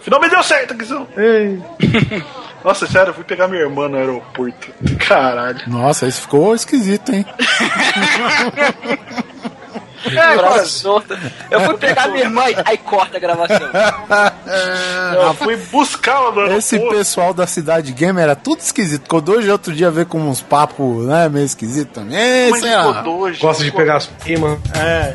Finalmente deu certo, Guizão. Ei. Nossa, sério, eu fui pegar minha irmã no aeroporto. Caralho. Nossa, isso ficou esquisito, hein? É. Eu fui pegar minha irmã e aí corta a gravação. Eu fui buscá-la no Esse pessoal da cidade gamer era tudo esquisito. Kodoji outro dia veio com uns papos, né, meio esquisito também. Sei de lá. Kodoji. Gosta de pegar as primas. É.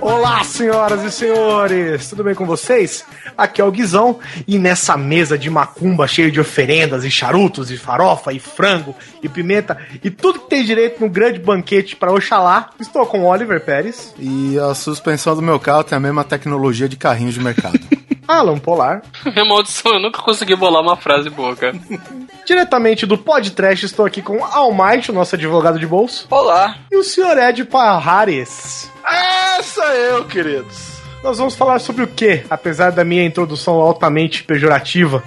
Olá, senhoras e senhores, tudo bem com vocês? Aqui é o Guizão e nessa mesa de macumba cheia de oferendas e charutos e farofa e frango e pimenta e tudo que tem direito no grande banquete para Oxalá, estou com o Oliver Pérez, E a suspensão do meu carro tem a mesma tecnologia de carrinho de mercado. Alan Polar, Minha maldição, eu nunca consegui bolar uma frase boa, cara. diretamente do Podcast estou aqui com o Almighty, o nosso advogado de bolso, Olá. e o senhor Ed Parrares. Essa eu, queridos. Nós vamos falar sobre o quê? Apesar da minha introdução altamente pejorativa,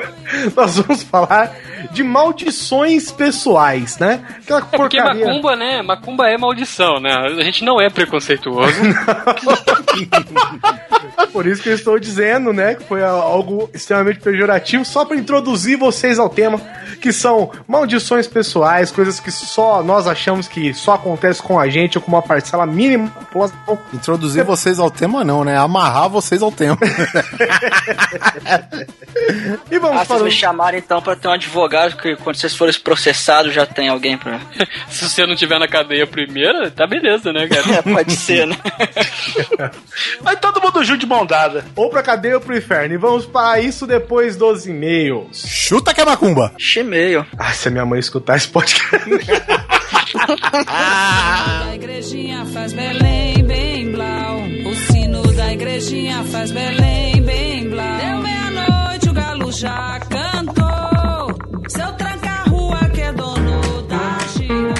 nós vamos falar de maldições pessoais, né? Aquela É porque porcaria. macumba, né? Macumba é maldição, né? A gente não é preconceituoso. Por isso que eu estou dizendo, né, que foi algo extremamente pejorativo, só para introduzir vocês ao tema, que são maldições pessoais, coisas que só nós achamos que só acontece com a gente ou com uma parcela mínima. Introduzir vocês ao tema, não, né? Amarrar vocês ao tema. E vamos Ah, vocês para me chamaram então pra ter um advogado que quando vocês forem processados já tem alguém pra. Se você não tiver na cadeia primeiro, tá beleza, né, cara? É, pode ser, né? Vai todo mundo junto de mão dada. ou pra cadeia ou pro inferno. E vamos para isso depois dos e-mails. Chuta que é macumba! Chimeio. Ah, se a minha mãe escutar esse podcast. Da igrejinha faz Belém, bem blau. Igrejinha faz Belém, bem blau. Deu meia-noite, o galo já cantou. Seu tranca-rua que é dono da gira.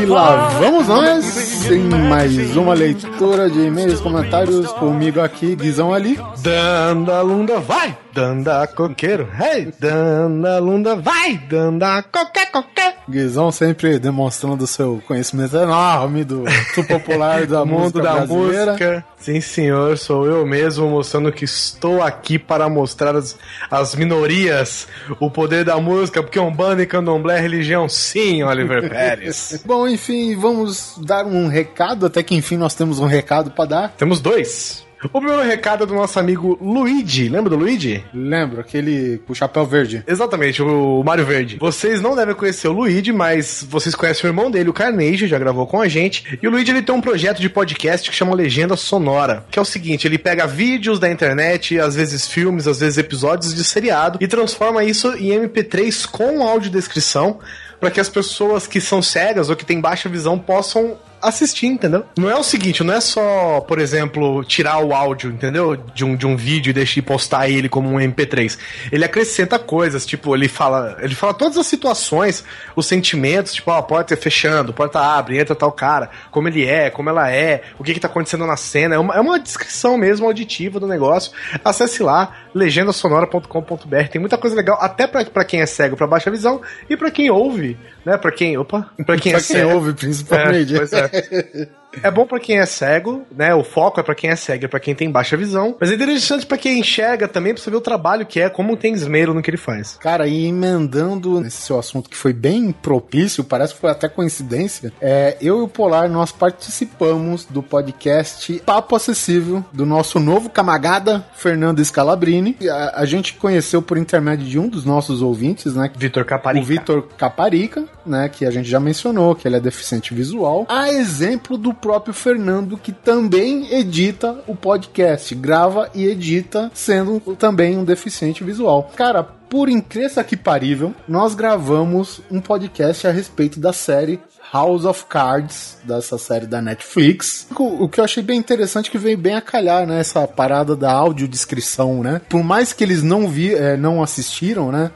E lá vamos nós em mais uma leitura de e-mails, comentários comigo aqui, Guizão ali. Danda lunda vai, danda coqueiro, hey, danda lunda vai, danda qualquer qualquer. Guizão sempre demonstrando seu conhecimento enorme do, do popular da Mundo da brasileira. música. Sim, senhor, sou eu mesmo mostrando que estou aqui para mostrar as, as minorias o poder da música, porque um bando e candomblé é religião, sim, Oliver Pérez. Bom, enfim, vamos dar um recado, até que enfim nós temos um recado pra dar. Temos dois. O primeiro recado é do nosso amigo Luigi. Lembra do Luigi? Lembra, aquele com o chapéu verde. Exatamente, o Mário Verde. Vocês não devem conhecer o Luigi, mas vocês conhecem o irmão dele, o Carnegie, já gravou com a gente. E o Luigi ele tem um projeto de podcast que chama Legenda Sonora, que é o seguinte, ele pega vídeos da internet, às vezes filmes, às vezes episódios de seriado e transforma isso em MP3 com audiodescrição para que as pessoas que são cegas ou que têm baixa visão possam assistir, entendeu? Não é o seguinte, não é só, por exemplo, tirar o áudio, entendeu? De um, de um vídeo e deixar postar ele como um MP3. Ele acrescenta coisas, tipo, ele fala, ele fala todas as situações, os sentimentos, tipo, ó, a porta é fechando, a porta abre, entra tal cara, como ele é, como ela é, o que que tá acontecendo na cena. É uma, é uma descrição mesmo auditiva do negócio. Acesse lá, legendasonora.com.br. Tem muita coisa legal, até pra quem é cego, pra baixa visão, e pra quem ouve, né? Pra quem, opa, pra quem pra é quem cego. ouve, principalmente. É, pois é. É bom pra quem é cego, né? O foco é pra quem é cego, é pra quem tem baixa visão. Mas é interessante pra quem enxerga também, pra você ver o trabalho que é, como tem esmero no que ele faz. Cara, e emendando nesse seu assunto que foi bem propício, parece que foi até coincidência, é, eu e o Polar, nós participamos do podcast Papo Acessível, do nosso novo camagada, Fernando Scalabrini. A, a gente conheceu por intermédio de um dos nossos ouvintes, né? Vitor Caparica. O Vitor Caparica, né? Que a gente já mencionou, que ele é deficiente visual. A exemplo do próprio Fernando, que também edita o podcast, grava e edita, sendo também um deficiente visual. Cara, por incrível que parível, nós gravamos um podcast a respeito da série House of Cards, dessa série da Netflix. O, que eu achei bem interessante é que veio bem a calhar, né? Essa parada da audiodescrição, né? Por mais que eles não vi, é, não assistiram, né?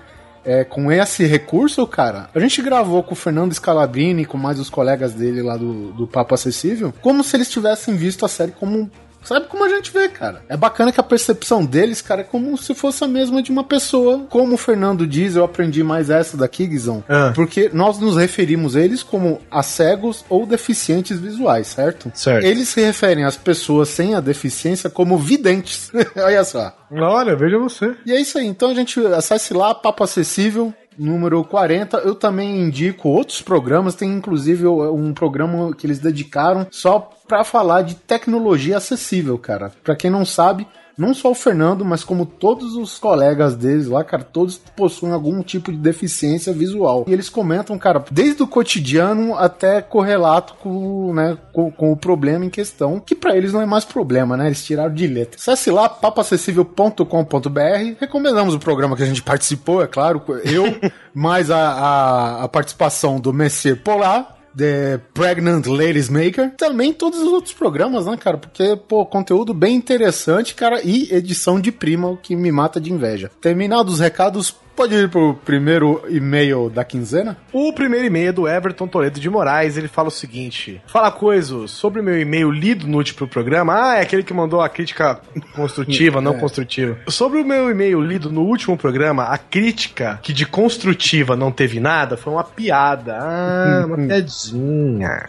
É, com esse recurso, cara, a gente gravou com o Fernando Scalabrini, com mais os colegas dele lá do, do Papo Acessível, como se eles tivessem visto a série como Sabe como a gente vê, cara? É bacana que a percepção deles, cara, é como se fosse a mesma de uma pessoa. Como o Fernando diz, eu aprendi mais essa daqui, Guizão. Ah. Porque nós nos referimos a eles como a cegos ou deficientes visuais, certo? Certo. Eles se referem às pessoas sem a deficiência como videntes. Olha só. Olha, veja você. E é isso aí. Então a gente acesse lá, Papo Acessível. Número 40, eu também indico outros programas, tem inclusive um programa que eles dedicaram só para falar de tecnologia acessível, cara. Para quem não sabe, não só o Fernando, mas como todos os colegas deles lá, cara, todos possuem algum tipo de deficiência visual. E eles comentam, cara, desde o cotidiano até correlato com, né, com, com o problema em questão, que para eles não é mais problema, né? Eles tiraram de letra. Acesse lá, papoacessível.com.br. Recomendamos o programa que a gente participou, é claro, eu, mais a, a, a participação do Messier Polar. The Pregnant Ladies Maker. Também todos os outros programas, né, cara? Porque, pô, conteúdo bem interessante, cara, e edição de prima, o que me mata de inveja. Terminados os recados, pode ir pro primeiro e-mail da quinzena? O primeiro e-mail é do Everton Toledo de Moraes, ele fala o seguinte: Fala coisas sobre o meu e-mail lido no último programa. Ah, é aquele que mandou a crítica construtiva, não É. construtiva. Sobre o meu e-mail lido no último programa, a crítica que de construtiva não teve nada foi uma piada. Ah, uma piadinha.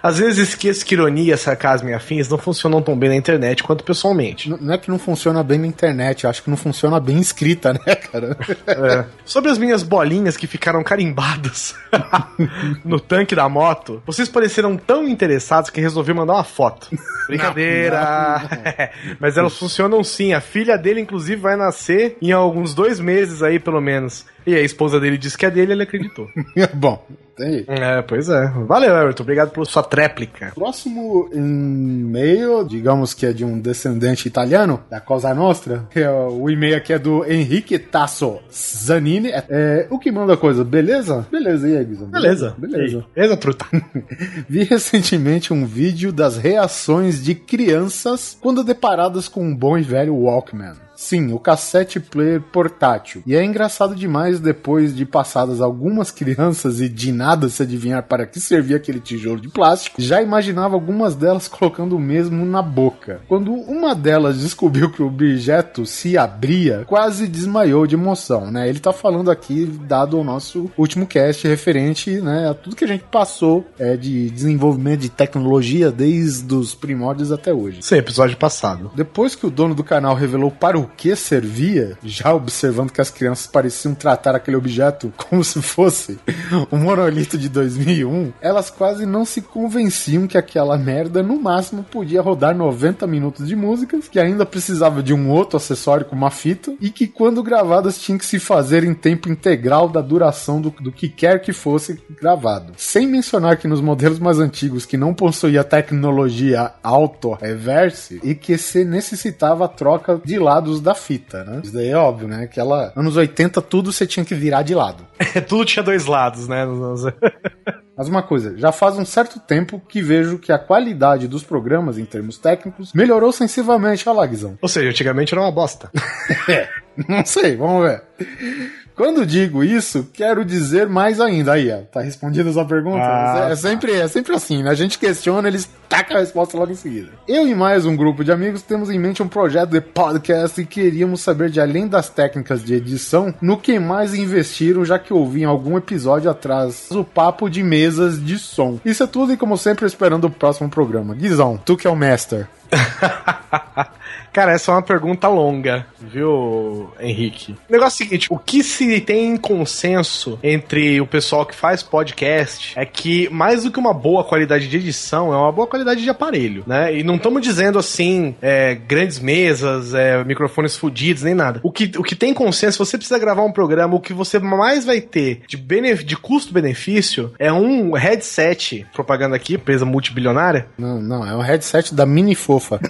Às vezes esqueço que ironia, sarcasmo e afins não funcionam tão bem na internet quanto pessoalmente. Não é que não funciona bem na internet, acho que não funciona bem escrita, né, cara? É. Sobre as minhas bolinhas que ficaram carimbadas no tanque da moto, vocês pareceram tão interessados que resolvi mandar uma foto. Brincadeira! Mas elas funcionam sim. A filha dele, inclusive, vai nascer em alguns dois meses aí, pelo menos. E a esposa dele disse que é dele, ele acreditou. Bom, tem aí. É, pois é. Valeu, Everton. Obrigado pela sua tréplica. Próximo e-mail, digamos que é de um descendente italiano, da Cosa Nostra, é o e-mail aqui é do Henrique Tasso Zanini. É, é, o que manda coisa, beleza? Beleza, e aí, Guizão? Beleza. Beleza. Beleza, truta. Vi recentemente um vídeo das reações de crianças quando deparadas com um bom e velho Walkman. Sim, o cassete player portátil. E é engraçado demais depois de passadas algumas crianças e de nada se adivinhar para que servia aquele tijolo de plástico, já imaginava algumas delas colocando o mesmo na boca. Quando uma delas descobriu que o objeto se abria, quase desmaiou de emoção, né? Ele tá falando aqui, dado o nosso último cast referente, né, a tudo que a gente passou é, de desenvolvimento de tecnologia desde os primórdios até hoje. Sim, episódio passado. Depois que o dono do canal revelou para o que servia, já observando que as crianças pareciam tratar aquele objeto como se fosse um monolito de 2001, elas quase não se convenciam que aquela merda no máximo podia rodar 90 minutos de músicas, que ainda precisava de um outro acessório com uma fita e que quando gravadas tinham que se fazer em tempo integral da duração do, do que quer que fosse gravado. Sem mencionar que nos modelos mais antigos que não possuía tecnologia auto-reverse e que se necessitava a troca de lados da fita, né? Isso daí é óbvio, né? Aquela anos 80 tudo você tinha que virar de lado. Tudo tinha dois lados, né? Mas uma coisa, já faz um certo tempo que vejo que a qualidade dos programas em termos técnicos melhorou sensivelmente, olha lá, Guizão. Ou seja, antigamente era uma bosta. É, não sei, vamos ver. Quando digo isso, quero dizer mais ainda. Aí, ó, tá respondida a sua pergunta? Ah, é, é sempre, é sempre assim, né? A gente questiona, eles tacam a resposta logo em seguida. Eu e mais um grupo de amigos temos em mente um projeto de podcast e queríamos saber de além das técnicas de edição, no que mais investiram, já que ouvi em algum episódio atrás o papo de mesas de som. Isso é tudo e como sempre esperando o próximo programa. Guizão, tu que é o master. Cara, essa é uma pergunta longa, viu, Henrique? O negócio é o seguinte: o que se tem em consenso entre o pessoal que faz podcast é que, mais do que uma boa qualidade de edição, é uma boa qualidade de aparelho, né? E não estamos dizendo assim, é, grandes mesas, é, microfones fodidos, nem nada. O que, o que tem consenso, você precisa gravar um programa, o que você mais vai ter de, de custo-benefício é um headset, propaganda aqui, empresa multibilionária, Não, não, é um headset da Mini Fofa.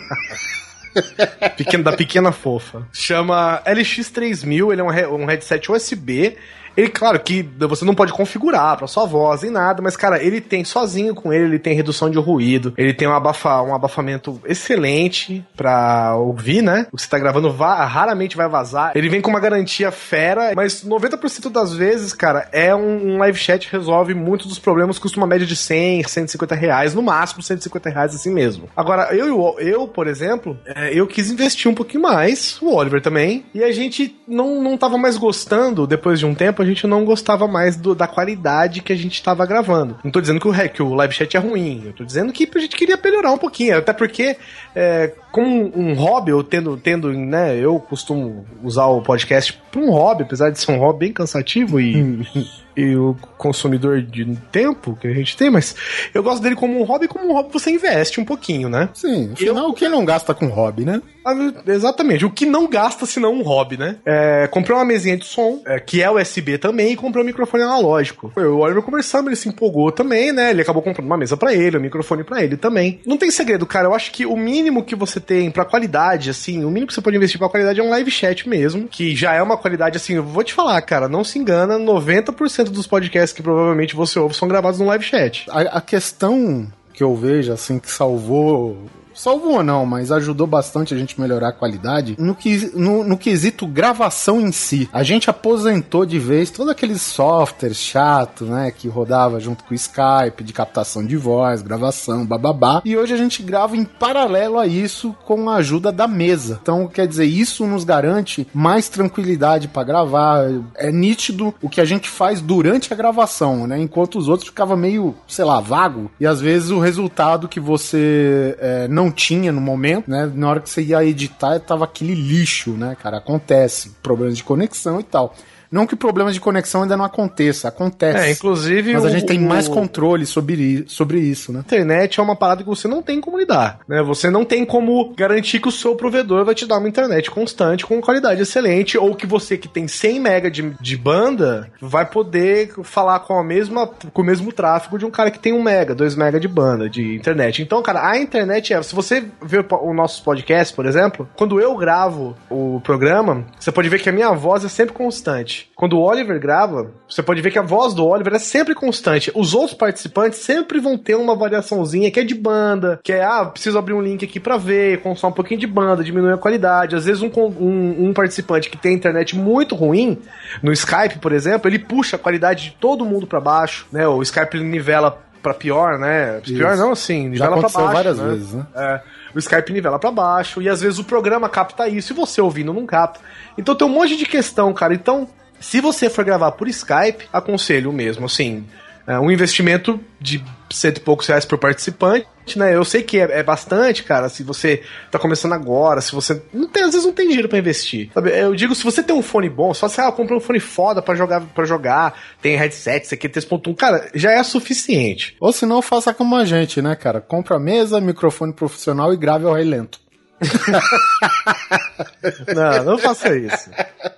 pequeno, da pequena fofa. Chama LX3000, ele é um, um headset USB. Ele, claro que você não pode configurar pra sua voz nem nada, mas, cara, ele tem sozinho com ele, ele tem redução de ruído, ele tem um, abafa, um abafamento excelente pra ouvir, né? O que você tá gravando va raramente vai vazar. Ele vem com uma garantia fera, mas 90% das vezes, cara, é um, um live chat resolve muitos dos problemas, custa uma média de 100, 150 reais, no máximo 150 reais assim mesmo. Agora, eu, eu por exemplo, é, eu quis investir um pouquinho mais, o Oliver também, e a gente não, não tava mais gostando, depois de um tempo, a gente não gostava mais do, da qualidade que a gente tava gravando. Não tô dizendo que o, que o live chat é ruim, eu tô dizendo que a gente queria melhorar um pouquinho, até porque, é, como um, hobby, eu tendo, tendo, né, eu costumo usar o podcast pra um hobby, apesar de ser um hobby bem cansativo e e o consumidor de tempo que a gente tem, mas eu gosto dele como um hobby, como um hobby você investe um pouquinho, né? Sim, afinal, eu... quem não gasta com hobby, né? Ah, exatamente, o que não gasta senão um hobby, né? É, comprei uma mesinha de som, é, que é USB também, e comprei um microfone analógico. Eu, o Oliver conversando, ele se empolgou também, né? Ele acabou comprando uma mesa para ele, um microfone para ele também. Não tem segredo, cara, eu acho que o mínimo que você tem pra qualidade, assim, o mínimo que você pode investir pra qualidade é um live chat mesmo, que já é uma qualidade, assim, eu vou te falar, cara, não se engana, 90% dos podcasts que provavelmente você ouve são gravados no live chat. A, a questão que eu vejo, assim, que salvou salvou ou não, mas ajudou bastante a gente melhorar a qualidade no, que, no, no quesito gravação em si. A gente aposentou de vez todos aqueles softwares chatos, né, que rodava junto com o Skype, de captação de voz, gravação, bababá. E hoje a gente grava em paralelo a isso com a ajuda da mesa. Então, quer dizer, isso nos garante mais tranquilidade para gravar. É nítido o que a gente faz durante a gravação, né, enquanto os outros ficava meio, sei lá, vago. E às vezes o resultado que você é, não tinha no momento, né? Na hora que você ia editar, tava aquele lixo, né, cara? Acontece, problemas de conexão e tal. Não que problemas de conexão ainda não aconteça, acontece. É, inclusive. Mas a gente tem mais controle sobre, sobre isso, né? Internet é uma parada que você não tem como lidar, né? Você não tem como garantir que o seu provedor vai te dar uma internet constante com qualidade excelente, ou que você que tem 100 mega de, de banda vai poder falar com a mesma com o mesmo tráfego de um cara que tem 1 mega, 2 mega de banda de internet. Então, cara, a internet é, se você vê o nosso podcast, por exemplo, quando eu gravo o programa, você pode ver que a minha voz é sempre constante. Quando o Oliver grava, você pode ver que a voz do Oliver é sempre constante. Os outros participantes sempre vão ter uma variaçãozinha que é de banda, que é, ah, preciso abrir um link aqui para ver, consome um pouquinho de banda, diminui a qualidade. Às vezes um, um, um participante que tem internet muito ruim, no Skype, por exemplo, ele puxa a qualidade de todo mundo para baixo, né? O Skype nivela para pior, né? Isso. Pior não, assim, nivela para baixo. várias né? vezes, né? É o Skype nivela para baixo, e às vezes o programa capta isso, e você ouvindo não capta. Então tem um monte de questão, cara. Então, se você for gravar por Skype, aconselho mesmo, assim, é um investimento de cento e poucos reais por participante, né? Eu sei que é, é, bastante, cara, se você tá começando agora, se você. Não tem, às vezes não tem dinheiro para investir. Sabe? Eu digo, se você tem um fone bom, só você ah, compra um fone foda para jogar, para jogar, tem headset, isso aqui, 3.1, cara, já é suficiente. Ou se não, faça como a gente, né, cara? Compra mesa, microfone profissional e grave ao rei lento. não, não faça isso.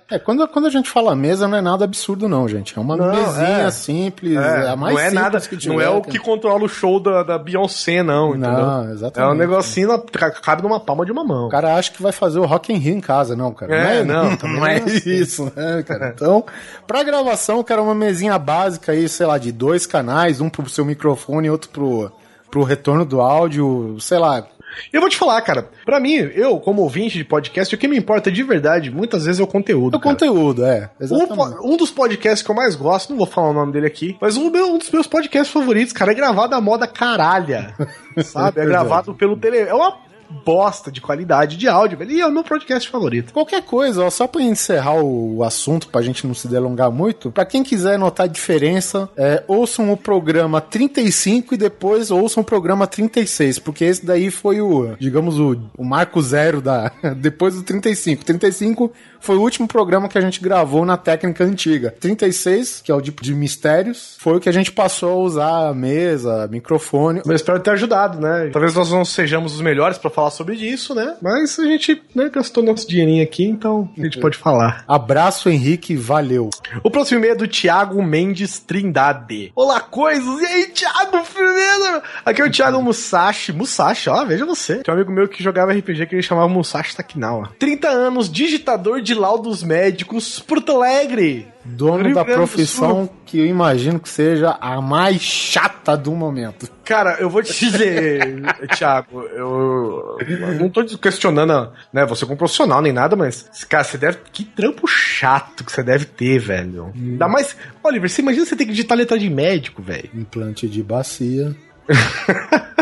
É, quando, quando a gente fala mesa, não é nada absurdo, não, gente. É uma não, mesinha é. simples, é, a mais Não é nada, tiver, não é o que controla o show da, da Beyoncé, não, entendeu? Não, exatamente. É um negocinho, na, cabe numa palma de uma mão. O cara acha que vai fazer o Rock in Rio em casa, não, cara. É, não, é, não, não é isso, né, cara? Então, pra gravação, cara, uma mesinha básica aí, sei lá, de dois canais, um pro seu microfone e outro pro, pro retorno do áudio, sei lá, eu vou te falar, cara, para mim, eu, como ouvinte de podcast, o que me importa de verdade, muitas vezes, é o conteúdo. O cara. conteúdo, é. Um, um, dos podcasts que eu mais gosto, não vou falar o nome dele aqui, mas um, meu, um dos meus podcasts favoritos, cara, é gravado a moda caralha. sabe? É gravado pelo tele. É uma bosta de qualidade de áudio, velho. E é o meu podcast favorito. Qualquer coisa, ó, só pra encerrar o assunto, pra gente não se delongar muito, pra quem quiser notar a diferença, é, ouçam o programa 35 e depois ouçam o programa 36, porque esse daí foi o, digamos, o, o marco zero da. depois do 35. 35 foi o último programa que a gente gravou na técnica antiga. 36, que é o de, de mistérios, foi o que a gente passou a usar mesa, microfone. Eu espero ter ajudado, né? Talvez nós não sejamos os melhores para falar sobre isso, né? Mas a gente né, gastou nosso dinheirinho aqui, então a gente pode falar. Abraço, Henrique, valeu. O próximo e-mail é do Thiago Mendes Trindade. Olá, coisas! E aí, Thiago Firmeza? Aqui é o Thiago Musashi. Musashi, ó, veja você. Tem um amigo meu que jogava RPG que ele chamava Musashi Takinawa. 30 anos, digitador de laudos médicos, Porto Alegre. Dono Rio da Grande do profissão que eu imagino que seja a mais chata do momento. Cara, eu vou te dizer, Thiago, eu, eu não tô questionando, né, você como profissional nem nada, mas, cara, você deve. Que trampo chato que você deve ter, velho. Ainda mais. Oliver, você imagina você ter que digitar letra de médico, velho. Implante de bacia.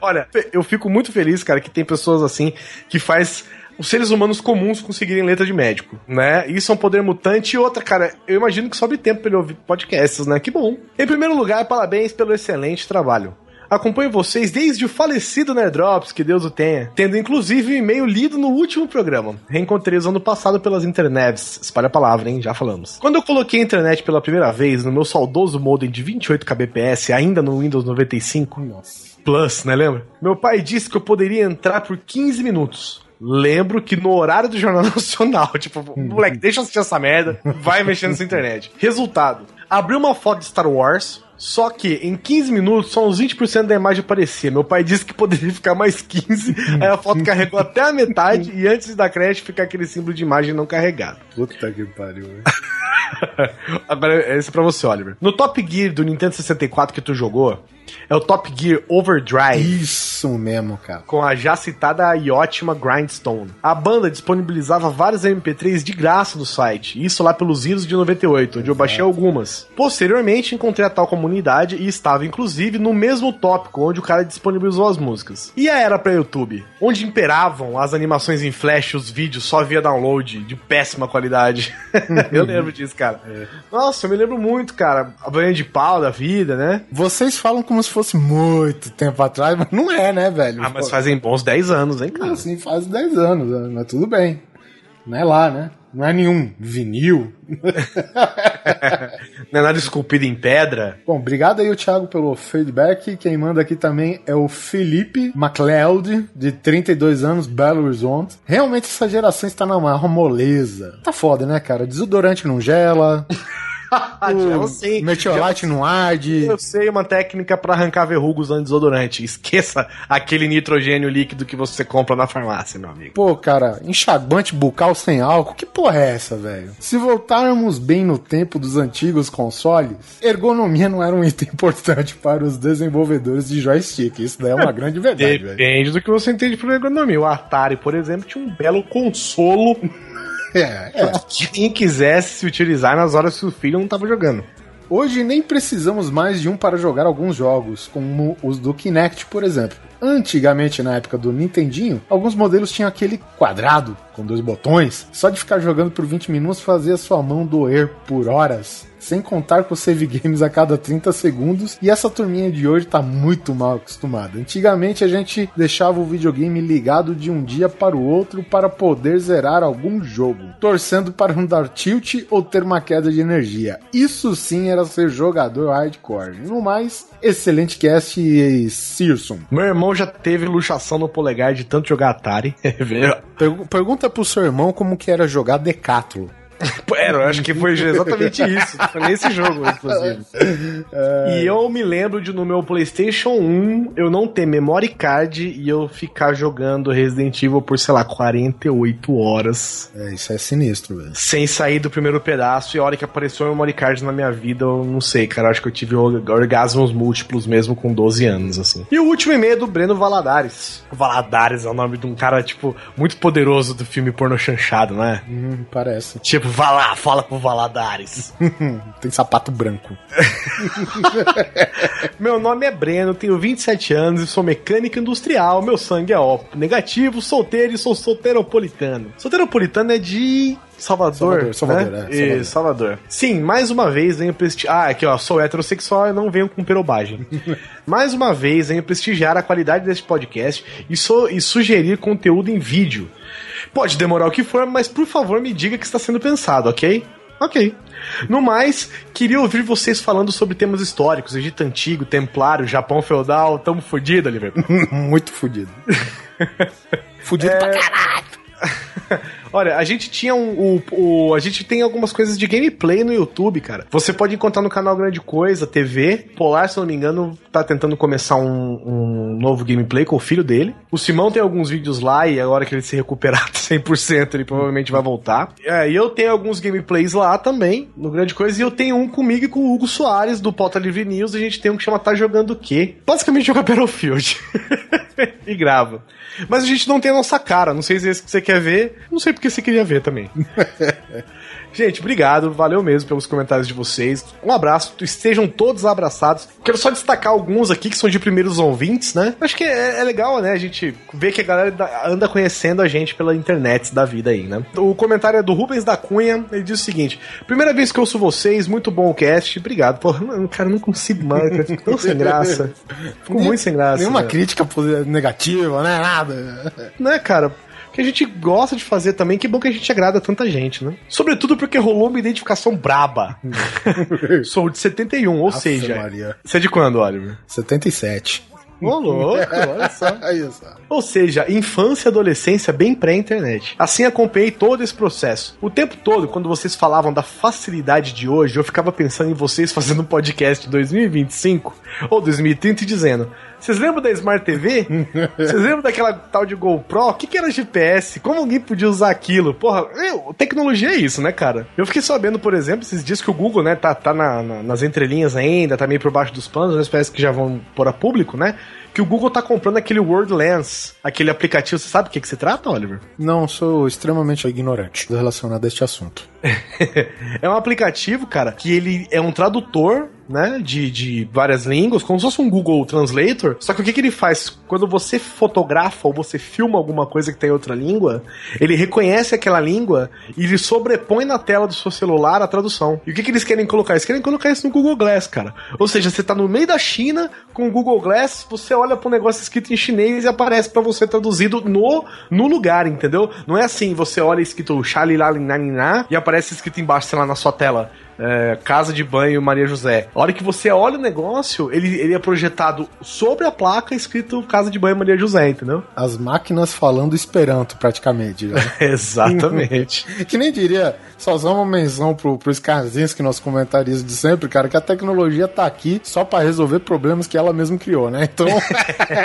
Olha, eu fico muito feliz, cara, que tem pessoas assim que faz os seres humanos comuns conseguirem letra de médico, né? Isso é um poder mutante. E outra, cara, eu imagino que sobe tempo pra ele ouvir podcasts, né? Que bom. Em primeiro lugar, parabéns pelo excelente trabalho. Acompanho vocês desde o falecido Nerdrops, que Deus o tenha, tendo inclusive um e-mail lido no último programa. Reencontrei os ano passado pelas internets. Espalha a palavra, hein? Já falamos. Quando eu coloquei a internet pela primeira vez no meu saudoso modem de 28 kbps, ainda no Windows 95, Nossa. Plus, né, lembra? Meu pai disse que eu poderia entrar por 15 minutos. Lembro que no horário do Jornal Nacional, tipo, moleque, deixa eu assistir essa merda, vai mexendo nessa internet. Resultado: abri uma foto de Star Wars, só que em 15 minutos só uns 20% da imagem aparecia. Meu pai disse que poderia ficar mais 15, aí a foto carregou até a metade e antes da creche fica aquele símbolo de imagem não carregado. Puta que pariu. velho. Agora, esse é pra você, Oliver. No Top Gear do Nintendo 64 que tu jogou, é o Top Gear Overdrive. Isso mesmo, cara. com a já citada e ótima Grindstone. A banda disponibilizava vários MP3 de graça no site, isso lá pelos idos de 98, onde eu baixei algumas. Posteriormente, encontrei a tal comunidade e estava inclusive no mesmo tópico onde o cara disponibilizou as músicas. E a era pra YouTube, onde imperavam as animações em flash, os vídeos só via download, de péssima qualidade. eu lembro disso, cara. Nossa, eu me lembro muito, cara. A banha de pau da vida, né? Vocês falam como se fosse muito tempo atrás, mas não é, né, velho? Ah, mas fazem bons 10 anos, hein, cara? Assim, faz 10 anos, né? mas tudo bem. Não é lá, né? Não é nenhum vinil. Não é nada esculpido em pedra. Bom, obrigado aí o Thiago pelo feedback. Quem manda aqui também é o Felipe MacLeod, de 32 anos, Belo Horizonte. Realmente essa geração está na maior moleza. Tá foda, né, cara? Desodorante não gela. Eu sei. Metiolate não arde. Eu sei uma técnica pra arrancar verrugas usando desodorante. Esqueça aquele nitrogênio líquido que você compra na farmácia, meu amigo. Pô, cara, enxaguante bucal sem álcool, que porra é essa, velho? Se voltarmos bem no tempo dos antigos consoles, ergonomia não era um item importante para os desenvolvedores de joystick. Isso daí é uma grande verdade, velho. Depende do que você entende por ergonomia. O Atari, por exemplo, tinha um belo consolo É, é. quem quisesse se utilizar nas horas que o filho não tava jogando. Hoje nem precisamos mais de um para jogar alguns jogos, como os do Kinect, por exemplo. Antigamente, na época do Nintendinho, alguns modelos tinham aquele quadrado com dois botões. Só de ficar jogando por 20 minutos fazia sua mão doer por horas. Sem contar com save games a cada 30 segundos. E essa turminha de hoje tá muito mal acostumada. Antigamente a gente deixava o videogame ligado de um dia para o outro para poder zerar algum jogo, torcendo para não dar tilt ou ter uma queda de energia. Isso sim era ser jogador hardcore. No mais, excelente cast e Searson. Meu irmão já teve luxação no polegar de tanto jogar Atari. Pergu- pergunta pro seu irmão como que era jogar Decathlon. Era, eu acho que foi exatamente isso. Foi nesse jogo, inclusive. E eu me lembro de no meu PlayStation 1 eu não ter memory card e eu ficar jogando Resident Evil por, sei lá, 48 horas. É, isso é sinistro, velho. Sem sair do primeiro pedaço, e a hora que apareceu o memory card na minha vida, eu não sei, cara. eu Acho que eu tive org- orgasmos múltiplos mesmo com 12 anos, assim. E o último e-mail é do Breno Valadares. O Valadares é o nome de um cara, tipo, muito poderoso do filme porno chanchado, né? Hum, parece. Tipo, vá lá, fala com o Valadares. Tem sapato branco. Meu nome é Breno, tenho 27 anos e sou mecânico industrial. Meu sangue é ó negativo, solteiro e sou solteiropolitano. Solteiropolitano é de Salvador. Salvador, Salvador, né? é, Salvador. Isso, Salvador. Sim, mais uma vez venho prestigiar. Ah, aqui ó, sou heterossexual e não venho com perobagem. mais uma vez venho prestigiar a qualidade deste podcast e, sou, e sugerir conteúdo em vídeo. Pode demorar o que for, mas por favor me diga que está sendo pensado, ok? Ok. No mais, queria ouvir vocês falando sobre temas históricos, Egito Antigo, Templário, Japão Feudal. Tamo fudido, Oliver. Muito fudido. fudido pra caralho. Olha, a gente tinha um. O, o- a gente tem algumas coisas de gameplay no YouTube, cara. Você pode encontrar no canal Grande Coisa, TV. Polar, se não me engano, tá tentando começar um, um novo gameplay com o filho dele. O Simão tem alguns vídeos lá e agora que ele se recuperar 100%, ele provavelmente vai voltar. É, e eu tenho alguns gameplays lá também, no Grande Coisa, e eu tenho um comigo e com o Hugo Soares, do Pauta Livre News. A gente tem um que chama Tá Jogando o Quê? Basicamente joga Battlefield. e grava. Mas a gente não tem a nossa cara. Não sei se é esse que você quer ver. Não sei porque você queria ver também. Gente, obrigado, valeu mesmo pelos comentários de vocês. Um abraço, estejam todos abraçados. Quero só destacar alguns aqui que são de primeiros ouvintes, né? Acho que é, é legal, né? A gente ver que a galera da- anda conhecendo a gente pela internet da vida aí, né? O comentário é do Rubens da Cunha, ele diz o seguinte: Primeira vez que eu ouço vocês, muito bom o cast, obrigado. Pô, cara, eu não consigo mais, cara, fico tão sem graça. Fico muito sem graça. Nenhuma crítica negativa, né? Nada. né, cara? Que a gente gosta de fazer também, que bom que a gente agrada tanta gente, né? Sobretudo porque rolou uma identificação braba. Sou de 71, ou Nossa, seja. Maria. Você é de quando, Oliver? 77. Ô, louco, olha só. Ou seja, infância e adolescência bem pré-internet. Assim acompanhei todo esse processo. O tempo todo, quando vocês falavam da facilidade de hoje, eu ficava pensando em vocês fazendo um podcast em 2025 ou 2030 e dizendo: Vocês lembram da Smart TV? Vocês lembram daquela tal de GoPro? O que, que era GPS? Como alguém podia usar aquilo? Porra, eu- tecnologia é isso, né, cara? Eu fiquei sabendo, por exemplo, esses dias que o Google, né, tá, tá na- na- nas entrelinhas ainda, tá meio por baixo dos panos, mas parece que já vão pôr a público, né? Que o Google tá comprando aquele Word Lens, aquele aplicativo. Você sabe o que, que se trata, Oliver? Não, sou extremamente ignorante relacionado a este assunto. é um aplicativo, cara, que ele é um tradutor, né, de, de várias línguas, como se fosse um Google Translator. Só que o que, que ele faz? Quando você fotografa ou você filma alguma coisa que tem outra língua, ele reconhece aquela língua e ele sobrepõe na tela do seu celular a tradução. E o que, que eles querem colocar? Eles querem colocar isso no Google Glass, cara. Ou seja, você tá no meio da China com o Google Glass, você olha um negócio escrito em chinês e aparece para você traduzido no, no lugar, entendeu? Não é assim, você olha escrito Xalilaliná e aparece escrito embaixo, sei lá, na sua tela. É, Casa de Banho Maria José. A hora que você olha o negócio, ele, ele é projetado sobre a placa escrito Casa de Banho Maria José, entendeu? As máquinas falando esperanto, praticamente. Exatamente. que nem diria, só usar uma menção pro, pro Skarzinski, nosso comentarista de sempre, cara, que a tecnologia tá aqui só pra resolver problemas que ela mesma criou, né? Então,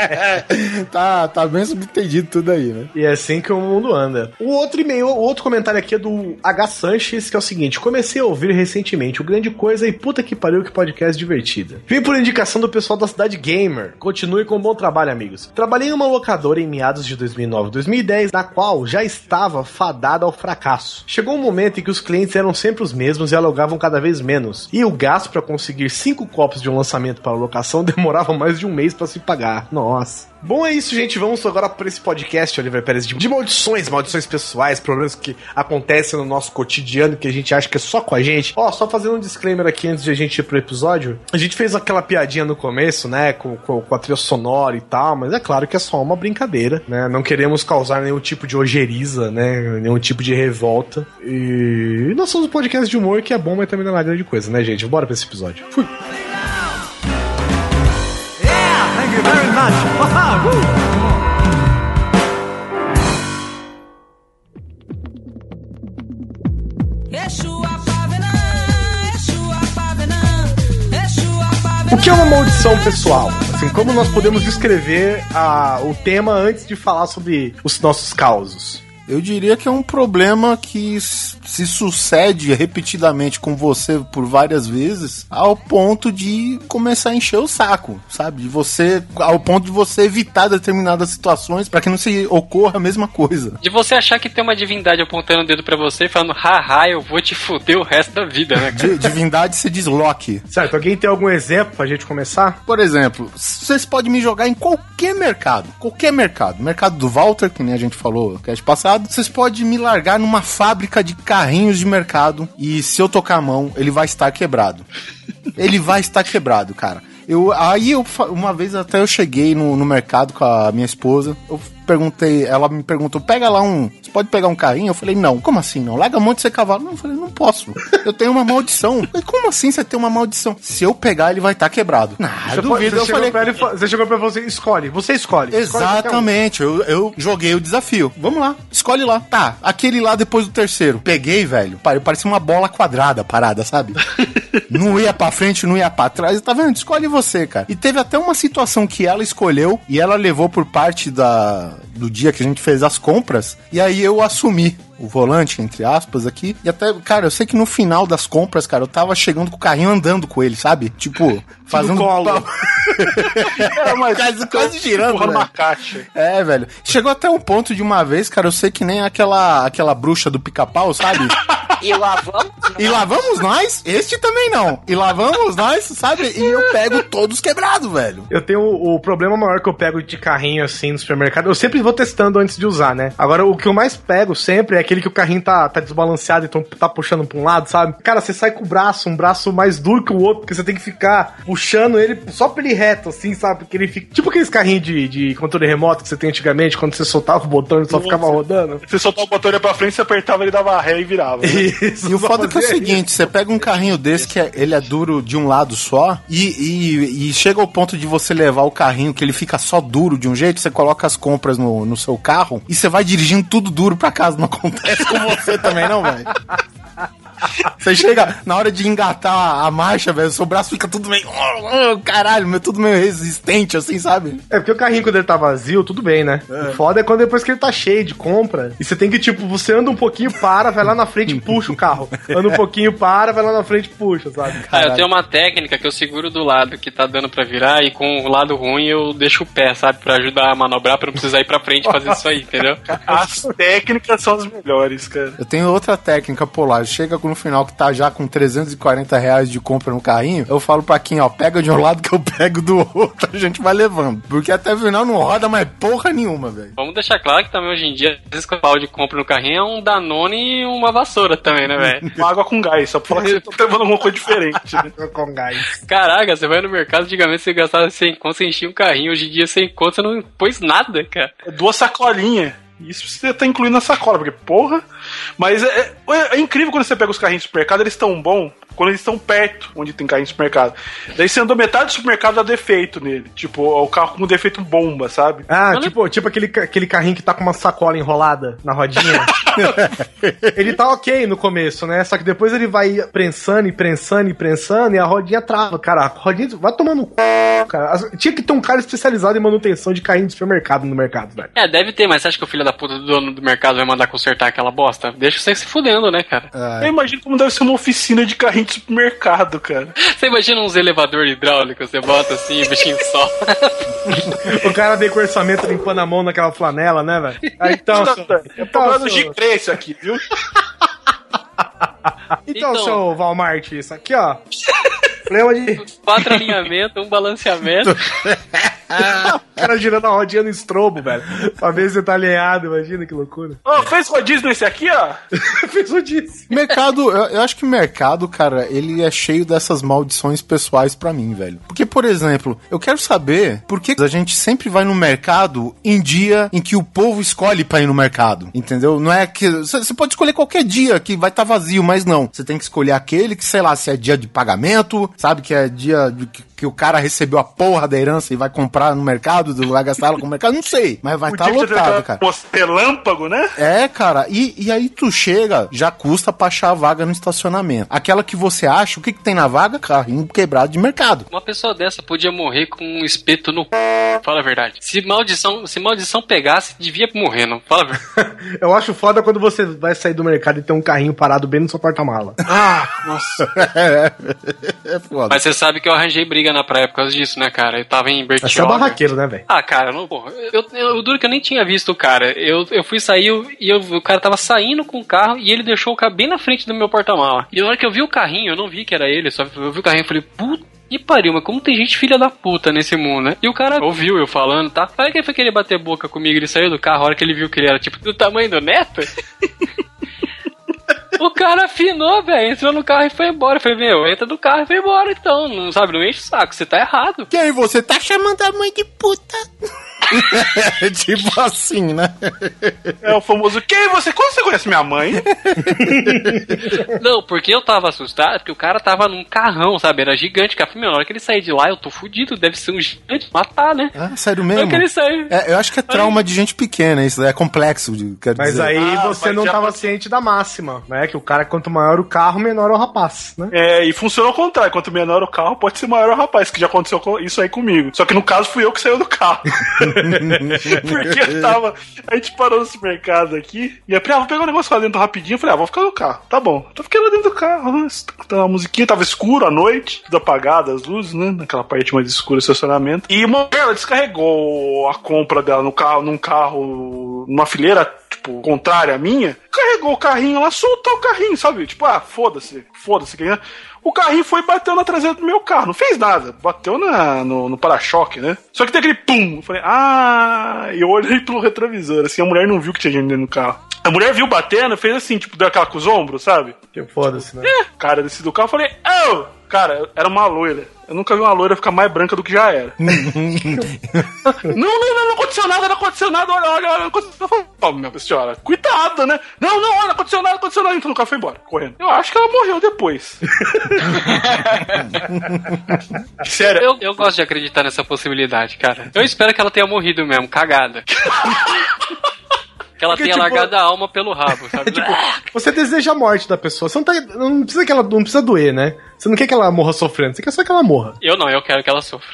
tá, tá bem subentendido tudo aí, né? E é assim que o mundo anda. O outro e-mail, o outro comentário aqui é do H. Sanches, que é o seguinte: comecei a ouvir recentemente o Grande Coisa e puta que pariu que podcast divertida. Vim por indicação do pessoal da Cidade Gamer. Continue com um bom trabalho, amigos. Trabalhei em uma locadora em meados de 2009 2010, na qual já estava fadada ao fracasso. Chegou um momento em que os clientes eram sempre os mesmos e alugavam cada vez menos. E o gasto para conseguir cinco copos de um lançamento para a locação demorava mais de um mês para se pagar. Nossa. Bom, é isso, gente. Vamos agora para esse podcast, Oliver Pérez, de, de maldições, maldições pessoais, problemas que acontecem no nosso cotidiano que a gente acha que é só com a gente. Ó, só fazendo um disclaimer aqui antes de a gente ir pro episódio. A gente fez aquela piadinha no começo, né, com, com, com a trilha sonora e tal, mas é claro que é só uma brincadeira, né? Não queremos causar nenhum tipo de ojeriza, né? Nenhum tipo de revolta. E nós somos um podcast de humor que é bom, mas também não é grande coisa, né, gente? Bora pra esse episódio. Fui. You very much. O que é uma maldição pessoal? Assim, como nós podemos descrever a, o tema antes de falar sobre os nossos causos? Eu diria que é um problema que se sucede repetidamente com você por várias vezes, ao ponto de começar a encher o saco, sabe? De você, ao ponto de você evitar determinadas situações para que não se ocorra a mesma coisa. De você achar que tem uma divindade apontando o dedo pra você e falando, haha, eu vou te fuder o resto da vida, né, cara? De- divindade se desloque. Certo, alguém tem algum exemplo pra gente começar? Por exemplo, vocês podem me jogar em qualquer mercado, qualquer mercado. Mercado do Walter, que nem a gente falou no cast passado. Vocês podem me largar numa fábrica de carrinhos de mercado e se eu tocar a mão, ele vai estar quebrado. ele vai estar quebrado, cara. Eu, aí eu, uma vez até eu cheguei no, no mercado com a minha esposa, eu perguntei, ela me perguntou, pega lá um, você pode pegar um carrinho? Eu falei, não. Como assim não? Larga a mão de ser cavalo. Não, eu falei, não posso. Eu tenho uma maldição. Eu falei, como assim você tem uma maldição? Se eu pegar, ele vai estar quebrado. Nah, Você, eu duvido. você falei, você chegou pra você, escolhe. Você escolhe. Escolhe qualquer um. Exatamente, eu, eu joguei o desafio. Vamos lá, escolhe lá. Tá, aquele lá depois do terceiro. Peguei, velho. Pare- Parecia uma bola quadrada parada, sabe? não ia pra frente, não ia pra trás. Tá vendo? Escolhe você, cara. E teve até uma situação que ela escolheu e ela levou por parte da, do dia que a gente fez as compras. E aí eu assumi o volante, entre aspas, aqui. E até, cara, eu sei que no final das compras, cara, eu tava chegando com o carrinho andando com ele, sabe? Tipo, fazendo. colo. Era mais Quase- quase girando, empurrando né? uma caixa. É, velho. Chegou até um ponto de uma vez, cara, eu sei que nem aquela, aquela bruxa do pica-pau, sabe? E lá vamos. E lá vamos nós? Este também não. E lá vamos nós, sabe? E eu pego todos quebrados, velho. Eu tenho o, o problema maior que eu pego de carrinho assim no supermercado. Eu sempre vou testando antes de usar, né? Agora, o que eu mais pego sempre é aquele que o carrinho tá, tá desbalanceado, então tá puxando pra um lado, sabe? Cara, você sai com o braço, um braço mais duro que o outro, porque você tem que ficar puxando ele só pra ele reto, assim, sabe? Porque ele fica. Tipo aqueles carrinhos de, de controle remoto que você tem antigamente, quando você soltava o botão ele só ficava rodando. Você soltava o botão ia pra frente, você apertava, ele dava ré e virava. né? Isso, E o foda é que é o seguinte, você pega um carrinho desse que é- ele é duro de um lado só e, e, e chega ao ponto de você levar o carrinho que ele fica só duro de um jeito, você coloca as compras no, no seu carro e você vai dirigindo tudo duro pra casa. Não acontece com você também não, velho? Você chega na hora de engatar a marcha, velho, seu braço fica tudo meio. Oh, caralho, meu, tudo meio resistente, assim, sabe? É porque o carrinho, quando ele tá vazio, tudo bem, né? O foda é quando depois que ele tá cheio de compra. E você tem que, tipo, você anda um pouquinho, para, vai lá na frente e puxa o carro. Anda um pouquinho, para, vai lá na frente e puxa, sabe? Ah, eu tenho uma técnica que eu seguro do lado que tá dando pra virar e com o lado ruim eu deixo o pé, sabe? Pra ajudar a manobrar, pra não precisar ir pra frente e fazer isso aí, entendeu? As técnicas são as melhores, cara. Eu tenho outra técnica polar. Chega no final que tá já com 340 reais de compra no carrinho, eu falo pra quem, ó, pega de um lado que eu pego do outro, a gente vai levando. Porque até o final não roda mais porra nenhuma, velho. Vamos deixar claro que também hoje em dia, às vezes que o pau de compra no carrinho é um Danone e uma vassoura também, né, velho? Uma água com gás, só pra falar que você tá levando alguma coisa diferente. Né? Com gás. Caraca, você vai no mercado, antigamente você gastava 100 conto, você enchia um carrinho, hoje em dia 100 conto, você não pôs nada, cara. Duas sacolinhas. Isso você tá incluindo na sacola, porque porra. Mas é, é- é incrível quando você pega os carrinhos do supermercado, eles estão bons quando eles estão perto onde tem carrinho do supermercado. Daí você andou metade do supermercado dá defeito nele. Tipo, o carro com defeito bomba, sabe? Ah, tipo, tipo aquele, aquele carrinho que tá com uma sacola enrolada na rodinha. ele tá ok no começo, né? Só que depois ele vai prensando e prensando e prensando e a rodinha trava. Cara, a rodinha vai tomando c... cara. Tinha que ter um cara especializado em manutenção de carrinho de supermercado no mercado, velho. É, deve ter, mas você acha que o filho da puta do dono do mercado vai mandar consertar aquela bosta? Deixa você se fudendo, né, cara? Eu imagino como deve ser uma oficina de carrinho de supermercado, cara. Você imagina uns elevador hidráulico, você bota assim, o bichinho só. O cara vem com orçamento limpando a mão naquela flanela, né, velho? Ah, Então, seu- é então, problema do seu- G3 isso aqui, viu? então, Então. seu Walmart, isso aqui, ó. Problema de. Quatro alinhamentos, um balanceamento. O cara girando a rodinha no estrobo, velho. Pra ver se você tá alinhado, imagina que loucura. Ô, fez rodízio nesse aqui, ó? Fez o disso. Mercado, eu, eu acho que o mercado, cara, ele é cheio dessas maldições pessoais pra mim, velho. Porque, por exemplo, eu quero saber por que a gente sempre vai no mercado em dia em que o povo escolhe pra ir no mercado, entendeu? Não é que você pode escolher qualquer dia que vai estar vazio, mas não. Você tem que escolher aquele que, sei lá, se é dia de pagamento, sabe que é dia de, que, que o cara recebeu a porra da herança e vai comprar no mercado, vai gastar ela com o mercado, não sei, mas vai estar tem lotado, cara. poça relâmpago, né? É, cara, e, e aí tu chega, já custa pra achar a vaga no estacionamento. Aquela que você acha, o que, que tem na vaga? Carrinho quebrado de mercado. Uma pessoa dessa podia morrer com um espeto no c... Fala a verdade. Se maldição, se maldição pegasse, devia morrer, não? Fala a verdade. Eu acho foda quando você vai sair do mercado e tem um carrinho parado bem no seu porta-mala. Ah, nossa. é, é foda. Mas você sabe que eu arranjei briga na praia por causa disso, né, cara? Eu tava em Você é barraqueiro, né, velho? Ah, cara, não, porra. Eu, eu, o duro é que eu nem tinha visto o cara. Eu, eu fui sair eu- e eu- o cara tava saindo com o carro e ele deixou o carro bem na frente do meu porta-mala. E na hora que eu vi o carrinho, eu não vi que era ele, só eu vi o carrinho e falei, puta. que pariu, mas como tem gente filha da puta nesse mundo, né? E o cara ouviu eu falando, tá? Aí que ele foi querer bater boca comigo, ele saiu do carro, a hora que ele viu que ele era tipo do tamanho do neto. O cara afinou, velho, entrou no carro e foi embora. Falei, meu, entra do carro e foi embora então. Não sabe, não enche o saco, você tá errado. Quem você tá chamando a mãe de puta? tipo assim, né? É o famoso, quem você? Como você conhece minha mãe? Não, porque eu tava assustado, porque o cara tava num carrão, sabe? Era gigante, cara. Na hora que ele sair de lá, eu tô fudido, deve ser um gigante matar, né? Ah, sério mesmo? que ele sair. É, eu acho que é trauma de gente pequena, isso é complexo, de- quer Mas dizer. aí Ah, você mas não já tava pode- ciente da máxima, né? Que o cara, quanto maior o carro, menor é o rapaz, né? É, e funciona ao contrário. Quanto menor o carro, pode ser maior o rapaz, que já aconteceu com- isso aí comigo. Só que no caso fui eu que saiu do carro. Porque eu tava. A gente parou no supermercado aqui. E eu falei, ah, vou pegar um negócio lá dentro rapidinho. Eu falei, ah, vou ficar no carro. Tá bom. Fiquei lá dentro do carro, né? Tava uma musiquinha, tava escuro à noite, tudo apagado, as luzes, né? Naquela parte mais escura do estacionamento. E uma ela descarregou a compra dela no carro, num carro, numa fileira, tipo, contrária à minha. Carregou o carrinho lá, soltou o carrinho, sabe? Tipo, ah, foda-se, foda-se. quem é? O carrinho foi e bateu na traseira do meu carro. Não fez nada. Bateu na, no, no para-choque, né? Só que tem aquele pum. Eu falei, ah. E eu olhei pelo retrovisor. Assim, a mulher não viu que tinha gente dentro do carro. A mulher viu batendo, fez assim, tipo, deu aquela com os ombros, sabe? Que foda-se, né? Cara, desci do carro, eu falei, oh! Cara, era uma loira. Eu nunca vi uma loira ficar mais branca do que já era. não, não, não, não aconteceu nada, não aconteceu nada, olha, olha, olha, não aconteceu nada. Ó, minha senhora, cuidado, né? Não, não, olha, não aconteceu nada, não aconteceu nada. Então o carro foi embora, correndo. Eu acho que ela morreu depois. Sério, Eu, eu gosto de acreditar nessa possibilidade, cara. Eu espero que ela tenha morrido mesmo, cagada. Que ela Porque, tenha tipo, largado a alma pelo rabo, sabe? Você deseja a morte da pessoa. Você não, tá, não precisa que ela não precisa doer, né? Você não quer que ela morra sofrendo, você quer só que ela morra. Eu não, eu quero que ela sofra.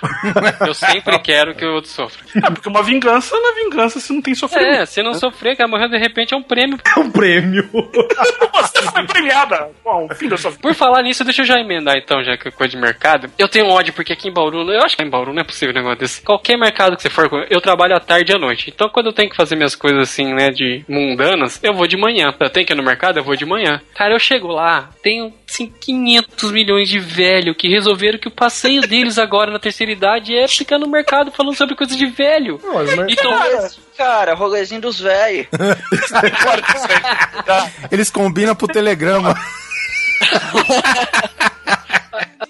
Eu sempre quero que o outro sofra. é porque uma vingança na vingança se não tem sofrimento. É, se não sofrer, que ela morrer de repente é um prêmio. É um prêmio. Você foi premiada com o fim da sua vida. Por falar nisso, deixa eu já emendar então, já que é coisa de mercado. Eu tenho ódio porque aqui em Bauru, eu acho que em Bauru não é possível um negócio desse. Qualquer mercado que você for, eu trabalho à tarde e à noite. Então quando eu tenho que fazer minhas coisas assim, né, de mundanas, eu vou de manhã. Eu tenho que ir no mercado, eu vou de manhã. Cara, eu chego lá, tenho assim 500 milhões de velho que resolveram que o passeio deles agora na terceira idade é ficar no mercado falando sobre coisas de velho. Mas- Então, Cara, rolezinho dos velhos. Eles combinam pro telegrama.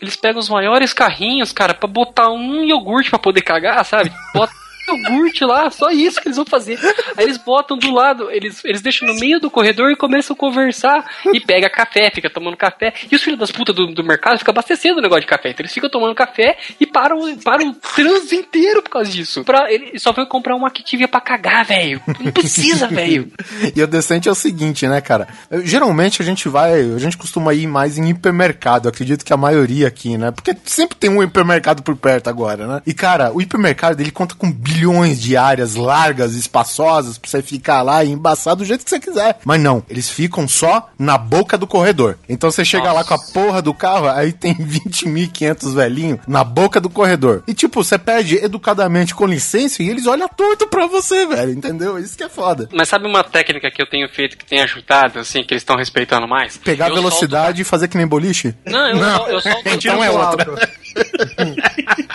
Eles pegam os maiores carrinhos, cara, pra botar um iogurte pra poder cagar, sabe? Bota iogurte lá, só isso que eles vão fazer. Aí eles botam do lado, eles, eles deixam no meio do corredor e começam a conversar. E pega café, fica tomando café. E os filhos das putas do, do mercado ficam abastecendo o negócio de café. Então eles ficam tomando café e param, param o trânsito inteiro por causa disso. Pra, ele só foi comprar uma Activia pra cagar, velho. Não precisa, velho. E o decente é o seguinte, né, cara? Eu- geralmente a gente vai, a gente costuma ir mais em hipermercado, acredito que a maioria aqui, né? Porque sempre tem um hipermercado por perto agora, né? E, cara, o hipermercado, ele conta com bilhões de áreas largas, espaçosas, pra você ficar lá e embaçar do jeito que você quiser. Mas não, eles ficam só na boca do corredor. Então você chega lá com a porra do carro, aí tem 20.500 velhinhos na boca do corredor. E, tipo, você pede educadamente com licença e eles olham torto pra você, velho, entendeu? Isso que é foda. Mas sabe uma técnica que eu tenho feito que tem ajudado, assim, que eles estão respeitando mais? Pegar Eu velocidade e fazer que nem boliche? Não, eu, Sol, eu solto. Então é outra.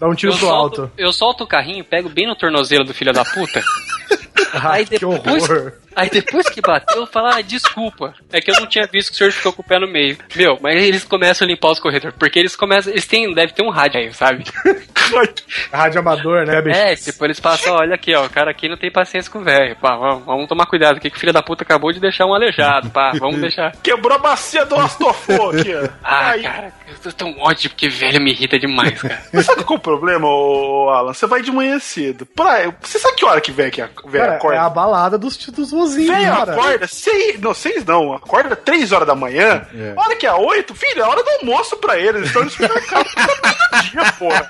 Dá um tiro eu do solto, alto. eu solto o carrinho, pego bem no tornozelo do filho da puta. Ah, aí que depois, horror. Aí depois que bateu, eu falo, ah, desculpa. É que eu não tinha visto que o senhor ficou com o pé no meio. Meu, mas eles começam a limpar os corredores, porque eles começam, eles têm, deve ter um rádio aí, sabe? Rádio amador, né, bicho? É, tipo, eles passam, olha aqui, ó, o cara aqui não tem paciência com o velho, pá, vamos, vamos tomar cuidado aqui que o filho da puta acabou de deixar um aleijado, pá, vamos deixar. Quebrou a bacia do Astofô aqui, ó. Ah, Aí- cara, eu tô tão ódio porque velho me irrita demais, cara. Mas sabe qual é o problema, ô, Alan? Você vai de manhã cedo. Pra, você sabe que hora que velho que a- velho Cara, acorda? é a balada dos, dos Velho cara. acorda seis, não, seis não, acorda três horas da manhã. É. Hora que é oito, filho, é hora do almoço pra eles. Eles estão no supermercado todo dia, porra.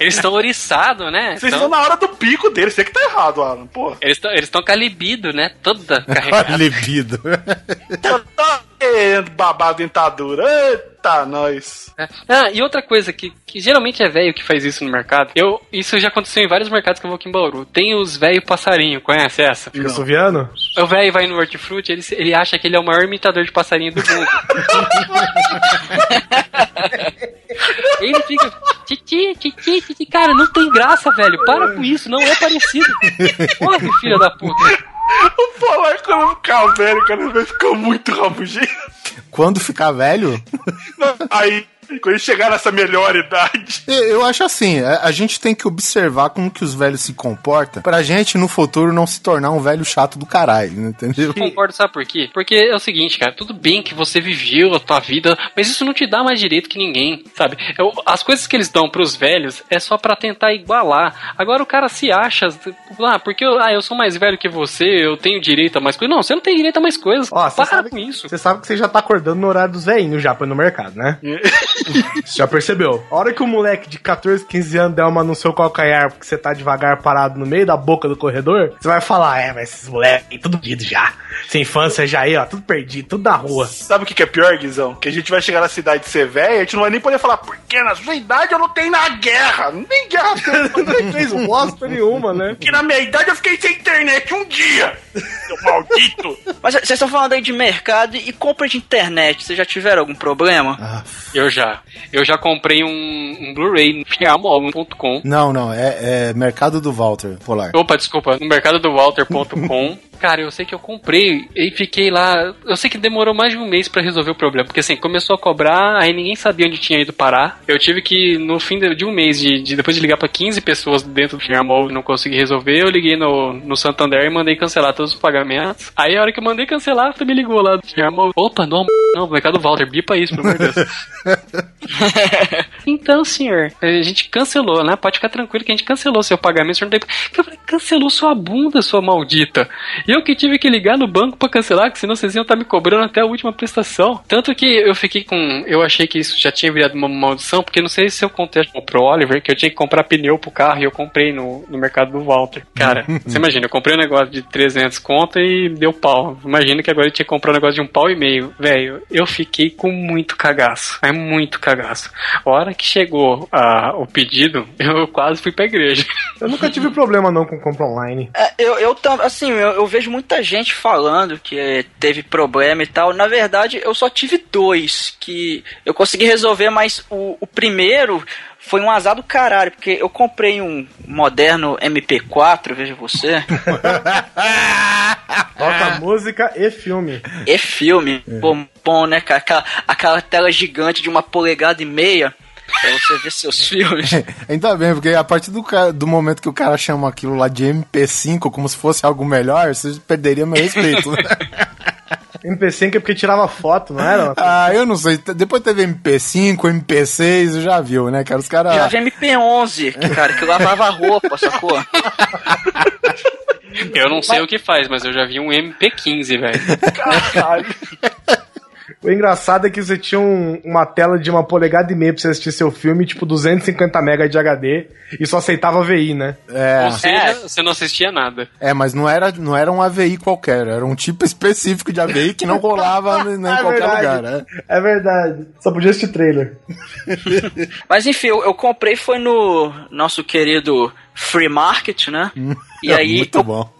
Eles estão oriçados, né? Vocês Então- estão na hora do pico deles, você que tá errado, Alan, porra. Eles estão com a libido, né? Toda carregada. Libido. Tá, tá babar a dentadura. Eita, nós. É. Ah, e outra coisa que, que geralmente é velho que faz isso no mercado. Eu, isso já aconteceu em vários mercados que eu vou aqui em Bauru. Tem os velho passarinho, conhece essa? Fica suviano? O velho vai no hortifruti, ele, ele acha que ele é o maior imitador de passarinho do mundo. ele fica. Titi, titi, titi. Cara, não tem graça, velho. Para com isso, não é parecido. Corre, filha da puta. O Polar, quando ficar velho, cara, vai ficar muito rabugento. Quando ficar velho, Aí Quando eles chegar nessa melhor idade. Eu acho assim, a, gente tem que observar como que os velhos se comportam pra gente no futuro não se tornar um velho chato do caralho, entendeu? Eu concordo, sabe por quê? Porque é o seguinte, cara, tudo bem que você viveu a tua vida, mas isso não te dá mais direito que ninguém, sabe? Eu- as coisas que eles dão pros velhos é só pra tentar igualar. Agora o cara se acha, ah, porque eu, ah, eu sou mais velho que você, eu tenho direito a mais coisas. Não, você não tem direito a mais coisas. Ó, você Para sabe, com isso. você sabe que você já tá acordando no horário dos veinhos já pra ir no mercado, né? já percebeu? A hora que o moleque de 14, 15 anos der uma no seu calcanhar porque você tá devagar parado no meio da boca do corredor, você vai falar, é, mas esses moleques, tudo perdido já. Sem infância já aí, ó, tudo perdido, tudo na rua. Sabe o que é pior, Guizão? Que a gente vai chegar na cidade de ser velho e a gente não vai nem poder falar, porque na sua idade eu não tenho na guerra. Nem guerra. Não fez bosta nenhuma, né? Porque na minha idade eu fiquei sem internet um dia. Seu maldito. Mas vocês estão falando aí de mercado e compra de internet. Vocês já tiveram algum problema? Ah, Eu já. Eu já comprei um, um Blu-ray no Fiamol.com. não, não, é, é mercado do Walter, Polar. Opa, desculpa, no mercado do Walter.com. Cara, eu sei que eu comprei e fiquei lá. Eu sei que demorou mais de um mês pra resolver o problema. Porque assim, começou a cobrar, aí ninguém sabia onde tinha ido parar. Eu tive que, no fim de, de um mês, de, de- depois de ligar pra 15 pessoas dentro do e não consegui resolver, eu liguei no, no Santander e mandei cancelar todos os pagamentos. Aí a hora que eu mandei cancelar, você me ligou lá do Fiamol. Opa, não, não, mercado Walter, bipa isso, pelo amor de Deus. Então, senhor, a gente cancelou, né? Pode ficar tranquilo que a gente cancelou seu pagamento. O senhor não tem... Eu falei, cancelou sua bunda, sua maldita. E eu que tive que ligar no banco pra cancelar, que senão vocês iam estar me cobrando até a última prestação. Tanto que eu fiquei com. Eu achei que isso já tinha virado uma maldição, porque não sei se eu contei pro Oliver que eu tinha que comprar pneu pro carro e eu comprei no, no mercado do Walter. Cara, você imagina, eu comprei um negócio de 300 conto e deu pau. Imagina que agora eu tinha que comprar um negócio de um pau e meio. Velho, eu fiquei com muito cagaço. É muito cagaço. A hora que chegou a, o pedido, eu quase fui pra igreja. Eu nunca tive problema não com compra online. É, eu, eu assim, eu, eu vejo muita gente falando que eh, teve problema e tal. Na verdade, eu só tive dois que eu consegui resolver, mas o, o primeiro foi um azar do caralho, porque eu comprei um moderno MP4, veja você, Bota música e filme. e filme. Bom, bom, né, cara? Aquela, aquela tela gigante de uma polegada e meia pra você ver seus filmes. Ainda bem, porque a partir do, do momento que o cara chama aquilo lá de MP5 como se fosse algo melhor, você perderia meu respeito. né? MP5 é porque tirava foto, não era? ah, eu não sei. Depois teve MP5, MP6, já viu, né, cara? Os caras. Já vi MP11, que, cara, que lavava roupa, sacou? Eu não sei o que faz, mas eu já vi um MP15, velho. O engraçado é que você tinha um- uma tela de uma polegada e meia pra você assistir seu filme, tipo 250 MB de HD, e só aceitava VI, né? É, Ou seja, você não assistia nada. é, mas não era, não era um AVI qualquer, era um tipo específico de AVI que não rolava em É qualquer verdade. lugar. né? É verdade. Só podia assistir trailer. Mas enfim, eu, eu comprei foi no nosso querido Free Market, né? E aí Muito eu, bom.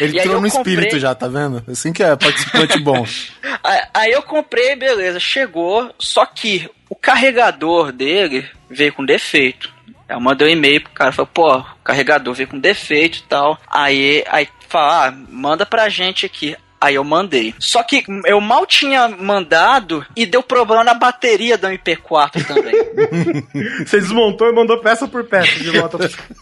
Ele E entrou no comprei- espírito já, tá vendo? Assim que é participante bom. aí- eu comprei, beleza, chegou, só que o carregador dele veio com defeito. Eu mandei um e-mail pro cara, falei, pô, o carregador veio com defeito e tal. Aí, aí fala, ah, manda pra gente aqui. Aí eu mandei. Só que eu mal tinha mandado e deu problema na bateria do MP4 também. Você desmontou e mandou peça por peça de volta.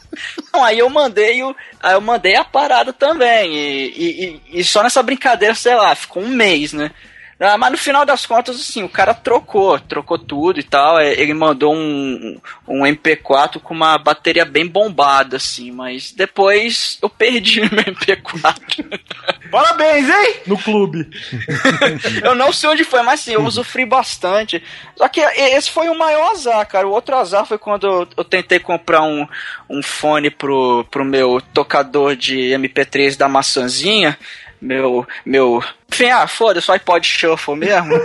Não, aí eu mandei o, aí eu mandei a parada também. E, e- e- e só nessa brincadeira, sei lá, ficou um mês, né? Ah, mas no final das contas, assim, o cara trocou, trocou tudo e tal. é, Ele mandou um, um MP4 com uma bateria bem bombada, assim, mas depois eu perdi meu MP4. Parabéns, hein? no clube. eu não sei onde foi, mas sim, eu usufruí bastante. Só que esse foi o maior azar, cara. O outro azar foi quando eu, eu tentei comprar um, um fone pro, pro meu tocador de MP3 da maçãzinha. Meu. meu. Enfim, ah, foda-se, o iPod Shuffle mesmo.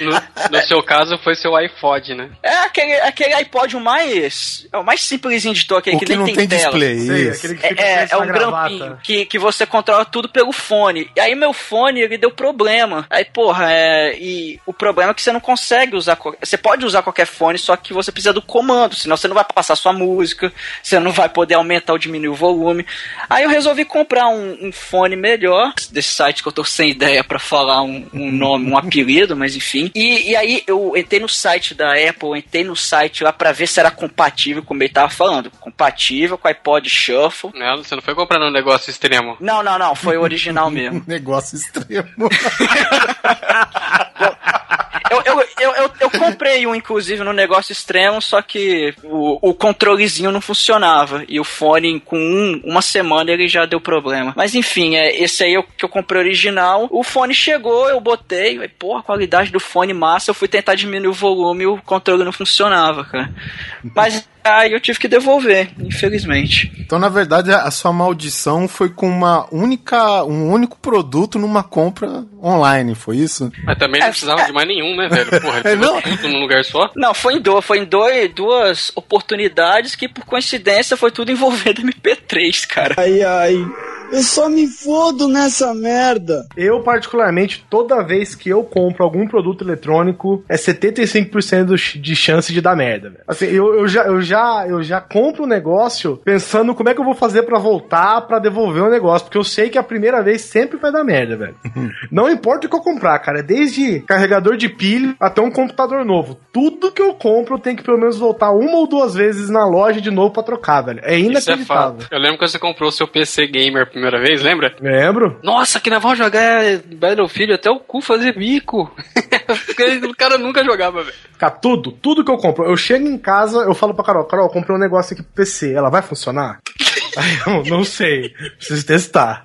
No, no seu caso, foi seu iPod, né? É aquele, aquele iPod o mais. É o mais simplesinho de toque, O que, que nem não tem, tem tela. display, Sei, isso. aquele que fica É, preso é na um grampinho que, que você controla tudo pelo fone. E aí meu fone, ele deu problema. Aí, porra, é, e o problema é que você não consegue usar... Você pode usar qualquer fone, só que você precisa do comando, senão você não vai passar sua música, você não vai poder aumentar ou diminuir o volume. Aí eu resolvi comprar um, um fone melhor, desse site que eu tô sem ideia pra falar um, um nome, um apelido, mas enfim. E, e aí eu entrei no site da Apple, entrei no site lá pra ver se era compatível, como ele tava falando. Compatível com o iPod Shuffle. Não, você não foi comprando um negócio extremo. Não, não, não, foi o original mesmo. Negócio extremo. Eu, eu, eu, eu, eu comprei um, inclusive, no negócio extremo, só que o, o controlezinho não funcionava. E o fone, com um, uma semana, ele já deu problema. Mas enfim, é, esse aí é o que eu comprei original. O fone chegou, eu botei. Porra, a qualidade do fone massa. Eu fui tentar diminuir o volume e o controle não funcionava, cara. Mas aí eu tive que devolver, infelizmente. Então, na verdade, a sua maldição foi com uma única, um único produto numa compra online, foi isso? Mas também não precisava de mais nenhum, né, velho? Porra, ele Não. pegou tudo num lugar só. Não, foi em, do, foi em dois, duas oportunidades que, por coincidência, foi tudo envolvendo MP3, cara. Ai, ai. Eu só me fodo nessa merda. Eu, particularmente, toda vez que eu compro algum produto eletrônico, é 75% do ch- de chance de dar merda. velho. Assim, eu, eu, já, eu, já, eu já compro o negócio pensando como é que eu vou fazer pra voltar pra devolver o negócio, porque eu sei que a primeira vez sempre vai dar merda, velho. Não importa o que eu comprar, cara, é desde carregador de pilha até um computador novo. Tudo que eu compro, eu tenho que pelo menos voltar uma ou duas vezes na loja de novo pra trocar, velho. É Isso é inacreditável. fato. Eu lembro quando você comprou o seu PC Gamer primeira vez, lembra? Lembro? Nossa, que nós vamos jogar Battlefield até o cu fazer bico. O cara nunca jogava, velho. Cara, tudo, tudo que eu compro. Eu chego em casa, eu falo pra Carol, Carol, eu comprei um negócio aqui pro PC, ela vai funcionar? Aí eu, não sei, preciso testar.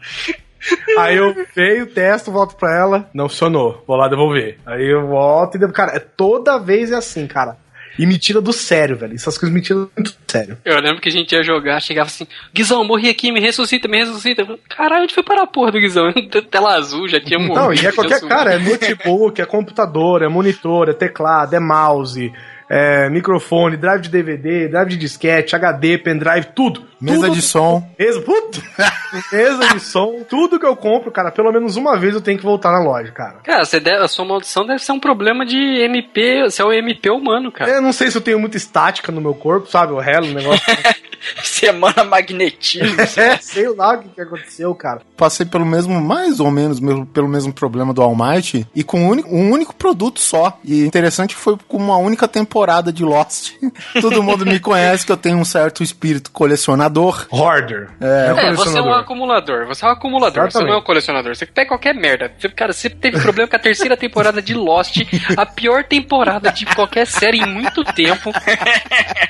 Aí eu veio, testo, volto pra ela, não funcionou, vou lá devolver. Aí eu volto e devo. Cara, é, toda vez é assim, cara. E me tira do sério, velho. Essas coisas me tiram muito do sério. Eu lembro que a gente ia jogar, chegava assim, Guizão, morri aqui, me ressuscita, me ressuscita. Eu falei, Caralho, onde foi parar a porra do Guizão? Tela azul, já tinha morrido. Não, e é qualquer cara, é notebook, é computador, é monitor, é teclado, é mouse, é microfone, drive de DVD, drive de disquete, HD, pendrive, tudo. Mesa tudo de som. Mesa, puta, mesa de som, tudo que eu compro, cara, pelo menos uma vez eu tenho que voltar na loja, cara. Cara, você deve- a sua maldição deve ser um problema de MP, você é o MP humano, cara. Eu não sei se eu tenho muita estática no meu corpo, sabe? O relo, o negócio. Semana magnetismo. é, sei lá o que, que aconteceu, cara. Passei pelo mesmo, mais ou menos, mesmo- pelo mesmo problema do All Might e com um único, um único produto só. E interessante que foi com uma única temporada de Lost. Todo mundo me conhece que eu tenho um certo espírito colecionador. Hoarder. É, É, você é um colecionador. acumulador. Você é um acumulador, você não é um colecionador. Você pega qualquer merda. Você, cara, você teve problema com a terceira temporada de Lost, a pior temporada de qualquer série em muito tempo.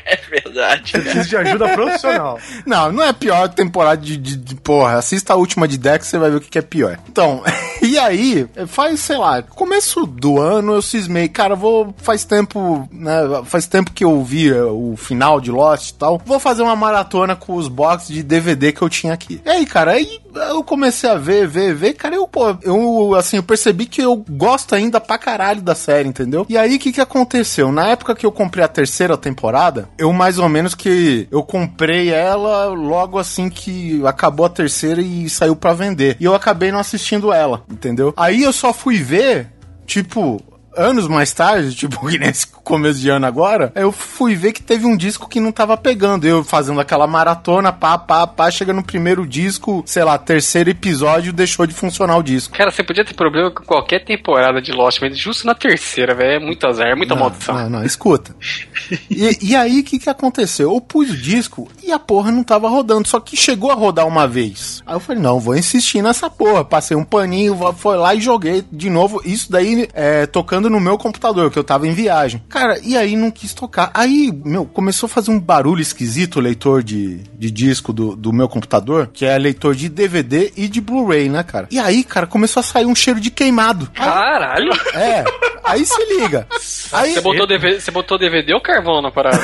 É verdade. Preciso de ajuda profissional. Não, não é pior temporada de, de, de- Porra, assista a última de Dex, você vai ver o que, que é pior. Então, e aí, faz, sei lá, começo do ano eu cismei, cara, vou. Faz tempo, né? Faz tempo que eu vi eh, o final de Lost e tal. Vou fazer uma maratona com os boxes de DVD que eu tinha aqui. E aí, cara, aí eu comecei a ver, ver, ver, cara, eu, pô, eu, assim, eu percebi que eu gosto ainda pra caralho da série, entendeu? E aí, o que que aconteceu? Na época que eu comprei a terceira temporada, eu mais ou menos que eu comprei ela logo assim que acabou a terceira e saiu pra vender. E eu acabei não assistindo ela, entendeu? Aí eu só fui ver, tipo, anos mais tarde, tipo, que nesse começo de ano agora, eu fui ver que teve um disco que não tava pegando. Eu fazendo aquela maratona, pá, pá, pá, chega no primeiro disco, sei lá, terceiro episódio, deixou de funcionar o disco. Cara, você podia ter problema com qualquer temporada de Lost, mas justo na terceira, velho. É muito azar, é muita Não, maldição. Não, não, escuta. E, e aí, o que que aconteceu? Eu pus o disco e a porra não tava rodando, só que chegou a rodar uma vez. Aí eu falei, não, vou insistir nessa porra. Passei um paninho, foi lá e joguei de novo. Isso daí é, tocando no meu computador, que eu tava em viagem. Cara, e aí não quis tocar. Aí, meu, começou a fazer um barulho esquisito o leitor de, de disco do, do meu computador, que é leitor de DVD e de Blu-ray, né, cara? E aí, cara, começou a sair um cheiro de queimado. Caralho! É, aí se liga. Aí, Você botou, DVD, você botou DVD ou carvão na parada?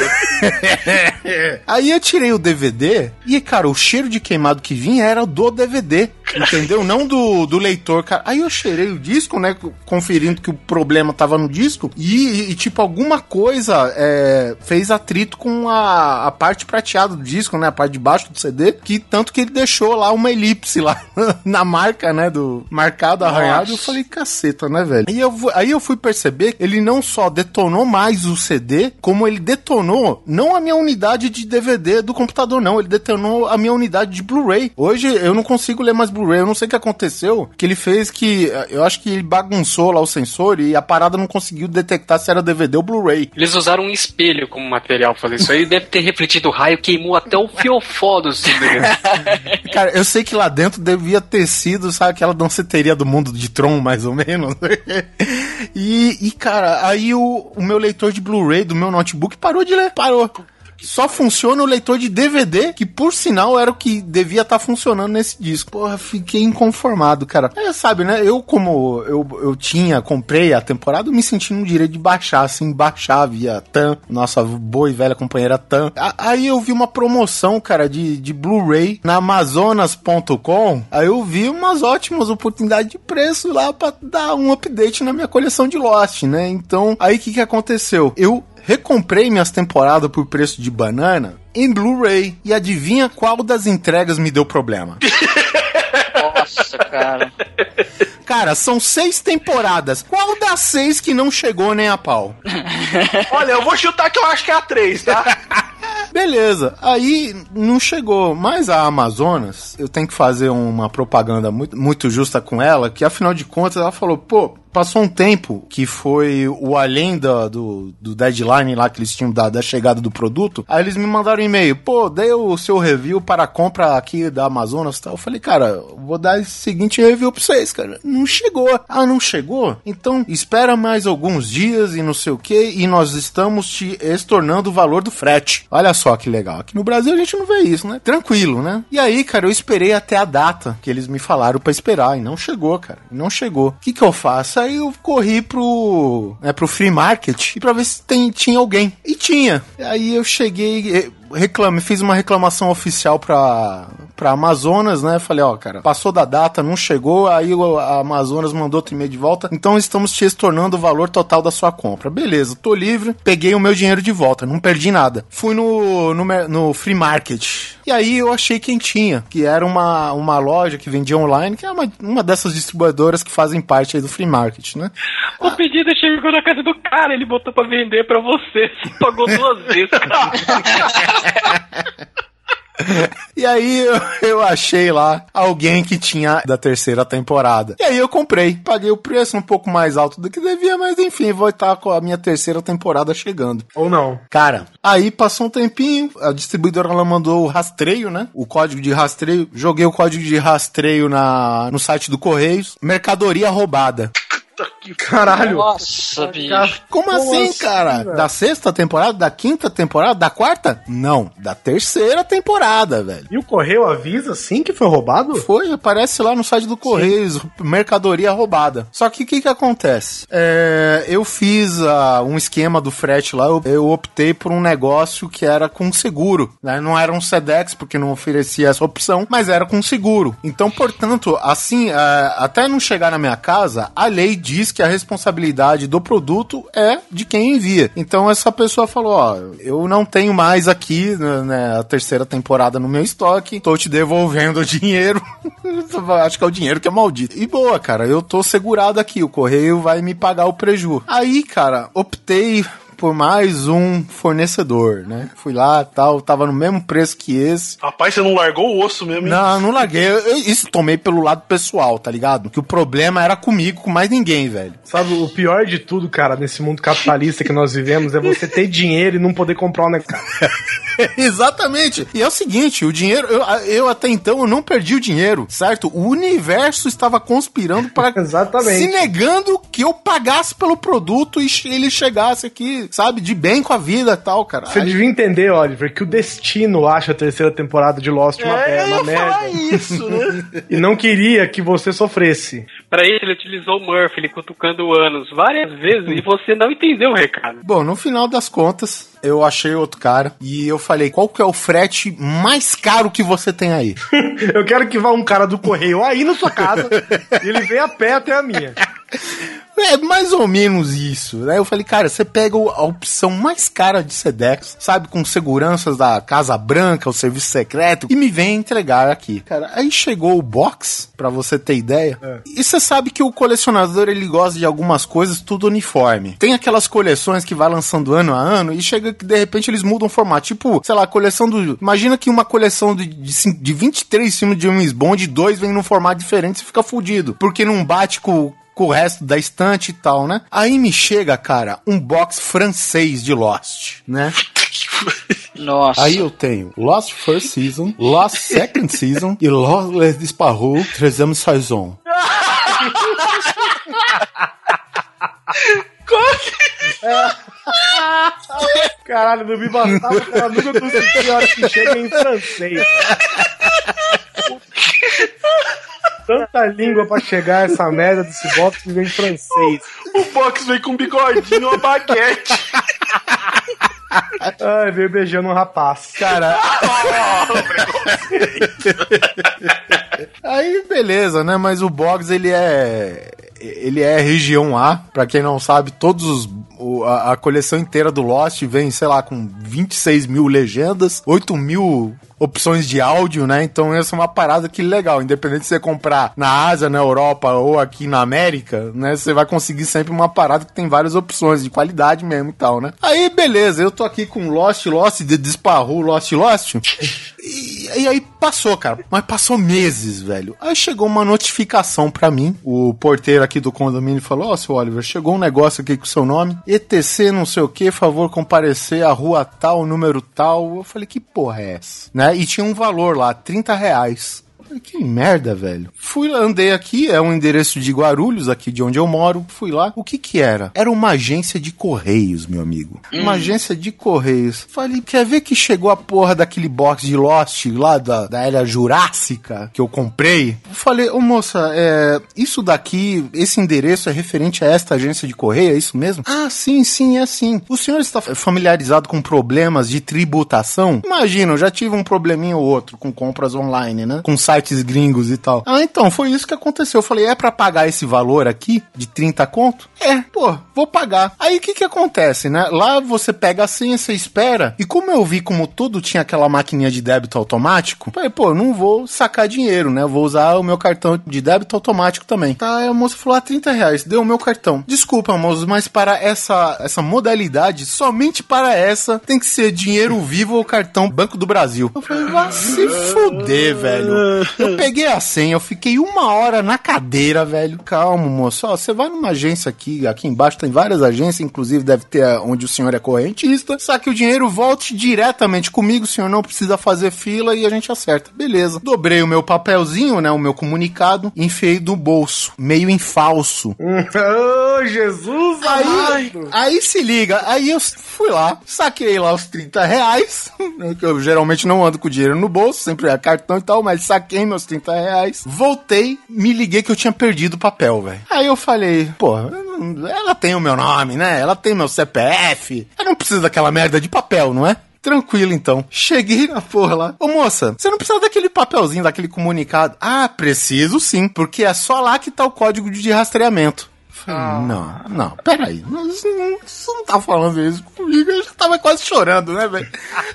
Aí eu tirei o DVD e, cara, o cheiro de queimado que vinha era do DVD, entendeu? Não do, do leitor, cara. Aí eu cheirei o disco, né? Conferindo que o problema tava no disco. E, e, tipo, alguma coisa é, fez atrito com a, a parte prateada do disco, né? A parte de baixo do CD. Que tanto que ele deixou lá uma elipse lá na marca, né? Do marcado, arranhado. Eu falei, caceta, né, velho? Aí eu, aí eu fui perceber, ele não só detonou mais o CD, como ele detonou não a minha unidade de DVD do computador, não. Ele detonou a minha unidade de Blu-ray. Hoje eu não consigo ler mais Blu-ray. Eu não sei o que aconteceu, que ele fez que. Eu acho que ele bagunçou lá o sensor e a parada não conseguiu detectar se era DVD ou Blu-ray. Eles usaram um espelho como material pra fazer isso aí. Deve ter refletido o raio, queimou até o fiofó do CD. Cara, eu sei que lá dentro devia ter sido, sabe, aquela danceteria do mundo de Tron, mais ou menos. e, e, cara, aí o, o meu leitor de Blu-ray do meu notebook parou de ler. Parou. Só funciona o leitor de DVD, que por sinal era o que devia estar funcionando nesse disco. Porra, fiquei inconformado, cara. É, sabe, né? Eu, como eu, eu tinha, comprei a temporada, me senti no direito de baixar, assim, baixar via TAM, nossa boa e velha companheira TAM. Aí eu vi uma promoção, cara, de, de Blu-ray na Amazonas.com. Aí eu vi umas ótimas oportunidades de preço lá pra dar um update na minha coleção de Lost, né? Então, aí o que, que aconteceu? Eu recomprei minhas temporadas por preço de banana em Blu-ray. E adivinha qual das entregas me deu problema? Nossa, cara. Cara, são seis temporadas. Qual das seis que não chegou nem a pau? Olha, eu vou chutar que eu acho que é a 3, tá? Beleza, aí não chegou. Mas a Amazonas, eu tenho que fazer uma propaganda muito, muito justa com ela, que afinal de contas ela falou, pô, passou um tempo que foi o além da- do, do deadline lá que eles tinham da, da chegada do produto. Aí eles me mandaram um e-mail, pô, dei o seu review para a compra aqui da Amazonas e tal. Eu falei, cara, vou dar esse seguinte review pra vocês, cara. Não chegou. Ah, não chegou? Então espera mais alguns dias e não sei o que, e nós estamos te estornando o valor do frete. Olha só que legal. Aqui no Brasil a gente não vê isso, né? Tranquilo, né? E aí, cara, eu esperei até a data que eles me falaram pra esperar, e não chegou, cara. Não chegou. O que que eu faço? Aí eu corri pro, né, pro free market pra ver se tem, tinha alguém. E tinha. E aí eu cheguei, eh, reclame, fiz uma reclamação oficial pra, pra Amazonas, né? Falei, ó, cara, passou da data, não chegou, aí o- a Amazonas mandou outro e-mail de volta, então estamos te estornando o valor total da sua compra. Beleza, tô livre, peguei o meu dinheiro de volta, não perdi nada. Fui no, no, no free market. E aí eu achei quem tinha, que era uma, uma loja que vendia online, que é uma, uma dessas distribuidoras que fazem parte aí do free market, né? o pedido chegou na casa do cara, ele botou pra vender pra você. Você pagou duas vezes, cara. E aí eu, eu achei lá alguém que tinha da terceira temporada. E aí eu comprei. Paguei o preço um pouco mais alto do que devia, mas enfim, vou estar com a minha terceira temporada chegando. Ou não. Cara, aí passou um tempinho, a distribuidora ela mandou o rastreio, né? O código de rastreio. Joguei o código de rastreio na, no site do Correios. Mercadoria roubada. Caralho. Nossa, bicho. Como, Como assim, assim, cara? velho? Da sexta temporada? Da quinta temporada? Da quarta? Não, da terceira temporada, velho. E o correio avisa sim que foi roubado? Foi, aparece lá no site do Correios, mercadoria roubada. Só que o que que acontece? É, eu fiz ah, um esquema do frete lá, eu, eu optei por um negócio que era com seguro, né? Não era um Sedex, porque não oferecia essa opção, mas era com seguro. Então, portanto, assim, ah, até não chegar na minha casa, a lei diz que a responsabilidade do produto é de quem envia. Então, essa pessoa falou, ó, eu não tenho mais aqui né, né, a terceira temporada no meu estoque, tô te devolvendo o dinheiro. Acho que é o dinheiro que é maldito. E boa, cara, eu tô segurado aqui, o correio vai me pagar o preju. Aí, cara, optei por mais um fornecedor, né? Fui lá, tal, tava no mesmo preço que esse. Rapaz, você não largou o osso mesmo, hein? Não, não larguei. Eu, eu- isso tomei pelo lado pessoal, tá ligado? Que o problema era comigo, com mais ninguém, velho. Sabe, o pior de tudo, cara, nesse mundo capitalista que nós vivemos é você ter dinheiro e não poder comprar um negócio. Exatamente. E é o seguinte, o dinheiro, eu, eu até então eu não perdi o dinheiro, certo? O universo estava conspirando para Exatamente. se negando que eu pagasse pelo produto e ele chegasse aqui, sabe, de bem com a vida e tal, cara. Você devia entender, Oliver, que o destino acha a terceira temporada de Lost uma, É, uma merda. falar isso, né? E não queria que você sofresse. Pra isso, ele utilizou o Murphy, ele cutucando o Anos várias vezes e você não entendeu o recado. Bom, no final das contas, eu achei outro cara e eu falei, qual que é o frete mais caro que você tem aí? Eu quero que vá um cara do correio aí na sua casa e ele venha a pé até a minha. É mais ou menos isso, né? Eu falei, cara, você pega a opção mais cara de Sedex, sabe, com seguranças da Casa Branca, o serviço secreto, e me vem entregar aqui. Cara, aí chegou o box, pra você ter ideia. E você sabe que o colecionador, ele gosta de algumas coisas tudo uniforme. Tem aquelas coleções que vai lançando ano a ano e chega que de repente eles mudam o formato. Tipo, sei lá, a coleção do. Imagina que uma coleção de, de, de 23 filmes de James Bond, dois vem num formato diferente, você fica fudido. Porque não bate com com o resto da estante e tal, né? Aí me chega, cara, um box francês de Lost, né? Nossa. Aí eu tenho Lost First Season, Lost Second Season e Lost Les Disparus Troisième Saison. Caralho, não me bastava que ela nunca conseguia a hora que chega em francês. Tanta língua pra chegar essa merda desse box que vem em francês. O box vem com um bigodinho, uma baguete. Ai, veio beijando um rapaz. Cara. Aí, beleza, né? Mas o box, ele é. Ele é região A. Pra quem não sabe, todos os. o- a, a coleção inteira do Lost vem, sei lá, com 26 mil legendas, 8 mil opções de áudio, né? Então essa é uma parada que legal. Independente de você comprar na Ásia, na Europa ou aqui na América, né? Você vai conseguir sempre uma parada que tem várias opções de qualidade mesmo e tal, né? Aí, beleza, eu tô aqui com Lost, Lost, de Disparru, Lost, Lost. E, e aí passou, cara. Mas passou meses, velho. Aí chegou uma notificação pra mim. O porteiro aqui do condomínio falou: Ó, seu Oliver, chegou um negócio aqui com o seu nome. ETC não sei o que, favor comparecer à rua tal, número tal. Eu falei: Que porra é essa? Né? E tinha um valor lá, 30 reais. Que merda, velho. Fui lá, andei aqui, é um endereço de Guarulhos, aqui de onde eu moro. Fui lá. O que que era? Era uma agência de correios, meu amigo. Uma agência de correios. Falei, quer ver que chegou a porra daquele box de Lost lá da, da era Jurássica que eu comprei? Falei, ô moça, é, isso daqui, esse endereço é referente a esta agência de correio, é isso mesmo? Ah, sim, sim, é sim. O senhor está familiarizado com problemas de tributação? Imagina, eu já tive um probleminha ou outro com compras online, né? Com sites gringos e tal. Ah, então, foi isso que aconteceu. Eu falei, é pra pagar esse valor aqui, de 30 conto? É, pô, vou pagar. Aí o que que acontece, né? Lá você pega a senha, você espera, e como eu vi como tudo tinha aquela maquininha de débito automático, falei, pô, não vou sacar dinheiro, né? Eu vou usar o meu cartão de débito automático também. Tá, aí a moça falou, ah, 30 reais, deu o meu cartão. Desculpa, moço, mas para essa, essa modalidade, somente para essa, tem que ser dinheiro vivo ou cartão Banco do Brasil. Eu falei, vai se fuder, velho. Eu peguei a senha, eu fiquei uma hora na cadeira, velho. Calma, moço. Ó, você vai numa agência aqui, aqui embaixo tem várias agências, inclusive deve ter onde o senhor é correntista. Saque o dinheiro, volte diretamente comigo, o senhor não precisa fazer fila e a gente acerta. Beleza. Dobrei o meu papelzinho, né, o meu comunicado, enfiei do bolso, meio em falso. Ô, Jesus Aí, amado. aí se liga, aí eu fui lá, saquei lá os 30 reais, né, que eu geralmente não ando com dinheiro no bolso, sempre é cartão e tal, mas saquei meus 30 reais, voltei, me liguei que eu tinha perdido o papel, velho. Aí eu falei, pô, ela tem o meu nome, né? Ela tem meu CPF, eu não preciso daquela merda de papel, não é? Tranquilo, então. Cheguei na porra lá. Ô, moça, você não precisa daquele papelzinho, daquele comunicado. Ah, preciso sim, porque é só lá que tá o código de rastreamento. Falei, não, não, peraí. Você não, você não tá falando isso comigo. Eu já tava quase chorando, né, velho?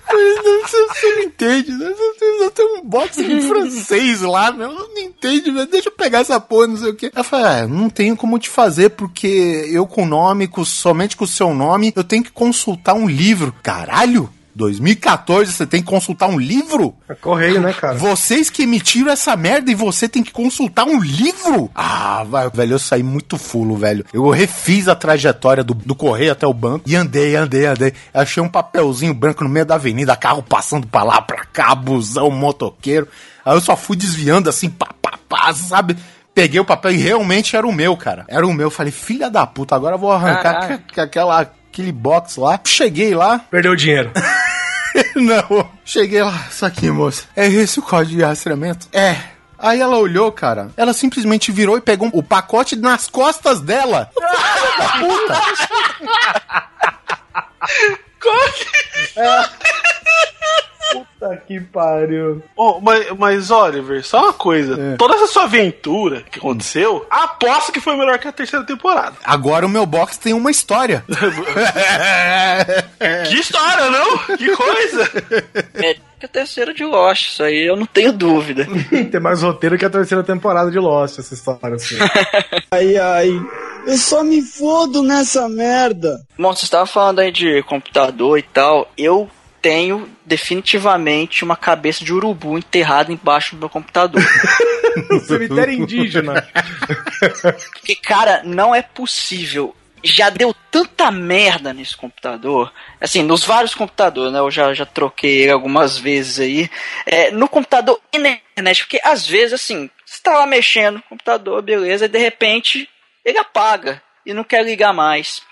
Você, você não entende, né? Você- Eu tenho um box em francês lá, meu. Não entende, velho. Deixa eu pegar essa porra, não sei o quê. Eu falei, ah, não tenho como te fazer, porque eu com o nome, com, somente com o seu nome, eu tenho que consultar um livro. Caralho! 2014, você tem que consultar um livro? É correio, né, cara? Vocês que emitiram essa merda e você tem que consultar um livro? Ah, vai, velho, eu saí muito fulo, velho. Eu refiz a trajetória do, do correio até o banco e andei, andei, andei. Achei um papelzinho branco no meio da avenida, carro passando pra lá, pra cá, busão, motoqueiro. Aí eu só fui desviando assim, pá, pá, pá, sabe? Peguei o papel e realmente era o meu, cara. Era o meu. Falei, filha da puta, agora eu vou arrancar aquela, aquele box lá. Cheguei lá, Perdeu o dinheiro. não. Cheguei lá, isso aqui, moça. É esse o código de rastreamento? É. Aí ela olhou, cara. Ela simplesmente virou e pegou o pacote nas costas dela. Eu falei, Filha da puta. Puta que pariu. Oh, mas, mas, Oliver, só uma coisa. É. Toda essa sua aventura que aconteceu, aposto que foi melhor que a terceira temporada. Agora o meu box tem uma história. Que história, não? Que coisa! É que a terceira de Lost, isso aí eu não tenho dúvida. Tem mais roteiro que a terceira temporada de Lost, essa história, assim. Ai, ai. Eu só me fodo nessa merda. Bom, você estava falando aí de computador e tal. Eu tenho definitivamente uma cabeça de urubu enterrada embaixo do meu computador. Cemitério indígena. Porque, cara, não é possível. Já deu tanta merda nesse computador. Assim, nos vários computadores, né? Eu já, já troquei ele algumas vezes aí. É, no computador e na internet. Porque às vezes, assim, você tá lá mexendo no computador, beleza, e de repente ele apaga e não quer ligar mais.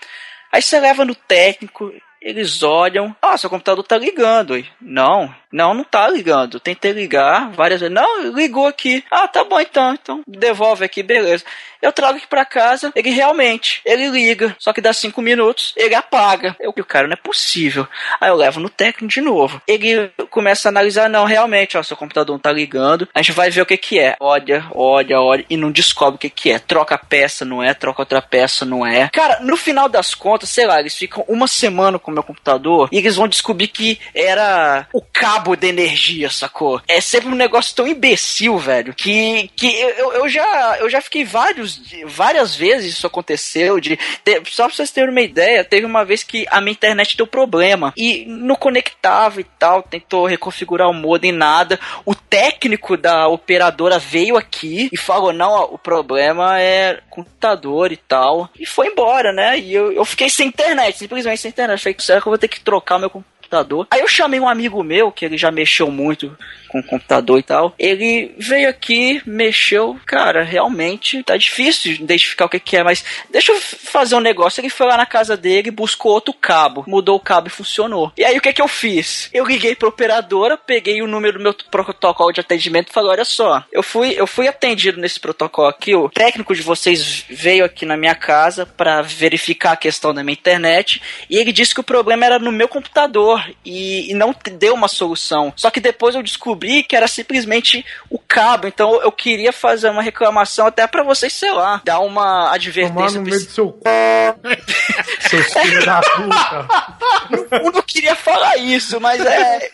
Aí você leva no técnico, eles olham, ah, seu computador tá ligando. Não, não, não tá ligando. Tentei ligar várias vezes. Não, ligou aqui. Ah, tá bom então, então devolve aqui, beleza. Eu trago aqui pra casa, ele realmente, ele liga, só que dá cinco minutos, ele apaga. Eu, o cara, não é possível. Aí eu levo no técnico de novo. Ele começa a analisar, não, realmente, ó, seu computador não tá ligando. A gente vai ver o que que é. Olha, olha, olha, e não descobre o que que é. Troca peça, não é, troca outra peça, não é. Cara, no final das contas, sei lá, eles ficam uma semana com meu computador e eles vão descobrir que era o cabo de energia, sacou? É sempre um negócio tão imbecil, velho, que, que eu, eu já eu já fiquei vários várias vezes isso aconteceu de só pra vocês terem uma ideia, teve uma vez que a minha internet deu problema e não conectava e tal, tentou reconfigurar o modem nada. O técnico da operadora veio aqui e falou: "Não, o problema é computador e tal". E foi embora, né? E eu, eu fiquei sem internet, simplesmente sem internet. Falei, será que eu vou ter que trocar meu computador? Aí eu chamei um amigo meu, que ele já mexeu muito com o computador e tal. Ele veio aqui, mexeu. Cara, realmente tá difícil de identificar o que, que é, mas deixa eu fazer um negócio. Ele foi lá na casa dele, buscou outro cabo, mudou o cabo e funcionou. E aí o que, que eu fiz? Eu liguei pra operadora, peguei o número do meu protocolo de atendimento e falei: olha só, eu fui, eu fui atendido nesse protocolo aqui. O técnico de vocês veio aqui na minha casa para verificar a questão da minha internet e ele disse que o problema era no meu computador e, e não deu uma solução. Só que depois eu descobri que era simplesmente o cabo. Então eu queria fazer uma reclamação até para vocês, sei lá, dar uma Tomar advertência. no meio do seu c... Seus filhos da puta. Eu não queria falar isso, mas é.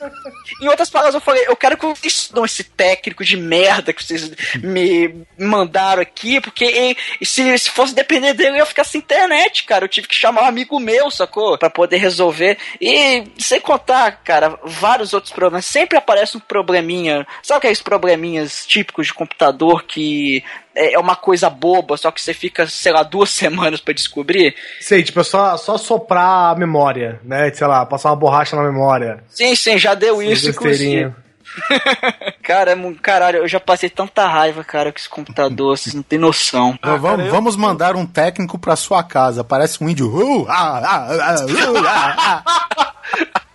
Em outras palavras, eu falei, eu quero que vocês dão esse técnico de merda que vocês me mandaram aqui, porque se, se fosse depender dele, eu ia ficar sem internet, cara. Eu tive que chamar um amigo meu, sacou? Pra poder resolver. E sem contar, cara, vários outros problemas. Sempre aparece um probleminha. Sabe aqueles probleminhas típicos de computador que é é uma coisa boba, só que você fica, sei lá, duas semanas pra descobrir? Sei, tipo, é só, só soprar a memória, né? Sei lá, passar uma borracha na memória. Sim, sim, já deu isso, inclusive. Cara, é caralho, eu já passei tanta raiva, cara, com esse computador, vocês não tem noção. Então, vamos, vamos mandar um técnico pra sua casa. Parece um índio. Uh, ah, ah, ah, uh, ah,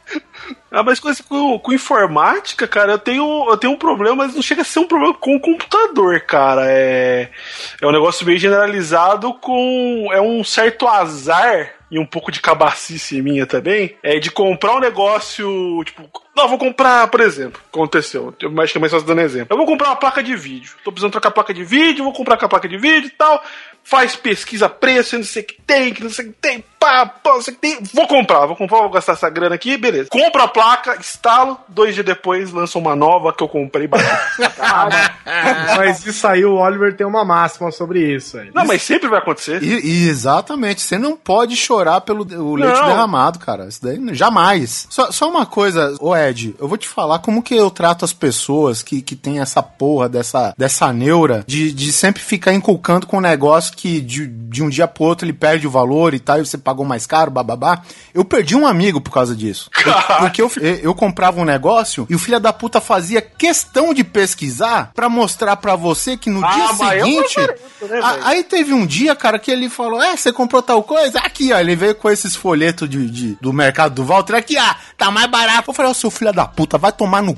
ah. Mas coisa com, com informática, cara, eu tenho, eu tenho um problema, mas não chega a ser um problema com o computador, cara. É, é um negócio meio generalizado com. É um certo azar e um pouco de cabacice minha também. É de comprar um negócio, tipo. Não, vou comprar, por exemplo, aconteceu. Eu acho que é mais fácil dando exemplo. Eu vou comprar uma placa de vídeo. Tô precisando trocar a placa de vídeo, vou comprar com a placa de vídeo e tal. Faz pesquisa preço, não sei o que tem, que não sei o que tem, pá, pá, que tem. Vou comprar, vou comprar, vou gastar essa grana aqui, beleza. Compro a placa, instalo, dois dias depois lança uma nova que eu comprei. Mas isso aí, o Oliver tem uma máxima sobre isso. Aí. Não, mas sempre vai acontecer. E- e exatamente, você não pode chorar pelo o leite Não. derramado, cara. Isso daí jamais. Só, só uma coisa, ô Ed, eu vou te falar como que eu trato as pessoas que, que tem essa porra dessa, dessa neura de, de sempre ficar inculcando com um negócio que de, de um dia pro outro ele perde o valor e tal, e você pagou mais caro, bababá. Eu perdi um amigo por causa disso. Eu- porque eu, eu comprava um negócio e o filho da puta fazia questão de pesquisar pra mostrar pra você que no Ah, dia seguinte. né, a- aí teve um dia, cara, que ele falou: É, você comprou tal coisa? Aqui, ó. Ele veio com esses folhetos de, de- do mercado do Walter. Aqui, ah, tá mais barato. Eu falei: Ó, seu filho da puta, vai tomar no c...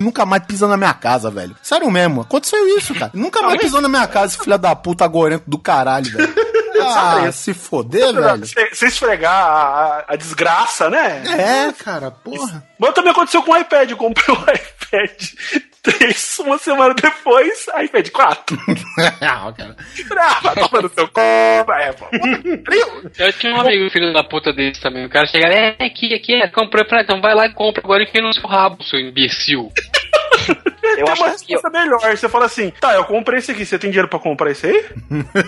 Nunca mais pisou na minha casa, velho. Sério mesmo, aconteceu isso, cara. Nunca mais pisou na minha casa, esse filho da puta gorento do caralho, velho. Ah, se foder, velho. Você você esfregar a, a- desgraça, né? É, cara, porra. Mas também aconteceu com o iPad. Eu comprei o iPad 3, uma semana depois, iPad 4. Ah, cara. Ah, vai tomar no seu c... É, pô. Eu tinha um amigo filho da puta desse também. O cara chega, é, aqui, aqui, é, comprei pra então vai lá e compra agora e enfia no seu rabo, seu imbecil. Eu Tem uma acho que resposta melhor. Você fala assim, tá, eu comprei esse aqui, você tem dinheiro pra comprar esse aí?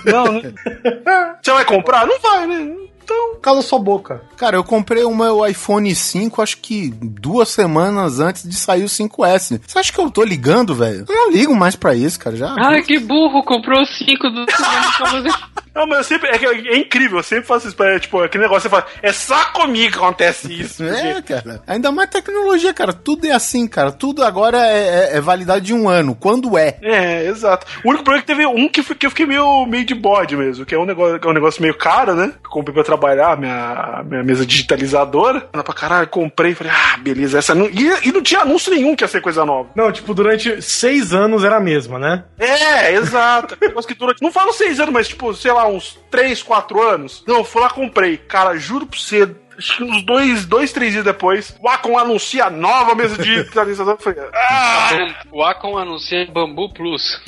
não, né? Você vai comprar? Não vai, né? Então... Cala sua boca. Cara, eu comprei o meu iPhone 5, acho que duas semanas antes de sair o 5S. Você acha que eu tô ligando, velho? Eu não ligo mais pra isso, cara. Já. Ai, que burro, comprou cinco do. Não, mas eu sempre. É, que é incrível, eu sempre faço isso. É, tipo, aquele negócio, você fala, é só comigo que acontece isso. É, cara. Ainda mais tecnologia, cara. Tudo é assim, cara. Tudo agora é, é- é validade de um ano. Quando é? É, exato. O único problema é que teve um que, que eu fiquei meio, meio de bode mesmo, que é um negócio, que é um negócio meio caro, né? Eu comprei pra trabalhar, minha, minha mesa digitalizadora. Anda pra caralho, comprei, falei, ah, beleza, essa não. E, e não tinha anúncio nenhum que ia ser coisa nova. Não, tipo, durante seis anos era a mesma, né? É, exato. Aquele negócio que dura. Não falo seis anos, mas tipo, sei lá, uns três, quatro anos. Não, eu fui lá comprei. Cara, juro pra você. Acho que uns dois, dois, três dias depois, o Acom anuncia a nova mesa de digitalizador. Eu falei, ah, O Acom anuncia Bambu Plus.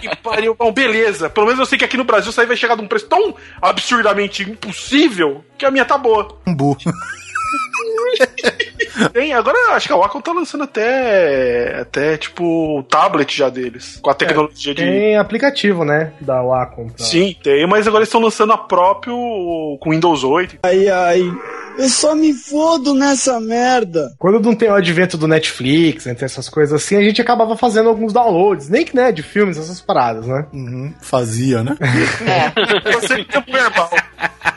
que pariu. Bom, beleza. Pelo menos eu sei que aqui no Brasil isso aí vai chegar num preço tão absurdamente impossível que a minha tá boa. Um burro. Tem, agora acho que a Wacom tá lançando até, até tipo, o tablet já deles. Com a tecnologia de. Tem aplicativo, né? Da Wacom. pra- Sim, tem, mas agora eles estão lançando a próprio com Windows 8. Ai, ai. Eu só me fodo nessa merda. Quando não tem o advento do Netflix, entre essas coisas assim, a gente acabava fazendo alguns downloads, nem que né, de filmes, essas paradas, né? Uhum, fazia, né? Você tempo verbal.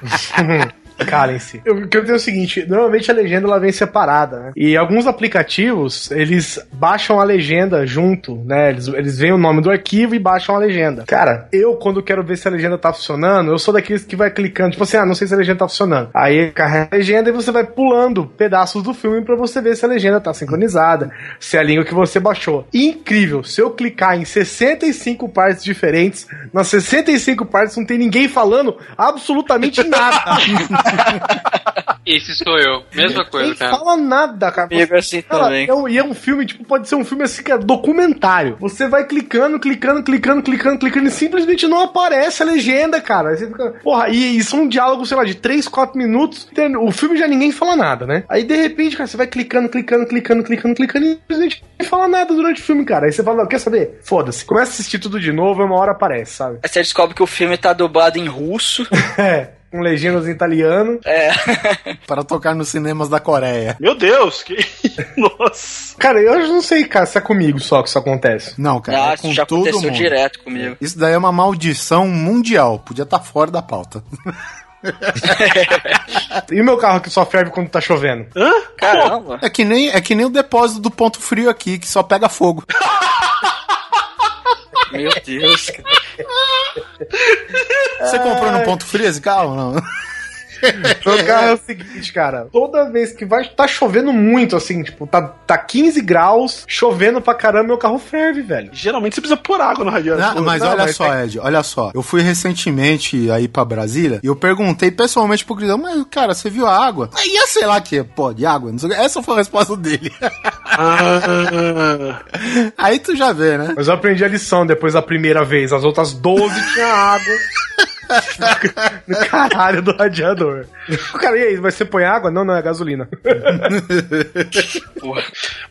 Calem-se. O que eu tenho é o seguinte: normalmente a legenda ela vem separada, né? E alguns aplicativos eles baixam a legenda junto, né? Eles, eles veem o nome do arquivo e baixam a legenda. Cara, eu quando quero ver se a legenda tá funcionando, eu sou daqueles que vai clicando, tipo assim, ah, não sei se a legenda tá funcionando. Aí carrega a legenda e você vai pulando pedaços do filme pra você ver se a legenda tá sincronizada, se é a língua que você baixou. Incrível! Se eu clicar em 65 partes diferentes, nas 65 partes não tem ninguém falando absolutamente nada. Esse sou eu. Mesma coisa, Ninguém cara. fala nada, cara. Comigo assim Cara, também. é um- e é um filme, tipo, pode ser um filme assim que é documentário. Você vai clicando, clicando, clicando, clicando, clicando e simplesmente não aparece a legenda, cara. Aí você fica, porra, e isso é um diálogo, sei lá, de 3, 4 minutos. O filme já ninguém fala nada, né? Aí de repente, cara, você vai clicando, clicando, clicando, clicando, clicando e simplesmente não fala nada durante o filme, cara. Aí você fala, não, quer saber? Foda-se. Começa a assistir tudo de novo, uma hora aparece, sabe? Aí você descobre que o filme tá dublado em russo. É. Com legendas em italiano. É. Para tocar nos cinemas da Coreia. Meu Deus, que. Nossa. Cara, eu não sei, cara, se é comigo só que isso acontece. Não, cara, Ah, é isso com já todo aconteceu mundo. direto comigo. Isso daí é uma maldição mundial. Podia estar fora da pauta. E o meu carro que só ferve quando tá chovendo? Hã? Caramba. É que nem, é que nem o depósito do ponto frio aqui, que só pega fogo. Meu Deus, cara. Você comprou no ponto frio esse carro? ou Não. Carro é o seguinte, cara. Toda vez que vai. Tá chovendo muito, assim, tipo, tá, tá 15 graus, chovendo pra caramba, meu carro ferve, velho. Geralmente você precisa pôr água no radiador. Não, mas não, olha mas só, é- Ed, olha só. Eu fui recentemente aí pra Brasília e eu perguntei pessoalmente pro Grisão, mas, cara, você viu a água? Aí ia sei lá que, pô, de água. não sei. Essa foi a resposta dele. Ah, aí tu já vê, né? Mas eu aprendi a lição depois da primeira vez. As outras 12 tinha água. no caralho do radiador. O cara, e aí, mas você põe água? Não, não, é gasolina.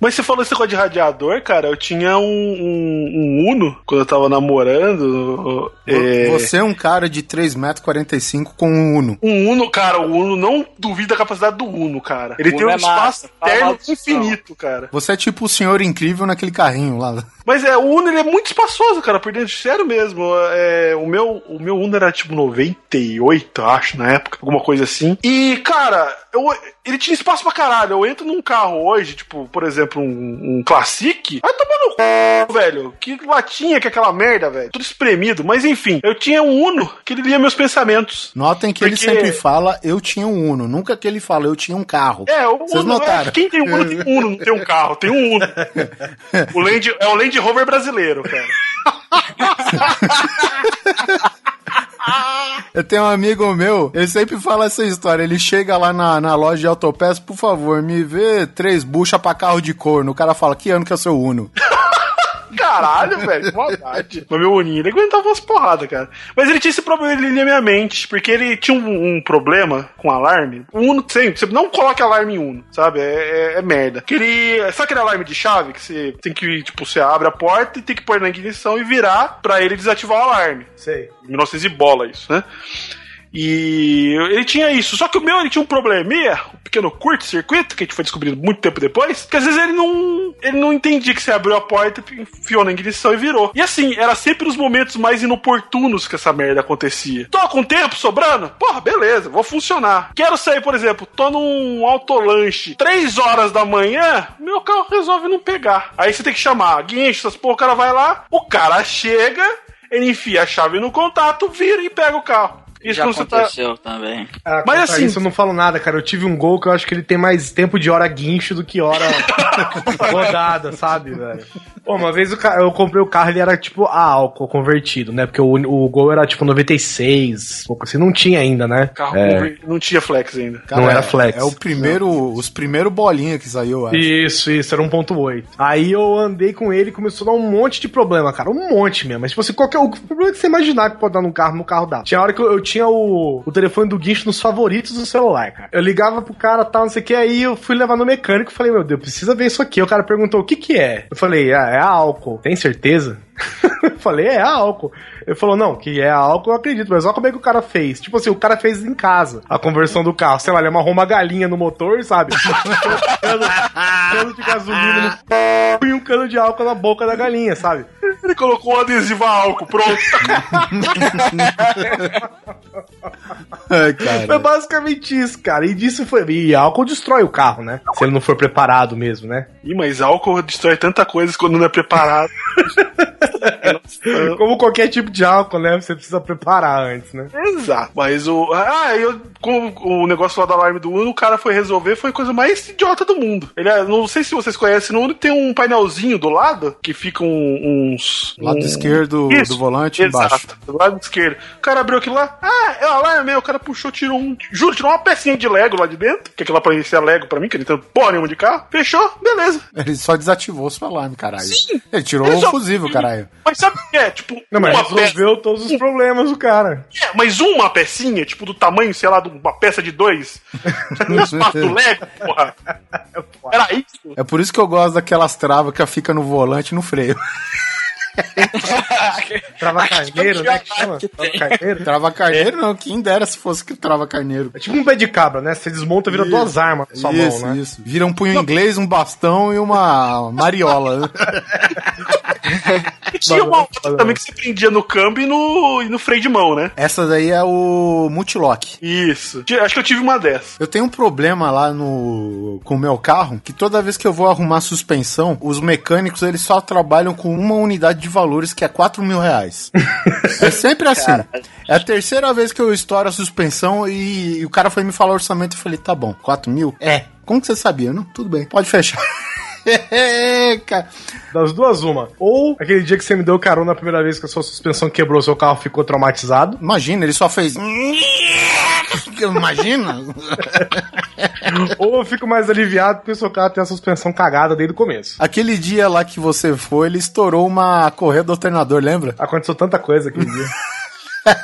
Mas você falou esse negócio de radiador, cara. Eu tinha um, um, um Uno quando eu tava namorando. é, Você é um cara de 3,45m com um Uno. Um Uno, cara, o Uno não duvida a capacidade do Uno, cara. Ele O tem Uno um é espaço massa, eterno infinito, cara. Você é tipo o senhor incrível naquele carrinho lá. Mas é, o Uno ele é muito espaçoso, cara, por dentro, sério mesmo. É, o, meu, o meu Uno era tipo 98, acho, na época, alguma coisa assim. E, cara, eu, ele tinha espaço pra caralho. Eu entro num carro hoje, tipo, por exemplo, um, um Classic, vai tomar no c, velho. Que latinha que é aquela merda, velho. Tudo espremido. Mas enfim, eu tinha um Uno que ele lia meus pensamentos. Notem que ele Porque- sempre fala, eu tinha um Uno. Nunca que ele fala, eu tinha um carro. É, o Vocês Uno, notaram? é, quem tem um Uno tem um Uno, não tem um carro, tem um Uno. O Land, é o Land Rover brasileiro, cara. Eu tenho um amigo meu, ele sempre fala essa história. Ele chega lá na, na loja de autopeças, por favor, me vê três buchas pra carro de corno. O cara fala, que ano que é o seu Uno? Caralho, velho, que maldade. Mas meu Uninho, ele aguentava umas porradas, cara. Mas ele tinha esse problema ali na minha mente, porque ele tinha um, um problema com alarme. O Uno, sempre, você não coloca alarme em Uno, sabe? É, é, é merda. Que ele, sabe aquele alarme de chave que você tem que, tipo, você abre a porta e tem que pôr na ignição e virar pra ele desativar o alarme. Sei. 1900 e bola isso, né? E ele tinha isso, só que o meu ele tinha um probleminha, um pequeno curto-circuito, que a gente foi descobrindo muito tempo depois, que às vezes ele não, ele não entendia que você abriu a porta, enfiou na ignição e virou. E assim, era sempre os momentos mais inoportunos que essa merda acontecia. Tô com tempo sobrando? Porra, beleza, vou funcionar. Quero sair, por exemplo, tô num autolanche, 3 horas da manhã, meu carro resolve não pegar. Aí você tem que chamar, guincho, essas porra, o cara vai lá, o cara chega, ele enfia a chave no contato, vira e pega o carro. Isso Já tá. aconteceu também. Ah, Mas assim- Isso eu não falo nada, cara. Eu tive um gol que eu acho que ele tem mais tempo de hora guincho do que hora rodada, sabe, velho? Pô, uma vez o ca- eu comprei o carro, ele era tipo a álcool convertido, né? Porque o, o gol era tipo 96, pouco assim, não tinha ainda, né? Carro É. não tinha flex ainda. Não era é- flex. É o primeiro, os primeiros bolinha que saiu, eu acho. Isso, isso, era 1.8. Aí eu andei com ele e começou a dar um monte de problema, cara. Um monte mesmo. Mas, tipo assim, qualquer. O problema que você imaginar que pode dar num carro, no carro dá. Tinha hora que eu, eu tinha o, o telefone do guincho nos favoritos do celular, cara. Eu ligava pro cara, tal, não sei o que, aí eu fui levar no mecânico e falei, meu Deus, precisa ver isso aqui. O cara perguntou, o que que é? Eu falei, ah, é álcool. Tem certeza? eu falei, é álcool. Ele falou, não, que é álcool, eu acredito, mas olha como é que o cara fez. Tipo assim, o cara fez em casa a conversão do carro. Sei lá, ele amarrou uma galinha no motor, sabe? cano, cano de gasolina no e um cano de álcool na boca da galinha, sabe? Ele colocou um adesivo a álcool, pronto. Ai, Foi cara. basicamente isso, cara. E disso foi. E álcool destrói o carro, né? Se ele não for preparado mesmo, né? Ih, mas álcool destrói tanta coisa quando não é preparado. Como qualquer tipo de álcool, né? Você precisa preparar antes, né? Exato. Mas o. Ah, eu. Com o negócio lá do alarme do Uno, o cara foi resolver, foi a coisa mais idiota do mundo. Ele é- não sei se vocês conhecem, no Uno tem um painelzinho do lado que fica um- uns. Lado um- esquerdo do volante Exato, embaixo. do lado esquerdo. O cara abriu aquilo lá. Ah, é o alarme, o cara puxou, tirou um. Juro, tirou uma pecinha de Lego lá de dentro. Que aquilo lá parecia Lego pra mim, que ele tem porra nenhuma de carro. Fechou, beleza. Ele só desativou o seu alarme, caralho. Sim. Ele tirou Ele o só- fusível, caralho. Mas sabe o que é? Tipo, Não, mas uma peça. resolveu todos os problemas do cara. É, mas uma pecinha, tipo, do tamanho, sei lá, de uma peça de dois. espaço do Lego, porra. Era isso. É por isso que eu gosto daquelas travas que fica no volante e no freio. Trava carneiro, né? Que chama? Trava carneiro. Trava carneiro não, quem dera se fosse que trava carneiro. É tipo um pé de cabra, né? Você desmonta e vira duas armas na sua isso, mão, né? isso. Vira um punho inglês, um bastão e uma mariola. E tinha uma outra também que você prendia no câmbio e no, e no freio de mão, né? Essa daí é o multilock. Isso. Acho que eu tive uma dessas. Eu tenho um problema lá no com o meu carro, que toda vez que eu vou arrumar suspensão, os mecânicos eles só trabalham com uma unidade de valores que é 4 mil reais. é sempre assim. É a terceira vez que eu estouro a suspensão e, e o cara foi me falar orçamento e eu falei, tá bom, 4 mil? É. Como que você sabia? Não, tudo bem, pode fechar. Cara, Das duas, uma. Ou aquele dia que você me deu carona a primeira vez que a sua suspensão quebrou, seu carro ficou traumatizado. imagina, ele só fez. Imagina? Ou eu fico mais aliviado porque o seu carro tem a suspensão cagada desde o começo. Aquele dia lá que você foi, ele estourou uma correia do alternador, lembra? Aconteceu tanta coisa aquele dia.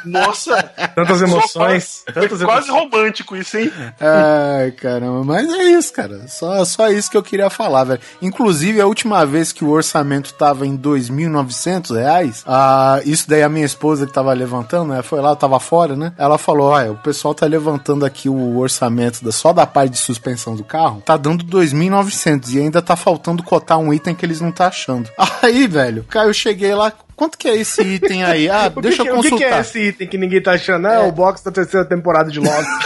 Nossa. Tantas emoções. Foi Tantas quase emoções. romântico isso, hein? Ai, caramba, mas é isso, cara. Só, só isso que eu queria falar, velho. Inclusive, a última vez que o orçamento tava em 2.900 reais, ah, isso daí a minha esposa que tava levantando, né? Foi lá, eu tava fora, né? Ela falou: olha, o pessoal tá levantando aqui o orçamento da, só da parte de suspensão do carro, tá dando 2.900 e ainda tá faltando cotar um item que eles não tá achando. Aí, velho, cara, eu cheguei lá. Quanto que é esse item aí? Ah, deixa que, eu que- o que consultar. que é esse item que ninguém tá achando? É, o box da terceira temporada de Lost.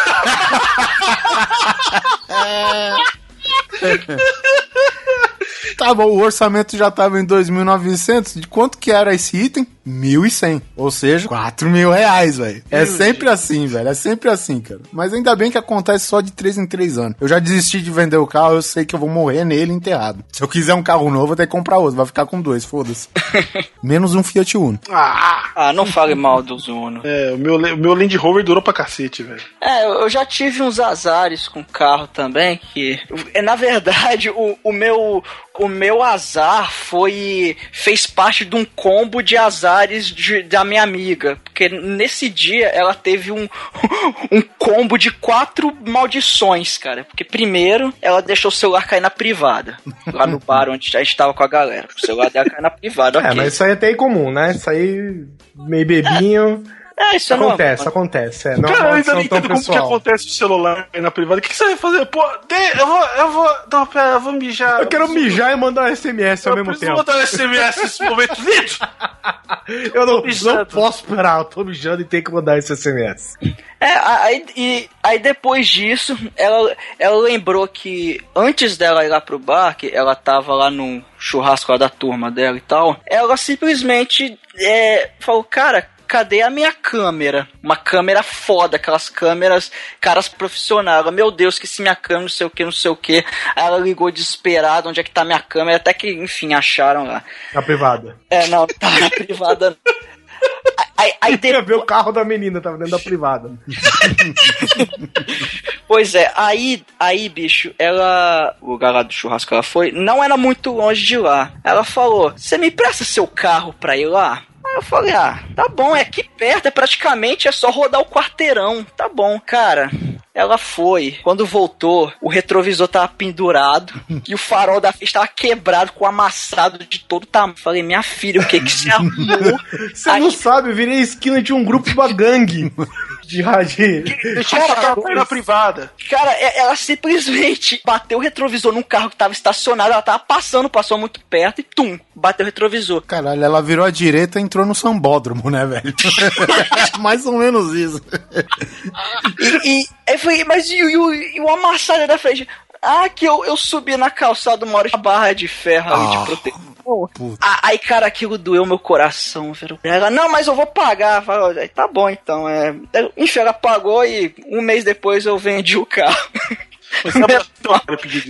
Tá bom, o orçamento já tava em 2.900. De quanto que era esse item? 1.100. Ou seja, 4 mil reais, velho. É sempre assim, velho. É sempre assim, cara. Mas ainda bem que acontece só de 3 em 3 anos. Eu já desisti de vender o carro, eu sei que eu vou morrer nele enterrado. Se eu quiser um carro novo, eu tenho que comprar outro. Vai ficar com dois, foda-se. Menos um Fiat Uno. Ah, Ah, não fale mal do Uno. é, o meu, o meu Land Rover durou pra cacete, velho. É, eu já tive uns azares com carro também, que. é, Na verdade, o, o meu. O meu azar foi. fez parte de um combo de de- da minha amiga. Porque nesse dia ela teve um, um combo de quatro maldições, cara. Porque primeiro ela deixou o celular cair na privada. Lá no bar onde a gente tava com a galera. O celular dela caiu na privada. É, mas isso aí é até incomum, né? Isso aí, meio bebinho. É, isso é acontece, normal. acontece. É, não é Cara, eu ainda não entendo como que pessoal. acontece o celular aí na privada. O que, que você vai fazer? Pô, de- eu vou. Eu vou. Não, pera, eu vou mijar. Eu quero mijar e mandar um SMS ao Eu mesmo tempo. mandar um SMS nesse momento. Vitor! Eu não, não posso esperar, eu tô mijando e tenho que mandar esse SMS. É, aí, e, aí depois disso, ela, ela lembrou que antes dela ir lá pro bar, que ela tava lá no churrasco lá da turma dela e tal, ela simplesmente é, falou, cara, cadê a minha câmera? Uma câmera foda, aquelas câmeras, caras profissionais. Ela, Meu Deus, que se minha câmera, não sei o que, não sei o que. Aí ela ligou desesperada, onde é que tá minha câmera, até que, enfim, acharam lá. Na privada. É, não, tá na privada. Aí, aí depois, ver o carro da menina, tava dentro da privada. Pois é, aí, aí, bicho, ela. O lugar lá do churrasco que ela foi, não era muito longe de lá. Ela falou: Você me presta seu carro pra ir lá? Aí eu falei, ah, tá bom, é aqui perto, é praticamente, é só rodar o quarteirão. Tá bom, cara. Ela foi. Quando voltou, o retrovisor tava pendurado e o farol da frente tava quebrado, com amassado de todo tamanho. Falei, minha filha, o que que você arrumou? Você não sabe, eu virei a esquina de um grupo de uma gangue de rádio. Deixa eu passar na privada. Cara, é- ela simplesmente bateu o retrovisor num carro que tava estacionado, ela tava passando, passou muito perto e tum, bateu o retrovisor. Caralho, ela virou à direita e entrou no sambódromo, né, velho? Mais ou menos isso. E, e mas e, o- e, e o amassado da frente? Ah, que eu, eu subi na calçada uma hora de barra de ferro ali Ah, de proteção. Ah, Aí, cara, aquilo doeu meu coração, velho. Ela, não, mas eu vou pagar. Falei, "Aí, tá bom, então. É... Enfim, ela pagou e um mês depois eu vendi o carro.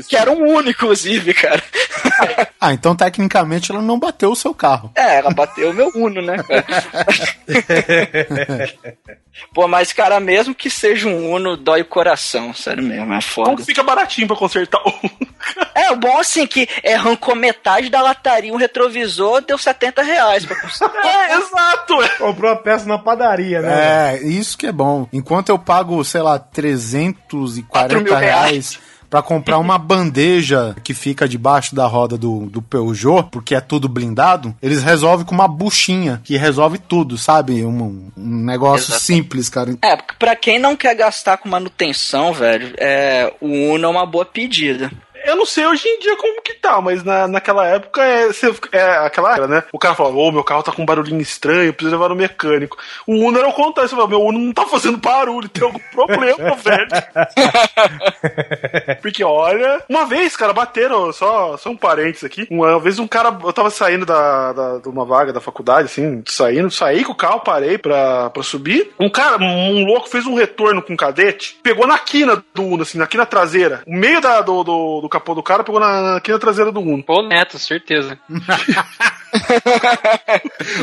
que era um único, inclusive, cara. Ah, então tecnicamente ela não bateu o seu carro. É, ela bateu o meu Uno, né, cara? Pô, mas, cara, mesmo que seja um Uno, dói o coração, sério mesmo, é foda. Como fica baratinho pra consertar um. É, o bom assim que é, arrancou metade da lataria, um retrovisor, deu 70 reais pra consertar. É, exato. Comprou a peça na padaria, né? É, isso que é bom. Enquanto eu pago, sei lá, 340 Quatro mil reais pra comprar uma bandeja que fica debaixo da roda do, do Peugeot, porque é tudo blindado, eles resolvem com uma buchinha, que resolve tudo, sabe? Um, um negócio Exatamente. simples, cara. É, porque pra quem não quer gastar com manutenção, velho, é, o Uno é uma boa pedida. Eu não sei hoje em dia como que tá, mas na, naquela época é, é aquela era, né? O cara fala, ô, meu carro tá com um barulhinho estranho, eu preciso levar no mecânico. O Uno era o contrário, você fala, meu Uno não tá fazendo barulho, tem algum problema, velho. Porque olha, uma vez, cara, bateram, só, só um parênteses aqui. Uma vez um cara, eu tava saindo da, da- de uma vaga da faculdade, assim, saindo, saí com o carro, parei pra, pra subir. Um cara, um louco, fez um retorno com um cadete, pegou na quina do Uno, assim, na quina traseira. O meio da, do, do, do capô do cara pegou na, na quina traseira do Uno. Pô, Neto, certeza.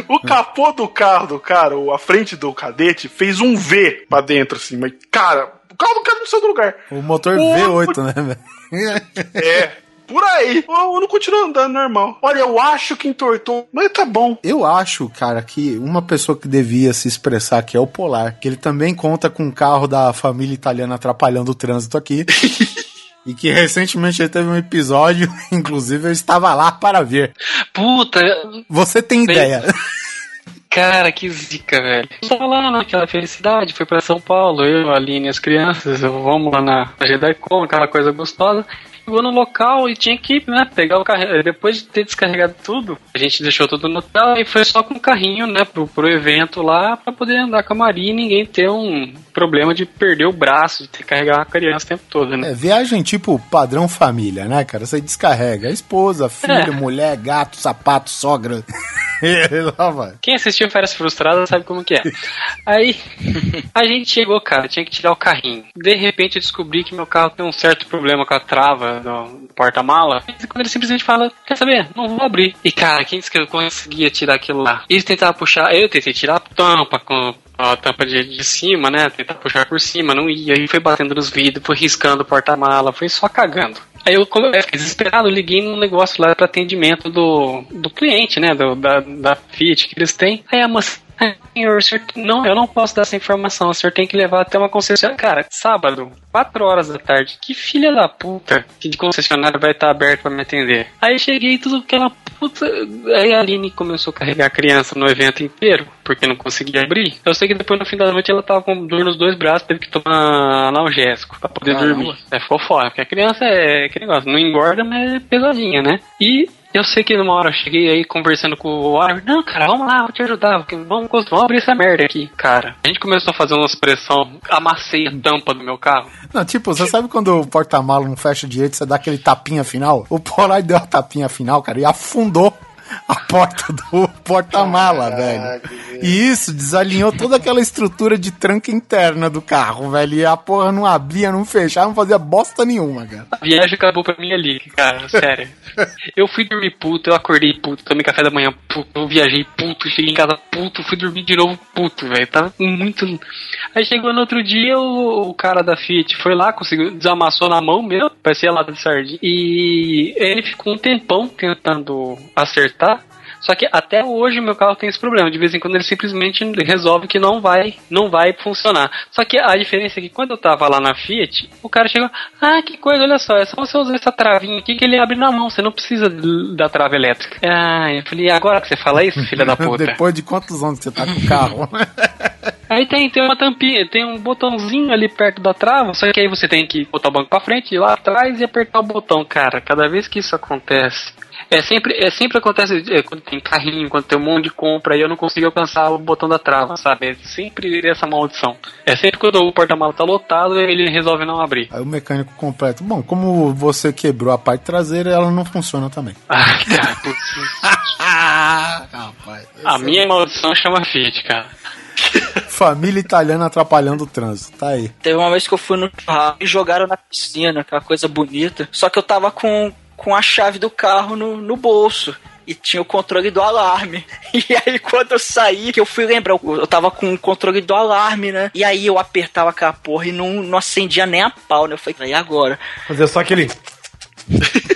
O capô do carro do cara, a frente do cadete, fez um V pra dentro, assim, mas, cara, o carro do cara não saiu do lugar. O motor O V8, né, velho? É. Por aí. O Uno continua andando normal. Olha, eu acho que entortou, mas tá bom. Eu acho, cara, que uma pessoa que devia se expressar aqui é o Polar, que ele também conta com um carro da família italiana atrapalhando o trânsito aqui. e que recentemente teve um episódio, inclusive eu estava lá para ver. Puta, Você tem Bem- ideia? cara, que zica, velho. Tava lá naquela felicidade, foi pra São Paulo, eu, a Aline e as crianças, vamos lá na Redacom, aquela coisa gostosa. Chegou no local e tinha que, né, pegar o carro. Depois de ter descarregado tudo, a gente deixou tudo no hotel e foi só com o carrinho, né, pro, pro evento lá, pra poder andar com a Maria e ninguém ter um problema de perder o braço, de ter que carregar a criança o tempo todo, né. É, viagem tipo padrão família, né, cara? Você descarrega a esposa, filho, É. mulher, gato, sapato, sogra. Lá vai. Quem assistiu Férias Frustradas sabe como que é. Aí, a gente chegou, cara, tinha que tirar o carrinho. De repente eu descobri que meu carro tem um certo problema com a trava do porta-mala. E Quando ele simplesmente fala, quer saber? Não vou abrir. E cara, quem disse que eu conseguia tirar aquilo lá? Eles tentavam puxar, eu tentei tirar a tampa com a tampa de, de cima, né? Tentar puxar por cima, não ia. Aí foi batendo nos vidros, foi riscando o porta-mala, foi só cagando. Aí eu, fiquei desesperado, eu liguei num negócio lá para atendimento do, do cliente, né? Do, da, da Fiat que eles têm. Aí a moça. "Ah, Senhor, senhor, não, eu não posso dar essa informação. O senhor tem que levar até uma concessionária. Cara, sábado, 4 horas da tarde. Que filha da puta que de concessionária vai estar aberto para me atender. Aí cheguei tudo aquela puta. Aí a Aline começou a carregar a criança no evento inteiro, porque não conseguia abrir. Eu sei que depois no fim da noite ela tava com dor nos dois braços, teve que tomar analgésico pra poder dormir. É, ficou fora, porque a criança é que negócio, não engorda, mas é pesadinha, né? E eu sei que numa hora eu cheguei aí conversando com o Warner. Não, cara, vamos lá, vou te ajudar. Vamos, vamos abrir essa merda aqui. Cara, a gente começou a fazer umas pressão. Amassei a tampa do meu carro. Não, tipo, você sabe quando o porta-mala não fecha direito, você dá aquele tapinha final? O Polar deu a tapinha final, cara, e afundou a porta do porta-mala, velho. E isso desalinhou toda aquela estrutura de tranca interna do carro, velho. E a porra não abria, não fechava, não fazia bosta nenhuma, cara. A viagem acabou pra mim ali, cara, sério. Eu fui dormir puto, eu acordei puto, tomei café da manhã puto, eu viajei puto, cheguei em casa puto, fui dormir de novo puto, velho. Tava muito. Aí chegou no outro dia, o, o cara da Fiat foi lá, conseguiu, desamassou na mão mesmo, parecia lata de sardinha. E ele ficou um tempão tentando acertar. した Só que até hoje meu carro tem esse problema. De vez em quando ele simplesmente resolve que não vai, não vai funcionar. Só que a diferença é que quando eu tava lá na Fiat, o cara chegou, ah, que coisa, olha só, é só você usar essa travinha aqui que ele abre na mão, você não precisa da trava elétrica. Ah, eu falei, agora que você fala isso, filha da puta? Depois de quantos anos você tá com o carro? Aí tem, tem uma tampinha, tem um botãozinho ali perto da trava, só que aí você tem que botar o banco pra frente, ir lá atrás e apertar o botão, cara. Cada vez que isso acontece. É sempre, é sempre acontece é, quando tem carrinho, quando tem um monte de compra e eu não consigo alcançar o botão da trava, sabe? É sempre essa maldição. É sempre quando o porta-malas tá lotado, ele resolve não abrir. Aí o mecânico completo. Bom, como você quebrou a parte traseira, ela não funciona também. Ah, cara, putz. Rapaz. A minha maldição chama Fiat, cara. Família italiana atrapalhando o trânsito. Tá aí. Teve uma vez que eu fui no carro e jogaram na piscina, aquela coisa bonita. Só que eu tava com, com a chave do carro no, no bolso. E tinha o controle do alarme. E aí, quando eu saí, que eu fui lembrar, eu, eu tava com o controle do alarme, né? E aí eu apertava aquela porra e não, não acendia nem a pau, né? Eu falei, e agora? Fazer só aquele.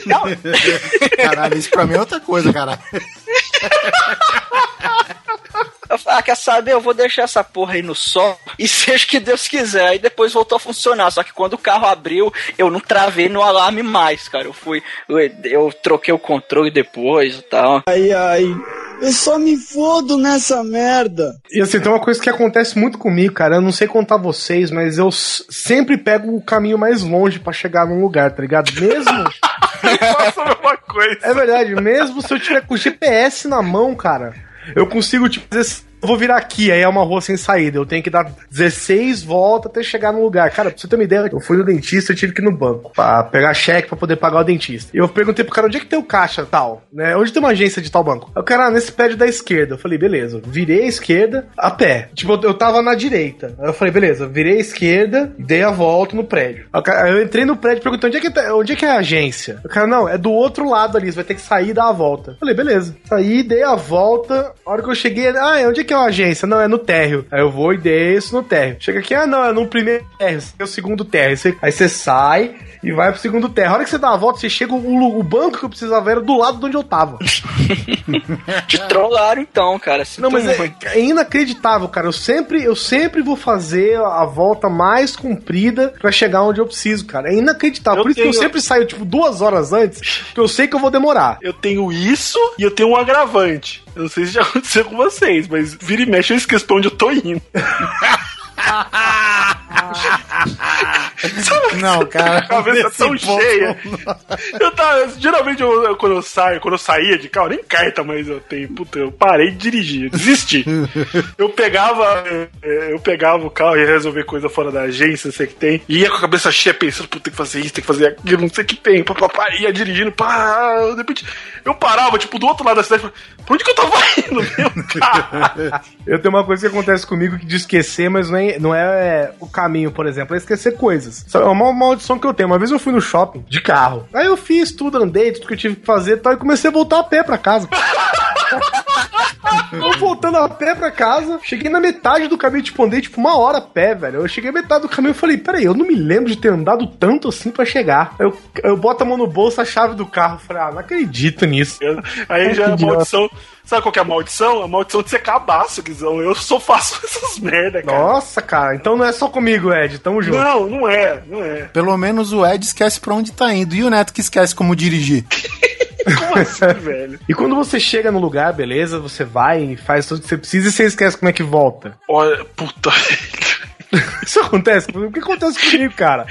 Não, Caralho, isso pra mim é outra coisa, cara. Eu falei, ah, quer saber? Eu vou deixar essa porra aí no sol e seja o que Deus quiser. Aí depois voltou a funcionar. Só que quando o carro abriu, eu não travei no alarme mais, cara. Eu fui. Eu, eu troquei o controle depois e tal. Ai, ai. Eu só me fodo nessa merda. E assim, tem uma coisa que acontece muito comigo, cara. Eu não sei contar vocês, mas eu sempre pego o caminho mais longe pra chegar num lugar, tá ligado? Mesmo. Faça a mesma coisa. É verdade, mesmo se eu tiver com o GPS na mão, cara, eu consigo, tipo, assim, eu vou virar aqui, aí é uma rua sem saída. Eu tenho que dar 16 voltas até chegar no lugar. Cara, pra você ter uma ideia, eu fui no dentista e tive que ir no banco pra pegar cheque pra poder pagar o dentista. E eu perguntei pro cara onde é que tem o caixa tal, né? Onde tem uma agência de tal banco? O cara, ah, nesse prédio da esquerda. Eu falei, beleza. Virei a esquerda a pé. Tipo, eu- tava na direita. Aí eu falei, beleza, virei a esquerda dei a volta no prédio. Aí eu entrei no prédio e perguntei onde é, que tá- onde é que é a agência. O cara, não, é do outro lado ali, você vai ter que sair e dar a volta. Eu falei, beleza. Saí, dei a volta. A hora que eu cheguei, ah, onde é que é a agência? Não, é no térreo. Aí eu vou e desço no térreo. Chega aqui, ah, não, é no primeiro térreo, é o segundo térreo. Aí você, sai e vai pro segundo térreo. A hora que você dá a volta, você chega, o, o banco que eu precisava era do lado de onde eu tava. Te trollaram então, cara. Não, mas Sinto é, é inacreditável, cara. Eu sempre, eu sempre vou fazer a volta mais comprida pra chegar onde eu preciso, cara. É inacreditável. Eu Por isso que eu tenho- sempre saio, tipo, duas horas antes, porque eu sei que eu vou demorar. Eu tenho isso e eu tenho um agravante. Eu não sei se já aconteceu com vocês, mas vira e mexe eu esqueço pra onde eu tô indo. Não, cara. a cabeça tão ponto, cheia. Eu tava, geralmente, eu, eu- quando eu saio, quando eu saía de carro, nem carta mais eu tenho. Puta, eu parei de dirigir, eu desisti. eu pegava, é, eu pegava o carro e ia resolver coisa fora da agência, não sei o que tem. E ia com a cabeça cheia pensando, puta, tem que fazer isso, tem que fazer aquilo, não sei o que tem. Pá, pá, pá, ia dirigindo, pá, de repente eu parava, tipo, do outro lado da cidade, falava, pra onde que eu tava indo mesmo, cara? Eu tenho uma coisa que acontece comigo que de esquecer, mas não é, não é o caminho, por exemplo, é esquecer coisas. Isso É uma maldição que eu tenho. Uma vez eu fui no shopping de carro. Aí eu fiz tudo, andei, tudo que eu tive que fazer e tal, e comecei a voltar a pé pra casa. Eu voltando a pé pra casa, cheguei na metade do caminho, tipo, andei tipo uma hora a pé, velho. Eu cheguei na metade do caminho e falei, peraí, eu não me lembro de ter andado tanto assim pra chegar. Eu, eu boto a mão no bolso, a chave do carro. Falei, ah, não acredito nisso. Aí já é a maldição. Sabe qual que é a maldição? A maldição de ser cabaço, Guizão. Eu só faço essas merda, cara. Nossa, cara, então não é só comigo, Ed, tamo junto. Não, não é, não é. Pelo menos o Ed esquece pra onde tá indo. E o Neto que esquece como dirigir. Como assim, velho? E quando você chega no lugar, beleza, você vai e faz tudo que você precisa e você esquece como é que volta. Olha, puta. Isso acontece? O que acontece comigo, cara?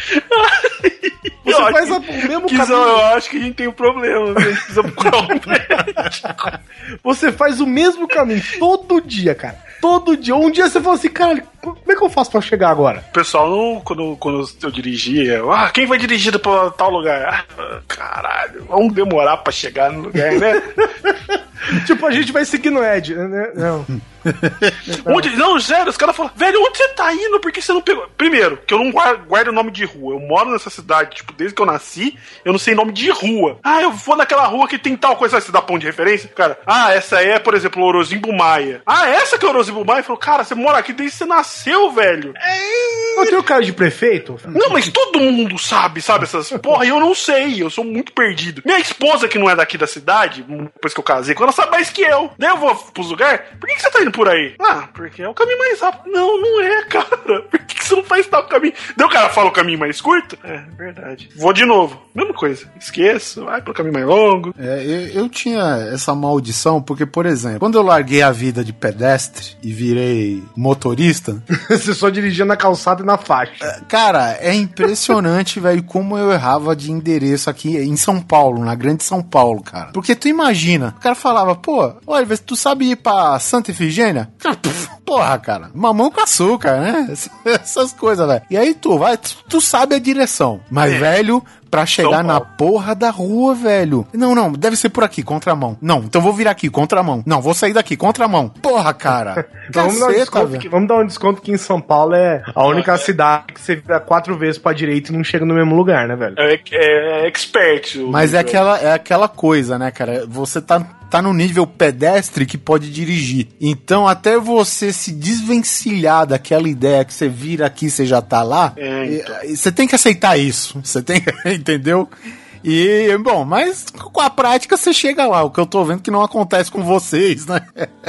Você Eu faz a- o mesmo caminho. eu acho que a gente tem um problema. A gente precisa procurar um médico. Você faz o mesmo caminho todo dia, cara. Todo dia. Um dia você fala assim, cara, como é que eu faço pra chegar agora? O pessoal, não, quando, quando eu dirigia, ah, quem vai dirigindo pra tal lugar? Ah, caralho, vamos demorar pra chegar no lugar, né? tipo, a gente vai seguir no Ed. né? Não. Onde, não, sério, os caras falam, velho, onde você tá indo? Por que você não pegou? Primeiro, que eu não guardo, o nome de rua. Eu moro nessa cidade, tipo, desde que eu nasci, eu não sei nome de rua. Ah, eu vou naquela rua que tem tal coisa, você dá ponto de referência? Cara, ah, essa aí é, por exemplo, Orozimbo Maia. Ah, essa que é Orozimbo Maia? Falou, cara, você mora aqui desde que você nasceu, velho. Eu tenho cara de prefeito? Não, mas todo mundo sabe, sabe? Essas. Porra, eu não sei, eu sou muito perdido. Minha esposa, que não é daqui da cidade, depois que eu casei, ela sabe mais que eu. Daí eu vou pros lugares. Por que, que você tá indo por aí? Ah, porque é o caminho mais rápido. Não, não é, cara. Por que, que você não faz tal caminho? Daí o cara fala o caminho mais curto? É, verdade. Vou de novo. Mesma coisa. Esqueço, vai pro caminho mais longo. É, eu, eu tinha essa maldição porque, por exemplo, quando eu larguei a vida de pedestre e virei motorista, você só dirigia na calçada e na faixa. cara, é impressionante, velho, como eu errava de endereço aqui em São Paulo, na grande São Paulo, cara. Porque tu imagina, o cara falava, pô, olha, tu sabe ir pra Santa Efigênia? Porra, cara, mamão com açúcar, né? Essas coisas, velho. E aí tu vai, tu, sabe a direção. Mas, velho, pra chegar na porra da rua, velho. Não, não, deve ser por aqui, contramão. Não, então vou virar aqui, contramão. Não, vou sair daqui, contramão. Porra, cara. Então vamos, dar um desconto que, vamos dar um desconto que em São Paulo é a única cidade que você vira quatro vezes pra direita e não chega no mesmo lugar, né, velho? É, é expert. o- Mas é velho. aquela, é aquela coisa, né, cara? Você tá, tá no nível pedestre que pode dirigir. Então, até você se desvencilhar daquela ideia que você vira aqui, você já tá lá, É, então. você tem que aceitar isso. Você tem, entendeu? E, bom, mas com a prática você chega lá. O que eu tô vendo que não acontece com vocês, né?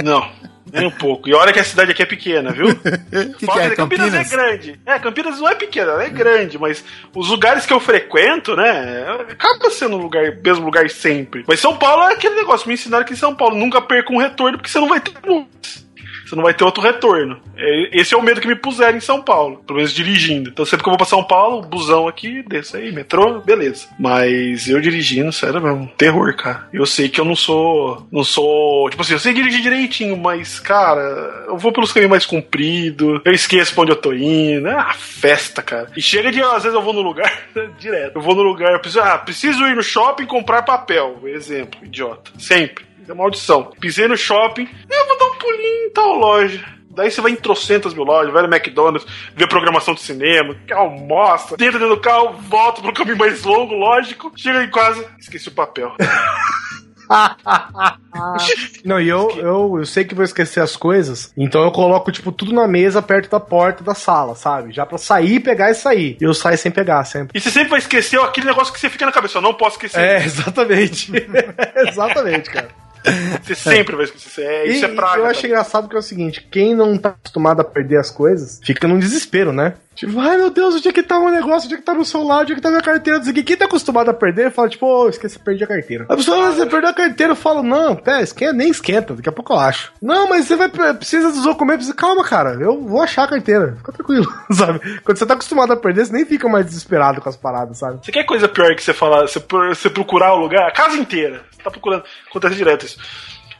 Não, nem um pouco. E olha que a cidade aqui é pequena, viu? que, Fala que é, que Campinas, Campinas? é grande. É, Campinas não é pequena, ela é grande, mas os lugares que eu frequento, né, acaba sendo um lugar, mesmo lugar sempre. Mas São Paulo é aquele negócio, me ensinaram que em São Paulo nunca perca um retorno, porque você não vai ter muitos. Você não vai ter outro retorno. É, Esse é o medo que me puseram em São Paulo, pelo menos dirigindo. Então sempre que eu vou pra São Paulo, busão aqui, desce aí, metrô, beleza. Mas eu dirigindo, sério mesmo, terror, cara. Eu sei que eu não sou. Não sou. Tipo assim, eu sei dirigir direitinho, mas, cara, eu vou pelos caminhos mais compridos, eu esqueço pra onde eu tô indo. É uma festa, cara. E chega de, às vezes eu vou no lugar, direto. Eu vou no lugar, eu preciso, ah, preciso ir no shopping comprar papel. Exemplo, idiota. Sempre. É maldição. Pisei no shopping, eu vou dar um pulinho em tal loja. Daí você vai em trocentas mil lojas, vai no McDonald's, vê programação de cinema, almoça, dentro do carro, volta pro caminho mais longo, lógico, chega em casa, esqueci o papel. Não, e eu, eu, eu sei que vou esquecer as coisas, então eu coloco, tipo, tudo na mesa perto da porta da sala, sabe? Já pra sair, pegar e sair. E eu saio sem pegar, sempre. E você sempre vai esquecer aquele negócio que você fica na cabeça, eu não posso esquecer. É, exatamente. exatamente, cara. Você sempre vai esquecer. É, isso e, é praga. eu acho cara. engraçado que é o seguinte: quem não tá acostumado a perder as coisas, fica num desespero, né? Tipo, ai meu Deus, onde é que tá o meu negócio? Onde é que tá meu celular? Onde é que tá minha carteira? O quê. Quem tá acostumado a perder, fala, tipo, ô, esqueci, perdi a carteira. A pessoa, mas você perdeu a carteira, eu falo, não, pera, esquenta, nem esquenta, daqui a pouco eu acho. Não, mas você vai, precisa dos documentos. Calma, cara, eu vou achar a carteira. Fica tranquilo, sabe? Quando você tá acostumado a perder, você nem fica mais desesperado com as paradas, sabe? Você quer coisa pior que você falar, você procurar o lugar, a casa inteira. Tá procurando, acontece direto isso.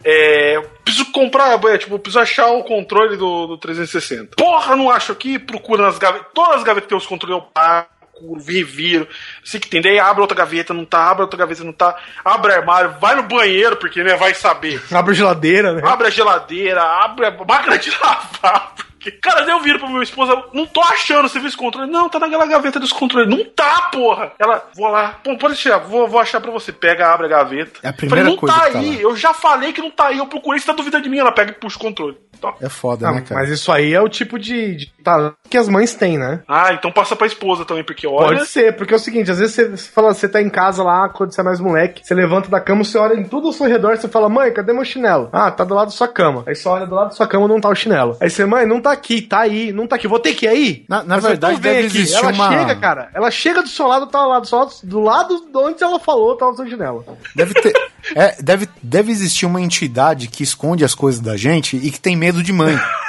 É, preciso comprar, é, tipo, preciso achar o controle do, do 360. Porra, não acho aqui, procura nas gavetas, todas as gavetas que tem os controles eu paro, procuro, reviro, sei que tem, daí abre outra gaveta, não tá, abre outra gaveta, não tá, abre armário, vai no banheiro, porque, né, vai saber. Abre a geladeira, né? Abre a geladeira, abre a máquina de lavar. Porque- Cara, daí eu viro pra minha esposa, não tô achando você viu esse controle. Não, tá naquela gaveta dos controles. Não tá, porra. Ela, vou lá, pô, pode deixar, vou, vou achar pra você. Pega, abre a gaveta. É a primeira Falei, não coisa tá que tá aí. lá. eu já falei que não tá aí. Eu procurei, você tá duvidando de mim. Ela pega e puxa o controle. Tá. É foda, Ah, né, cara? mas isso aí é o tipo de, de talento que as mães têm, né? Ah, então passa pra esposa também, porque olha. Pode ser, porque é o seguinte, às vezes você você fala, você tá em casa lá, quando você é mais moleque, você levanta da cama, você olha em tudo ao seu redor, você fala, mãe, cadê meu chinelo? Ah, tá do lado da sua cama. Aí você olha do lado da sua cama, não tá o chinelo. Aí você, mãe, não tá aqui, tá aí, não tá aqui, vou ter que ir aí? Na- na verdade, deve existir ela uma- chega, cara, ela chega do seu lado, tá do lado, do lado, do lado de onde ela falou, tá o chinelo. Deve ter. é, deve, deve existir uma entidade que esconde as coisas da gente e que tem medo de mãe.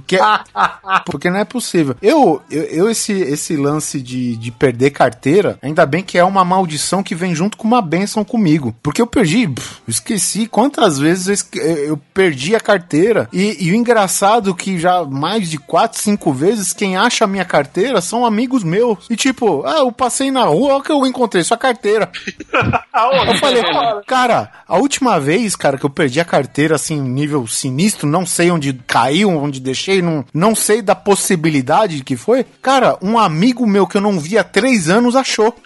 Porque, porque não é possível. Eu, eu, eu esse, esse lance de, de perder carteira, ainda bem que é uma maldição que vem junto com uma benção comigo. Porque eu perdi, pff, esqueci quantas vezes eu, eu perdi a carteira. E, e o engraçado que já mais de quatro, cinco vezes quem acha a minha carteira são amigos meus. E tipo, ah, eu passei na rua, olha o que eu encontrei, sua carteira. Eu falei, cara, a última vez, cara, que eu perdi a carteira, assim, nível sinistro, não sei onde caiu, onde deixei, não, não sei da possibilidade que foi. Cara, um amigo meu que eu não vi há três anos achou.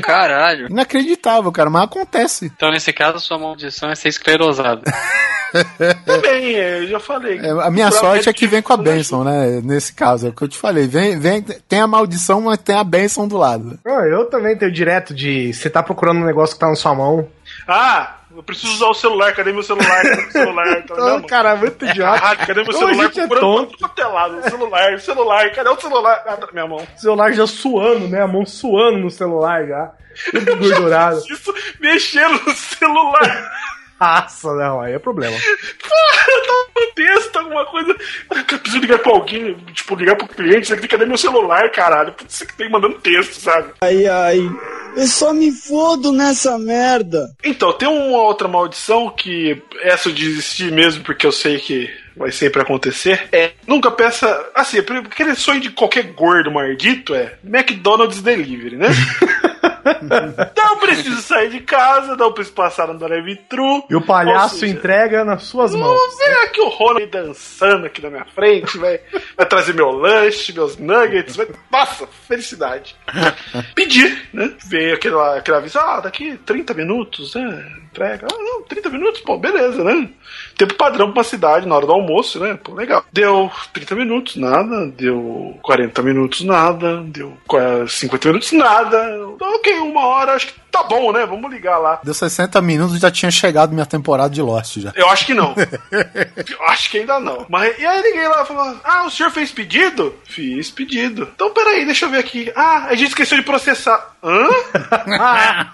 Caralho. Inacreditável, cara, mas acontece. Então, nesse caso, sua maldição é ser esclerosado. Também, eu já falei. É, a minha sorte é que vem com a bênção, né? Nesse caso, é o que eu te falei. Vem, vem, tem a maldição, mas tem a bênção do lado. Ah, eu também tenho direto de, você tá procurando um negócio que tá na sua mão. Ah, eu preciso usar o celular. Cadê meu celular? Cadê meu celular? Então, mão. cara, muito idiota. Ah, cadê meu celular? é Procurando tonto. pra tudo lado. O celular, celular. Cadê o celular? Ah, tá minha mão. O celular já suando, né? A mão suando no celular já. Tudo engordurado. Isso, mexendo no celular. Nossa, não, aí é problema. eu tava no texto, alguma coisa. Eu preciso ligar pra alguém, tipo, ligar pro cliente. Você tem cadê meu celular, caralho? Putz, Você que tem mandando texto, sabe? Ai, ai. Eu só me fodo nessa merda. Então, tem uma outra maldição que essa eu desisti mesmo, porque eu sei que vai sempre acontecer. É, nunca peça. Assim, aquele sonho de qualquer gordo maldito é McDonald's Delivery, né? não preciso sair de casa, não preciso passar no drive-thru. E o palhaço seja, entrega nas suas mãos. Será que o Ronald dançando aqui na minha frente vai, vai trazer meu lanche, meus nuggets? Vai, nossa, felicidade. Pedir, né? Veio aquela, aquela aviso, ah, daqui 30 minutos, né? Entrega. Ah, não, 30 minutos, pô, beleza, né? Tempo padrão pra uma cidade na hora do almoço, né? Pô, legal. Deu 30 minutos, nada. Deu 40 minutos, nada. Deu qua- 50 minutos, nada. Ok, uma hora, acho que tá bom, né? Vamos ligar lá. Deu 60 minutos e já tinha chegado minha temporada de Lost já. Eu acho que não. Eu acho que ainda não. Mas e aí liguei lá e falou: Ah, o senhor fez pedido? Fiz pedido. Então peraí, deixa eu ver aqui. Ah, a gente esqueceu de processar. Hã?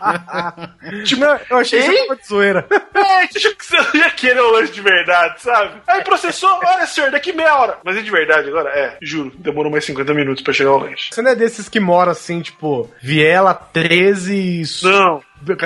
Tipo, eu achei Hein? isso uma zoeira. É, deixa que você ia querer o lanche de verdade, sabe? Aí processou, olha senhor, daqui meia hora. Mas é de verdade agora? É, juro, demorou mais 50 minutos pra chegar o lanche. Você não é desses que mora assim, tipo, Viela 13, su- Não,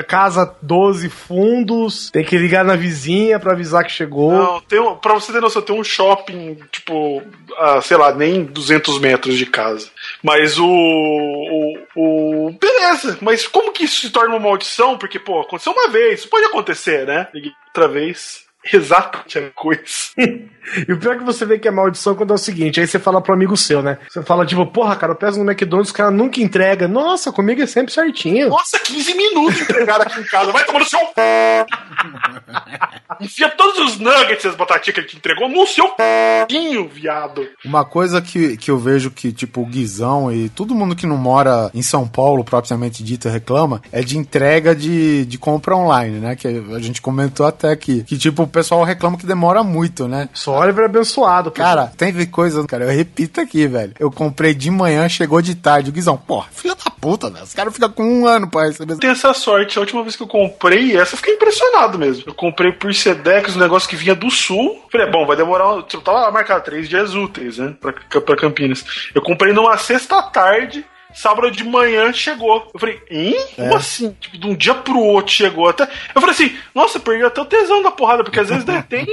casa 12 fundos, tem que ligar na vizinha pra avisar que chegou. não, tem pra você ter noção, tem um shopping, tipo, a, sei lá, nem 200 metros de casa. Mas o, o, o. Beleza, mas como que isso se torna uma maldição? Porque, pô, aconteceu uma vez, pode acontecer, né? Outra vez. Exatamente a coisa. E o pior é que você vê que é maldição quando é o seguinte, aí você fala pro amigo seu, né? Você fala, tipo, porra, cara, eu peço no McDonald's, o cara nunca entrega. Nossa, comigo é sempre certinho. Nossa, 15 minutos entregaram aqui em casa. Vai tomar no seu. enfia todos os nuggets e as batatinhas que ele te entregou no seu c***inho, viado. Uma coisa que, que eu vejo que, tipo, o Guizão e todo mundo que não mora em São Paulo, propriamente dito, reclama, é de entrega de, de compra online, né? Que a gente comentou até aqui. Que, tipo, pessoal reclama que demora muito, né? Só Oliver abençoado, pô. Cara, teve coisa, cara, eu repito aqui, velho. Eu comprei de manhã, chegou de tarde. O Guizão, porra, filha da puta, velho. Os caras ficam com um ano pra receber. Tem essa sorte. A última vez que eu comprei, essa eu fiquei impressionado mesmo. Eu comprei por Sedex, um negócio que vinha do sul. Falei, bom, vai demorar. um- Tipo, tava marcado três dias úteis, né? Pra, pra Campinas. Eu comprei numa sexta-tarde. Sábado de manhã chegou. Eu falei, hein? Como assim? Tipo, de um dia pro outro chegou até. Eu falei assim, nossa, perdi até o tesão da porrada, porque às vezes né, tem,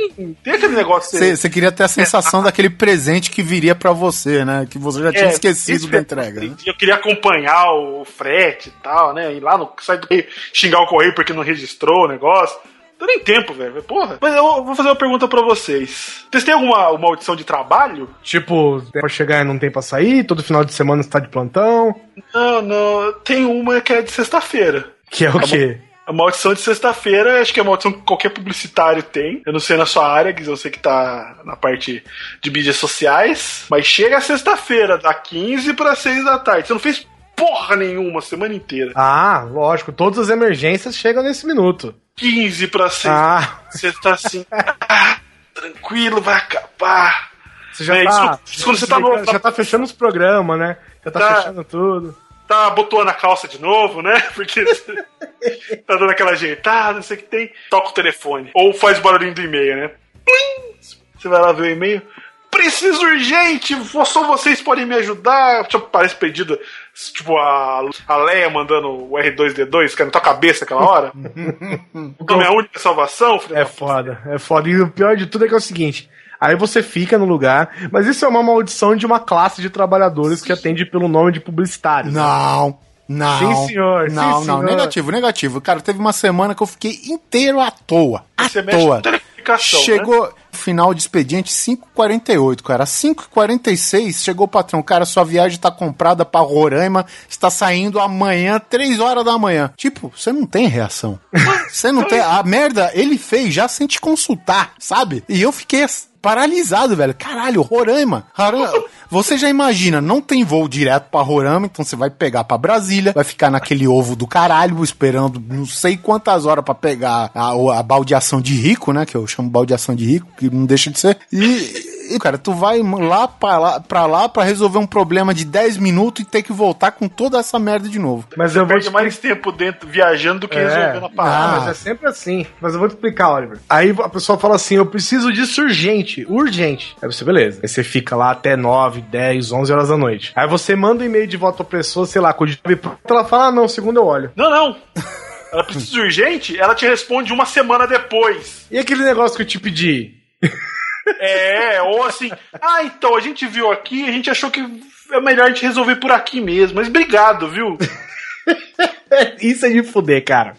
tem aquele negócio. Você queria ter a sensação daquele presente que viria pra você, né? Que você já tinha É, esquecido da é- entrega. né? Eu queria acompanhar o frete e tal, né? Ir lá no site do correio, xingar o correio porque não registrou o negócio. Não tem nem tempo, velho. Porra. Mas eu vou fazer uma pergunta pra vocês. Vocês têm alguma uma audição de trabalho? Tipo, tem pra chegar e não tem pra sair, todo final de semana você tá de plantão. Não, não. Tem uma que é de sexta-feira. Que é o quê? A maldição de sexta-feira, acho que é a maldição que qualquer publicitário tem. Eu não sei na sua área, Guiz, eu sei que tá na parte de mídias sociais. Mas chega a sexta-feira, da 15 para 6 da tarde. Você não fez porra nenhuma a semana inteira. Ah, lógico, todas as emergências chegam nesse minuto. 15 para 6. Ah, Você tá assim, ah, tranquilo, vai acabar. você já É, tá. isso- isso quando você tá no- já tá fechando os programas, né? Já tá, Tá. fechando tudo. Tá abotoando a calça de novo, né? Porque tá dando aquela ajeitada, não sei o que tem. Toca o telefone. Ou faz o barulhinho do e-mail, né? Plim! Você vai lá ver o e-mail. Preciso urgente! Só vocês podem me ajudar. Tipo, parece pedido. Tipo, a, a Leia mandando o R2D2, que é na tua cabeça aquela hora. Então, minha única salvação, É da foda, é foda. E o pior de tudo é que é o seguinte. Aí você fica no lugar, mas isso é uma maldição de uma classe de trabalhadores que atende pelo nome de publicitário. Não. Não. Sim, senhor, sim, Não, não, senhor. negativo, negativo. Cara, teve uma semana que eu fiquei inteiro à toa. À Você mexe telecomunicação, né? Chegou final de expediente 5h48, cara. 5h46 chegou o patrão. Cara, sua viagem tá comprada pra Roraima, está saindo amanhã, 3 horas da manhã. Tipo, você não tem reação. Você não tem. A merda ele fez já sem te consultar, sabe? E eu fiquei paralisado, velho. Caralho, Roraima. Roraima. Você já imagina, não tem voo direto pra Roraima, então você vai pegar pra Brasília, vai ficar naquele ovo do caralho, esperando não sei quantas horas pra pegar a, a baldeação de rico, né? Que eu chamo baldeação de rico, que não deixa de ser. E, cara, tu vai lá pra lá, pra lá pra resolver um problema de 10 minutos e ter que voltar com toda essa merda de novo. Mas eu vou Perde te mais tempo dentro viajando do que resolvendo a Ah, parada. mas é sempre assim. Mas eu vou te explicar, Oliver. Aí a pessoa fala assim: eu preciso disso urgente, urgente. Aí você, beleza. Aí você fica lá até 9, 10, 11 horas da noite. Aí você manda um e-mail de volta pra pessoa, sei lá, com o job pronto. Ela fala: ah, não, segundo eu olho. Não, não. Ela precisa de urgente, ela te responde uma semana depois. E aquele negócio que eu te pedi? É, ou assim, ah, então, a gente viu aqui, a gente achou que é melhor a gente resolver por aqui mesmo. Mas obrigado, viu? Isso é de fuder, cara.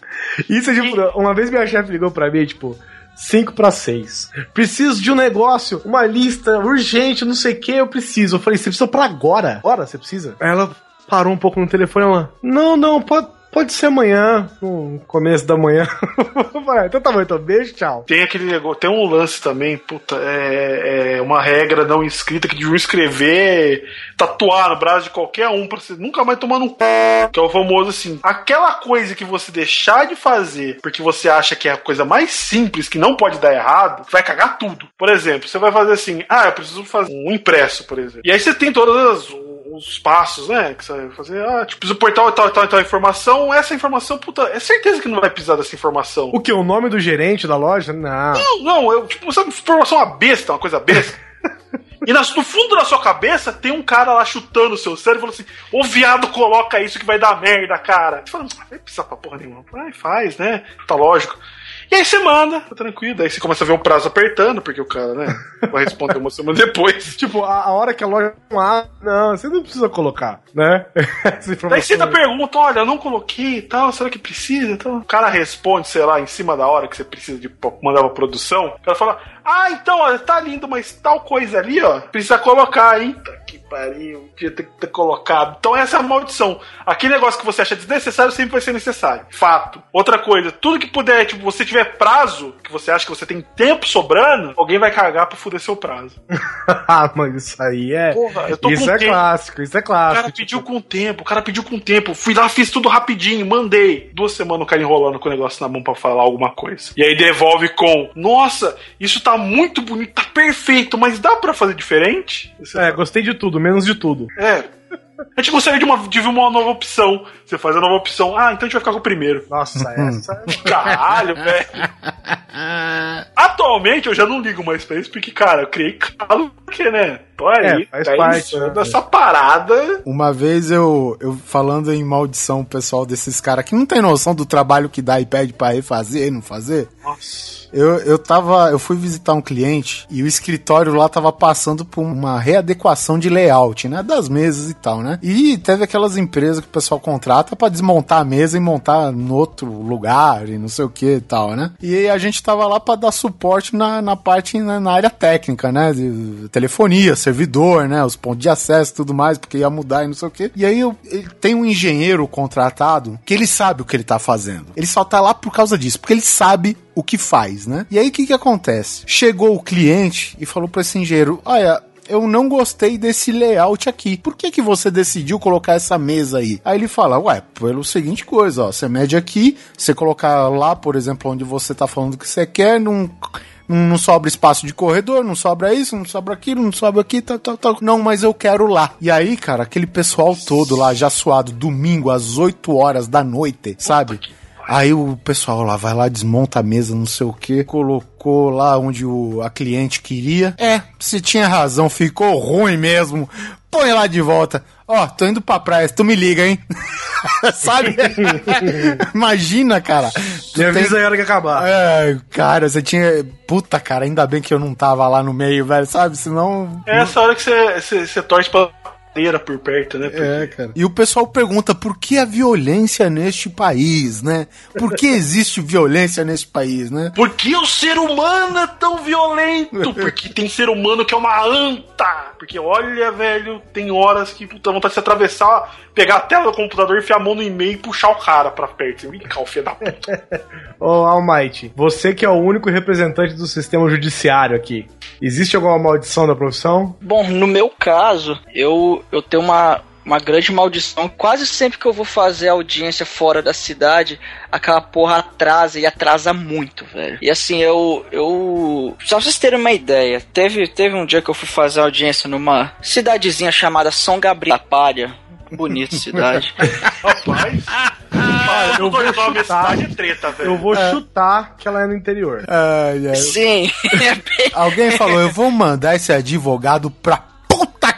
Isso é de fuder. Uma vez minha chefe ligou pra mim, tipo, 5 para 6. Preciso de um negócio, uma lista urgente, não sei o que, eu preciso. Eu falei, você precisa pra agora? Agora você precisa? Aí ela parou um pouco no telefone, ela, não, não, pode, pode ser amanhã, no começo da manhã. Falei, então tá bom, então beijo, tchau. Tem aquele negócio, tem um lance também, puta, é, é uma regra não escrita que deviam escrever, tatuar no braço de qualquer um pra você nunca mais tomar no c... que é o famoso assim, aquela coisa que você deixar de fazer porque você acha que é a coisa mais simples, que não pode dar errado, vai cagar tudo. Por exemplo, você vai fazer assim, ah, eu preciso fazer um impresso, por exemplo. E aí você tem todas as os passos, né? Que você vai fazer, ah, tipo, preciso portar tal, tal, tal informação, essa informação, puta, é certeza que não vai precisar dessa informação. O que? O nome do gerente da loja? Não. Não, não, eu, tipo, sabe, informação uma besta, uma coisa besta. E nas- no fundo da sua cabeça tem um cara lá chutando o seu cérebro e falando assim: Ô viado, coloca isso que vai dar merda, cara. Você fala, não vai precisar pra porra nenhuma. Vai, faz, né? Tá lógico. E aí você manda, tá tranquilo. Daí você começa a ver um prazo apertando, porque o cara, né, vai responder uma semana depois. Tipo, a, a hora que a loja não abre, não, você não precisa colocar, né? Daí informação. você ainda pergunta, olha, eu não coloquei e tal, será que precisa? Então, o cara responde, sei lá, em cima da hora que você precisa de mandar pra produção. O cara fala, ah, então, ó, tá lindo, mas tal coisa ali, ó, precisa colocar, hein? Pariu, tinha que ter colocado. Então essa é a maldição. Aquele negócio que você acha desnecessário sempre vai ser necessário. Fato. Outra coisa, tudo que puder, tipo, você tiver prazo, que você acha que você tem tempo sobrando, alguém vai cagar pra fuder seu prazo. ah, mas isso aí é. Porra, eu tô isso é tempo. clássico, isso é O clássico. cara pediu com tempo, o cara pediu com tempo. Fui lá, fiz tudo rapidinho, mandei. Duas semanas o cara enrolando com o negócio na mão pra falar alguma coisa. E aí devolve com: Nossa, isso tá muito bonito, tá perfeito, mas dá pra fazer diferente? Você É, gostei de tudo, menos de tudo. É. A gente gostaria de, uma, de ver uma nova opção. Você faz a nova opção. Ah, então a gente vai ficar com o primeiro. Nossa, essa. Caralho, velho. Atualmente eu já não ligo mais pra isso, porque, cara, eu criei calo, porque, né? Tô aí, É, faz tá parte, né? essa parada. Uma vez eu, eu falando em maldição, o pessoal desses caras que não tem noção do trabalho que dá e pede pra refazer e não fazer. Nossa. Eu, eu tava. Eu fui visitar um cliente e o escritório lá tava passando por uma readequação de layout, né? Das mesas e tal, né? E teve aquelas empresas que o pessoal contrata pra desmontar a mesa e montar no outro lugar e não sei o que e tal, né? E aí a gente tava lá pra dar suporte na, na parte, na, na área técnica, né? De telefonia, servidor, né? Os pontos de acesso e tudo mais, porque ia mudar e não sei o que. E aí eu, tem um engenheiro contratado que ele sabe o que ele tá fazendo. Ele só tá lá por causa disso, porque ele sabe o que faz, né? E aí o que que acontece? Chegou o cliente e falou para esse engenheiro: "Olha, eu não gostei desse layout aqui. Por que que você decidiu colocar essa mesa aí?" Aí ele fala: "Ué, pelo seguinte coisa, ó, você mede aqui, você colocar lá, por exemplo, onde você tá falando que você quer, não não sobra espaço de corredor, não sobra isso, não sobra aquilo, não sobra aqui, tal, tal, tal. Não, mas eu quero lá. E aí, cara, aquele pessoal todo lá, já suado, domingo às 8 horas da noite, sabe? Aí o pessoal lá vai lá, desmonta a mesa, não sei o que, colocou lá onde o, a cliente queria. É, você tinha razão, ficou ruim mesmo. Põe lá de volta. Ó, tô indo pra praia, tu me liga, hein? Sabe? Imagina, cara. Me avisa aí a hora que acabar. é, cara, você tinha. Puta, cara, ainda bem que eu não tava lá no meio, velho, sabe? Senão. É essa hora que você, você, você torce pra madeira por perto, né? Porque- É, cara. E o pessoal pergunta por que a violência neste país, né? Por que existe violência neste país, né? Por que o ser humano é tão violento? Porque tem ser humano que é uma anta. Porque olha, velho, tem horas que puta vontade de se atravessar, pegar a tela do computador, enfiar a mão no e-mail e puxar o cara pra perto. Vem cá, o filho da puta. Ô, Almighty, você que é o único representante do sistema judiciário aqui, existe alguma maldição da profissão? Bom, no meu caso, eu, eu tenho uma, uma grande maldição. Quase sempre que eu vou fazer audiência fora da cidade, aquela porra atrasa e atrasa muito, velho. E assim, eu. eu só pra vocês terem uma ideia, teve, teve um dia que eu fui fazer audiência numa cidadezinha chamada São Gabriel da Palha. Bonita cidade. Rapaz. Olha, eu vou chutar. cidade é treta, velho. Eu vou chutar que ela é no interior. Ai, ai. Sim, é bem. Alguém falou, eu vou mandar esse advogado pra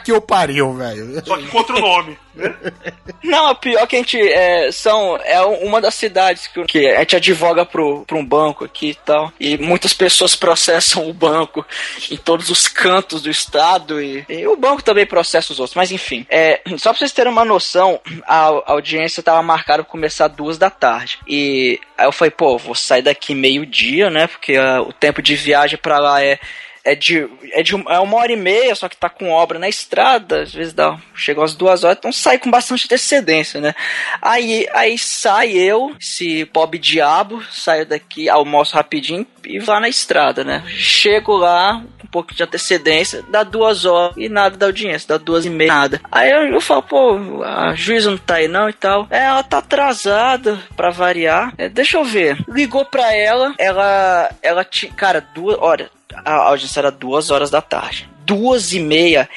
que eu pariu, velho. Só que contra o nome, né? Não, o pior que a gente é, são é uma das cidades que, que a gente advoga pro, pro um banco aqui e tal. E muitas pessoas processam o banco em todos os cantos do estado e, e o banco também processa os outros. Mas enfim, é, só pra vocês terem uma noção, a, a audiência tava marcada pra começar duas da tarde. E aí eu falei, pô, vou sair daqui meio-dia, né? Porque ah, o tempo de viagem pra lá é é de, é de é uma hora e meia, só que tá com obra na estrada, às vezes dá, chegou às duas horas, então sai com bastante antecedência, né? Aí, aí sai eu, esse pobre diabo, saio daqui, almoço rapidinho e vá na estrada, né? Chego lá, um pouco de antecedência, dá duas horas e nada da audiência, dá duas e meia, nada. Aí eu, eu falo, pô, a juíza não tá aí não e tal. É, ela tá atrasada, pra variar. É, deixa eu ver. Ligou pra ela, ela, ela tinha, cara, duas, olha, a audiência era duas horas da tarde. Duas e meia,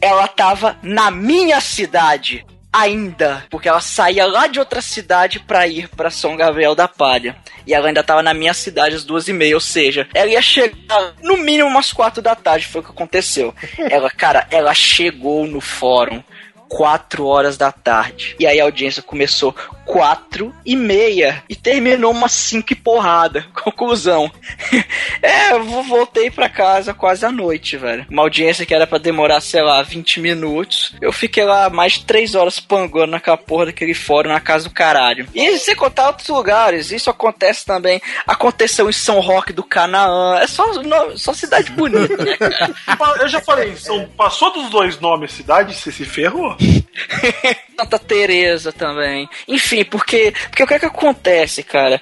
ela tava na minha cidade ainda, porque ela saía lá de outra cidade pra ir pra São Gabriel da Palha. E ela ainda tava na minha cidade às duas e meia, ou seja, ela ia chegar no mínimo umas quatro da tarde, foi o que aconteceu. Ela, cara, ela chegou no fórum quatro horas da tarde. E aí a audiência começou quatro e meia e terminou umas cinco e porrada. Conclusão. é, eu vo- voltei pra casa quase à noite, velho. Uma audiência que era pra demorar, sei lá, 20 minutos. Eu fiquei lá mais de três horas pangando naquela porra daquele fórum na casa do caralho. E sem contar outros lugares, isso acontece também. Aconteceu em São Roque do Canaã. É só, só cidade bonita, né, cara? Eu já falei, são, passou dos dois nomes cidade, você se ferrou. Santa Teresa também. Enfim, porque, porque o que é que acontece, cara?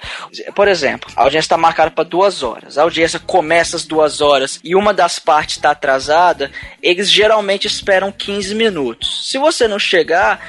Por exemplo, a audiência está marcada para duas horas. A audiência começa às duas horas e uma das partes está atrasada, eles geralmente esperam 15 minutos. Se você não chegar,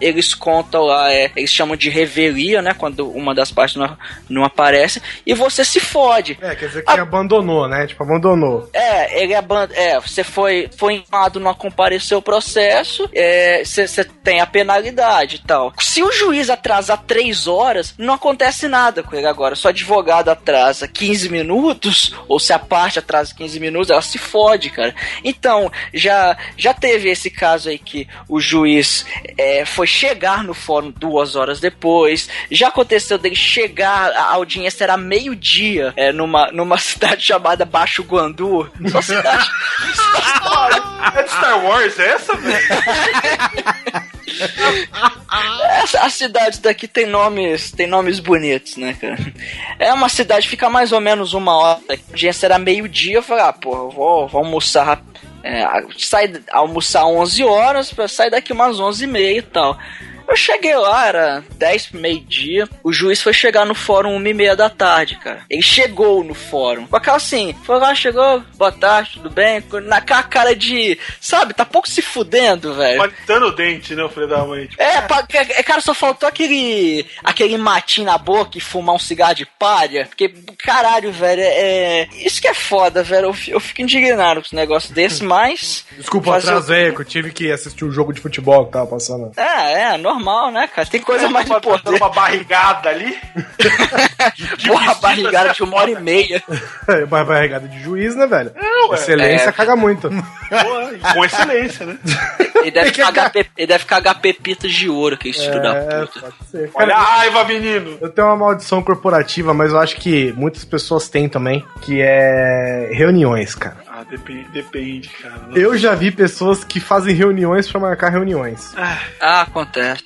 eles contam lá, é, eles chamam de revelia, né? Quando uma das partes não, não aparece, e você se fode. É, quer dizer que abandonou, né? Tipo, abandonou. É, ele é, você foi, foi enrolado, não compareceu o processo, é, você você tem a penalidade e tal. Se o juiz atrasar três horas, não acontece nada com ele agora. Se o advogado atrasa 15 minutos, ou se a parte atrasa 15 minutos, ela se fode, cara. Então, já, já teve esse caso aí que o juiz é, foi chegar no fórum duas horas depois. Já aconteceu dele chegar, a audiência era meio-dia, é, numa, numa cidade chamada Baixo Guandu. Só cidade. É de Star Wars essa, velho? A cidade daqui tem nomes, tem nomes bonitos, né, cara? É uma cidade, fica mais ou menos uma hora. A audiência era meio-dia, eu falei, ah, eu vou, vou almoçar. É, sai, almoçar 11 horas, sair daqui umas 11 e meia e tal. Eu cheguei lá, era 10 pro meio-dia. O juiz foi chegar no fórum 1 e meia da tarde, cara. Ele chegou no fórum. Com aquela assim, foi lá, chegou, boa tarde, tudo bem? Na cara de, sabe, tá pouco se fudendo, velho. Palitando o dente, né, o filho da mãe? Tipo, É, pa- é, cara, só faltou aquele aquele matinho na boca e fumar um cigarro de palha. Porque, caralho, velho, é. Isso que é foda, velho. Eu, eu fico indignado com esse negócio desse, mas. Desculpa Fazer que eu tive que assistir o jogo de futebol que tava passando. É, é, normal, né, cara? Tem coisa mais dando importante. uma barrigada ali. Porra, barrigada de uma hora e meia. Vai barrigada de juiz, né, velho? Não, ué. Excelência É. caga muito. Pô, com excelência, né? Ele deve, cagar, pe- ele deve cagar pepitas de ouro, que filho da É, puta. pode ser. Olha Cara, a raiva, menino. eu tenho uma maldição corporativa, mas eu acho que muitas pessoas têm também, que é reuniões, cara. Ah, depende, depende cara. Eu já vi pessoas que fazem reuniões pra marcar reuniões. Ah, acontece.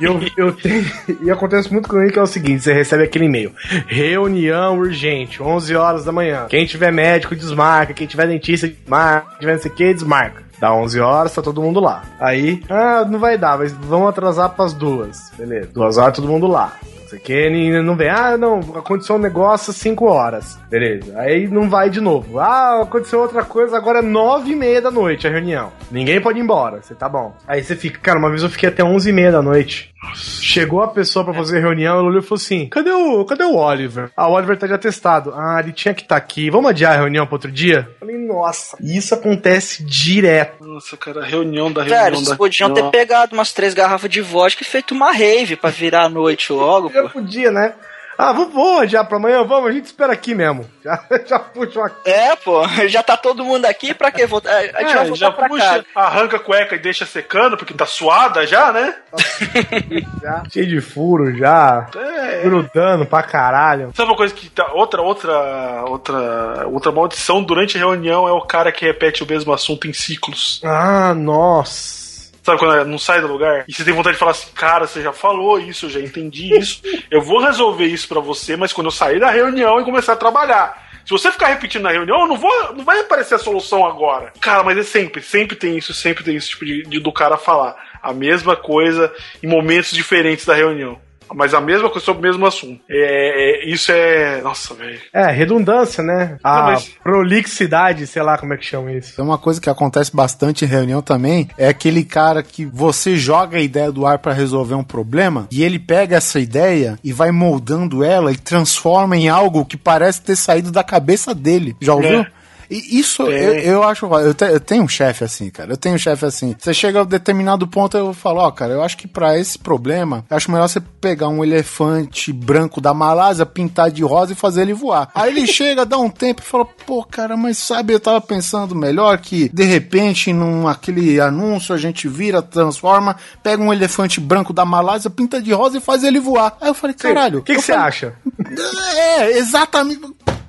E eu, eu tenho, e acontece muito comigo que é o seguinte, você recebe aquele e-mail. Reunião urgente, 11 horas da manhã. Quem tiver médico, desmarca. Quem tiver dentista, desmarca. Quem tiver não sei o que, desmarca. Dá 11 horas, tá todo mundo lá. Aí, ah, não vai dar, mas vamos atrasar pras duas. Beleza. Duas horas, todo mundo lá. O que, ninguém não vem. Ah, não, aconteceu um negócio às 5 horas. Beleza. Aí não vai de novo. Ah, aconteceu outra coisa, agora é 9 e meia da noite a reunião. Ninguém pode ir embora. Você tá bom. Aí você fica, cara, uma vez eu fiquei até 11 e meia da noite. Chegou a pessoa pra fazer reunião, ela olhou e falou assim: cadê o, cadê o Oliver? Ah, o Oliver tá de atestado. Ah, ele tinha que estar aqui. Vamos adiar a reunião pra outro dia? Falei, nossa, isso acontece direto. Nossa, cara, reunião da reunião da vocês podiam ter pegado umas três garrafas de vodka e feito uma rave pra virar a noite logo, Já pô. podia, né? Ah, vamos, vamos adiar pra amanhã? Vamos, a gente espera aqui mesmo. Já, já puxa uma. É, pô, já tá todo mundo aqui, pra que voltar? A gente vai É, voltar já pra puxa, arranca a cueca e deixa secando, porque tá suada já, né? Já. Cheio de furo já. É. Grudando pra caralho. Sabe uma coisa que tá. Outra, outra, outra, outra maldição durante a reunião é o cara que repete o mesmo assunto em ciclos. Ah, nossa. Sabe quando não sai do lugar? E você tem vontade de falar assim, cara, você já falou isso, eu já entendi isso, eu vou resolver isso pra você, mas quando eu sair da reunião e começar a trabalhar. Se você ficar repetindo na reunião, eu não vou, não vai aparecer a solução agora. Cara, mas é sempre, sempre tem isso, sempre tem esse tipo de, de- do cara falar a mesma coisa em momentos diferentes da reunião. Mas a mesma coisa sobre o mesmo assunto. É, é- isso é. Nossa, velho. É, redundância, né? A Não, mas- prolixidade, sei lá como é que chama isso. Tem uma coisa que acontece bastante em reunião também, é aquele cara que você joga a ideia do ar pra resolver um problema e ele pega essa ideia e vai moldando ela e transforma em algo que parece ter saído da cabeça dele. Já ouviu? É. E isso, É. eu, eu acho. Eu, te- eu tenho um chefe assim, cara. Eu tenho um chefe assim. Você chega a determinado ponto, eu falo, ó, cara, eu acho que pra esse problema, eu acho melhor você pegar um elefante branco da Malásia, pintar de rosa e fazer ele voar. Aí ele chega, dá um tempo e fala, pô, cara, mas sabe, eu tava pensando melhor que, de repente, num aquele anúncio, a gente vira, transforma, pega um elefante branco da Malásia, pinta de rosa e faz ele voar. Aí eu falei, caralho. O que você acha? é, exatamente.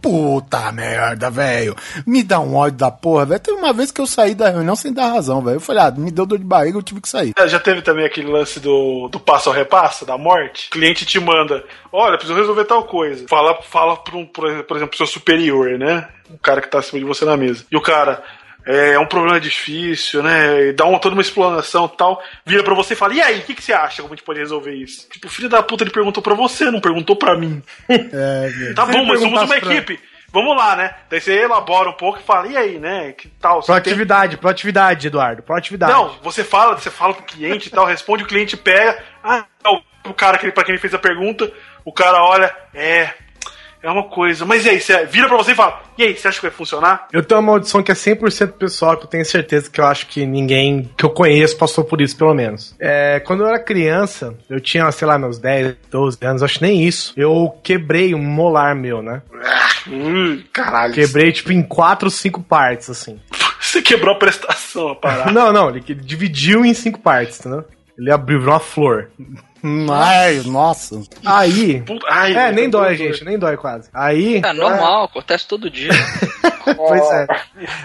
Puta merda, velho. Me dá um ódio da porra, velho. Teve uma vez que eu saí da reunião sem dar razão, velho. Eu falei, ah, me deu dor de barriga, eu tive que sair. É, Já teve também aquele lance do, do passo ao repasso, da morte. O cliente te manda, olha, preciso resolver tal coisa. Fala, fala pro, um, por exemplo, pro seu superior, né? O cara que tá acima de você na mesa. E o cara, é, é um problema difícil, né? E dá uma, toda uma explanação e tal. Vira pra você e fala, e aí, o que, que você acha? Como a gente pode resolver isso? Tipo, o filho da puta, ele perguntou pra você, não perguntou pra mim. É, Tá bom, mas somos uma pra- equipe. Vamos lá, né? Daí você elabora um pouco e fala, e aí, né? Que tal? Você tem- Proatividade, proatividade, Eduardo. Proatividade. Não, você fala, você fala pro cliente e tal, responde, o cliente pega. Ah, é o, o cara que, pra quem ele fez a pergunta, o cara olha, é. É uma coisa. Mas e aí, você vira pra você e fala, e aí, você acha que vai funcionar? Eu tenho uma maldição que é 100% pessoal, que eu tenho certeza que eu acho que ninguém que eu conheço passou por isso, pelo menos. É, quando eu era criança, eu tinha, sei lá, meus 10, 12 anos, acho nem isso. Eu quebrei um molar meu, né? Hum, caralho. Quebrei, tipo, em 4, 5 partes, assim. Você quebrou a prestação, a parada. Não, não, ele ele dividiu em 5 partes, entendeu? Ele abriu, virou uma flor. Ai, nossa. Aí. Puta, ai, É, nem dói, doido. gente, nem dói quase. Aí. É normal, acontece todo dia. Pois é.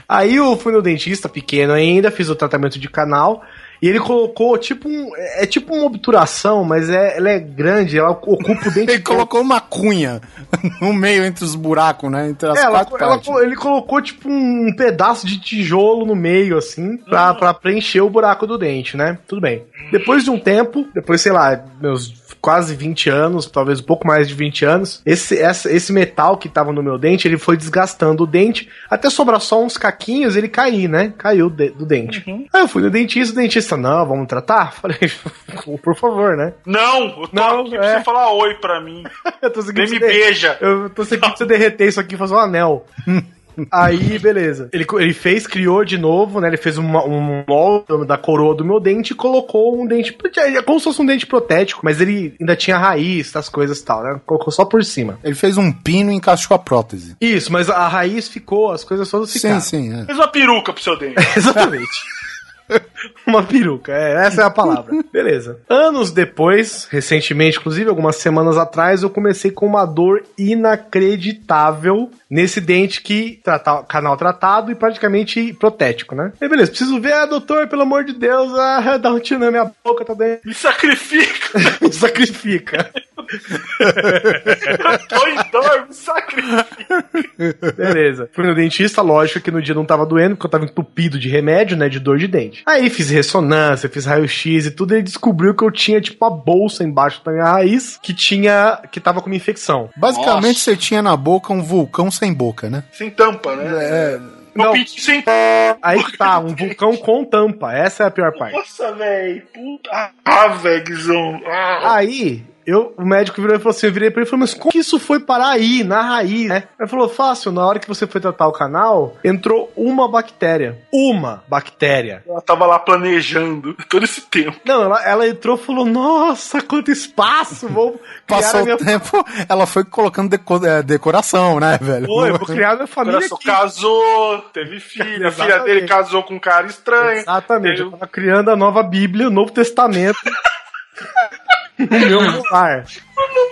Aí eu fui no dentista, pequeno ainda, fiz o tratamento de canal. E ele colocou tipo um. É tipo uma obturação, mas é, ela é grande, ela ocupa o dente. Ele colocou uma cunha no meio entre os buracos, né? Entre as É, ela, quatro ela- partes. ele colocou tipo um pedaço de tijolo no meio, assim, pra, pra preencher o buraco do dente, né? Tudo bem. Depois de um tempo, depois, sei lá, meus quase 20 anos, talvez um pouco mais de 20 anos, esse, essa- esse metal que tava no meu dente, ele foi desgastando o dente, até sobrar só uns caquinhos, ele cair, né? Caiu de- do dente. Aí eu fui no dentista, o dentista, não, vamos tratar? Falei, por favor, né? Não, eu tô Não, aqui pra é. você falar oi pra mim. Eu tô seguindo Nem me beija. Eu tô seguindo pra você derreter isso aqui e fazer um anel. Aí, beleza. Ele, ele fez, criou de novo, né? Ele fez uma- um molde da coroa do meu dente e colocou um dente. É como se fosse um dente protético, mas ele ainda tinha raiz, das coisas e tal, né? Colocou só por cima. Ele fez um pino e encaixou a prótese. Isso, mas a raiz ficou, as coisas todas ficaram. Sim, sim. É. Fez uma peruca pro seu dente. Exatamente. Uma peruca, é, essa é a palavra. Beleza. Anos depois, recentemente, inclusive algumas semanas atrás, eu comecei com uma dor inacreditável nesse dente que trata, canal tratado e praticamente protético, né? E beleza, preciso ver, ah, doutor, pelo amor de Deus, ah, dá um tiro na minha boca, tá dentro. Me sacrifica. Me sacrifica. Eu tô em dor, me sacrifica. Beleza. Fui no dentista, lógico que no dia não tava doendo, porque eu tava entupido de remédio, né, de dor de dente. Aí fiz ressonância, fiz raio-x e tudo, e ele descobriu que eu tinha, tipo, uma bolsa embaixo da minha raiz que tinha, que tava com uma infecção. Basicamente, Nossa. você tinha na boca um vulcão sem boca, né? Sem tampa, né? É. Meu Não. pintinho sem Aí que tá, um vulcão com tampa, essa é a pior parte. Nossa, velho. Puta. Ah, velho, Guizão. Ah. Aí, eu, o médico virou e falou assim: eu virei pra ele e falei, mas como que isso foi parar aí, na raiz, né? Ele falou: fácil, na hora que você foi tratar o canal, entrou uma bactéria. Uma bactéria. Ela tava lá planejando todo esse tempo. Não, ela, ela entrou e falou: Nossa, quanto espaço! Vou Passou minha o tempo, ela foi colocando deco- é, decoração, né, velho? Foi, vou criar a minha família coração aqui. casou, teve filha, a filha dele casou com um cara estranho. Exatamente, eu Teve- tava criando a nova Bíblia, o Novo Testamento. Meu lar.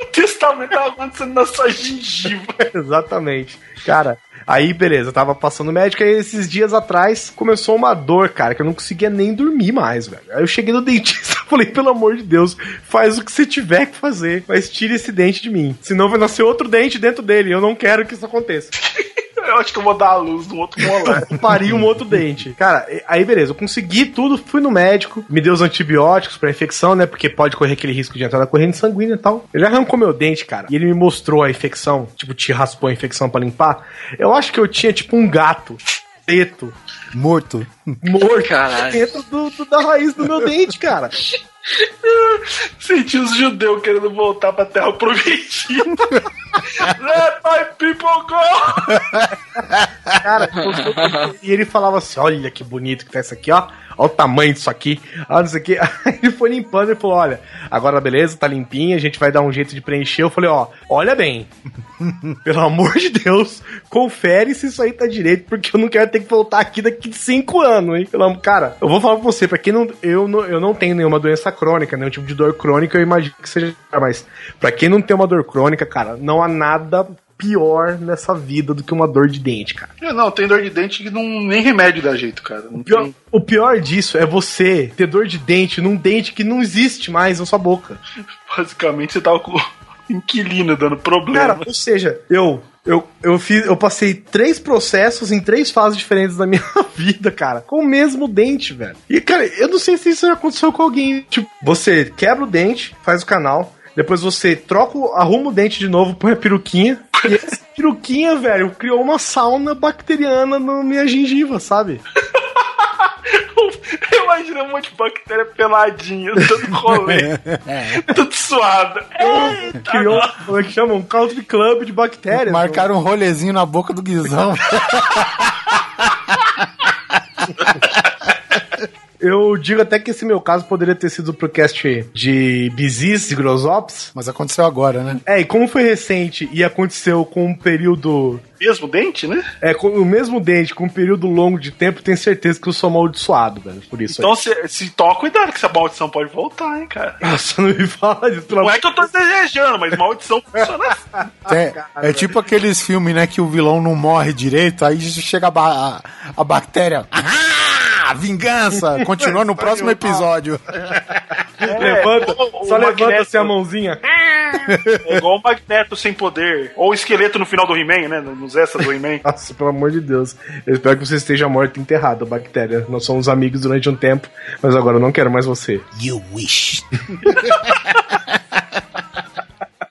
O testamento tava acontecendo na sua gengiva. Exatamente. Cara, aí beleza, eu tava passando médico e esses dias atrás começou uma dor, cara, que eu não conseguia nem dormir mais, velho. Aí eu cheguei no dentista e falei, pelo amor de Deus, faz o que você tiver que fazer, mas tire esse dente de mim. Senão vai nascer outro dente dentro dele. Eu não quero que isso aconteça. Eu acho que eu vou dar a luz no outro molar. Pari um outro dente. Cara, aí beleza, eu consegui tudo, fui no médico, me deu os antibióticos pra infecção, né? Porque pode correr aquele risco de entrar na corrente sanguínea e tal. Ele arrancou meu dente, cara, e ele me mostrou a infecção, tipo, te raspou a infecção pra limpar. Eu acho que eu tinha, tipo, um gato preto, Morto. morto, Caralho. dentro do, do- da raiz do meu dente, cara. Senti os judeus querendo voltar pra terra prometida. Let my people go! Cara, e ele falava assim: olha que bonito que tá isso aqui, ó. Olha o tamanho disso aqui. Olha isso aqui. Aí ele foi limpando e falou: olha, agora beleza, tá limpinha, a gente vai dar um jeito de preencher. Eu falei, ó, olha bem. Pelo amor de Deus, confere se isso aí tá direito, porque eu não quero ter que voltar aqui daqui de cinco anos, hein? Cara, eu vou falar pra você, pra quem não. Eu não, eu não tenho nenhuma doença crônica, nenhum tipo de dor crônica, eu imagino que seja. Mas, pra quem não tem uma dor crônica, cara, não há nada pior nessa vida do que uma dor de dente, cara. É, Não, tem dor de dente que não, nem remédio dá jeito, cara. Não Pior- tem- o pior disso é você ter dor de dente num dente que não existe mais na sua boca. basicamente você tava com o inquilino dando problema. Cara, ou seja, eu, eu, eu fiz, eu passei três processos em três fases diferentes da minha vida, cara, com o mesmo dente, velho. E, cara, eu não sei se isso já aconteceu com alguém. Tipo, você quebra o dente, faz o canal, depois você troca, o- arruma o dente de novo, põe a peruquinha. E essa peruquinha, velho, criou uma sauna bacteriana na minha gengiva, sabe? Eu imagino um monte de bactéria peladinha, dando rolê, tudo suado. Eita, Criou, como é que chama? Um country club de bactérias. Marcaram um rolezinho na boca do Guizão. Eu digo até que esse meu caso poderia ter sido pro cast de Bizis e Grosops. Mas aconteceu agora, né? É, e como foi recente e aconteceu com um período. Mesmo dente, né? É, com o mesmo dente, com um período longo de tempo, tenho certeza que eu sou amaldiçoado, velho. Por isso. Então se, se toma cuidado que essa maldição pode voltar, hein, cara. Nossa, não me fala disso, Não é que eu tô desejando, mas maldição funciona assim. É, é tipo aqueles filmes, né, que o vilão não morre direito, aí chega a, ba- a- a bactéria. Ah, vingança! Continua no próximo episódio. Levanta, o- o só levanta assim a mãozinha. É igual o Magneto sem poder. Ou o esqueleto no final do He-Man, né? Nos extras do He-Man. Nossa, pelo amor de Deus. Eu espero que você esteja morto e enterrado, bactéria. Nós somos amigos durante um tempo, mas agora eu não quero mais você. You wish.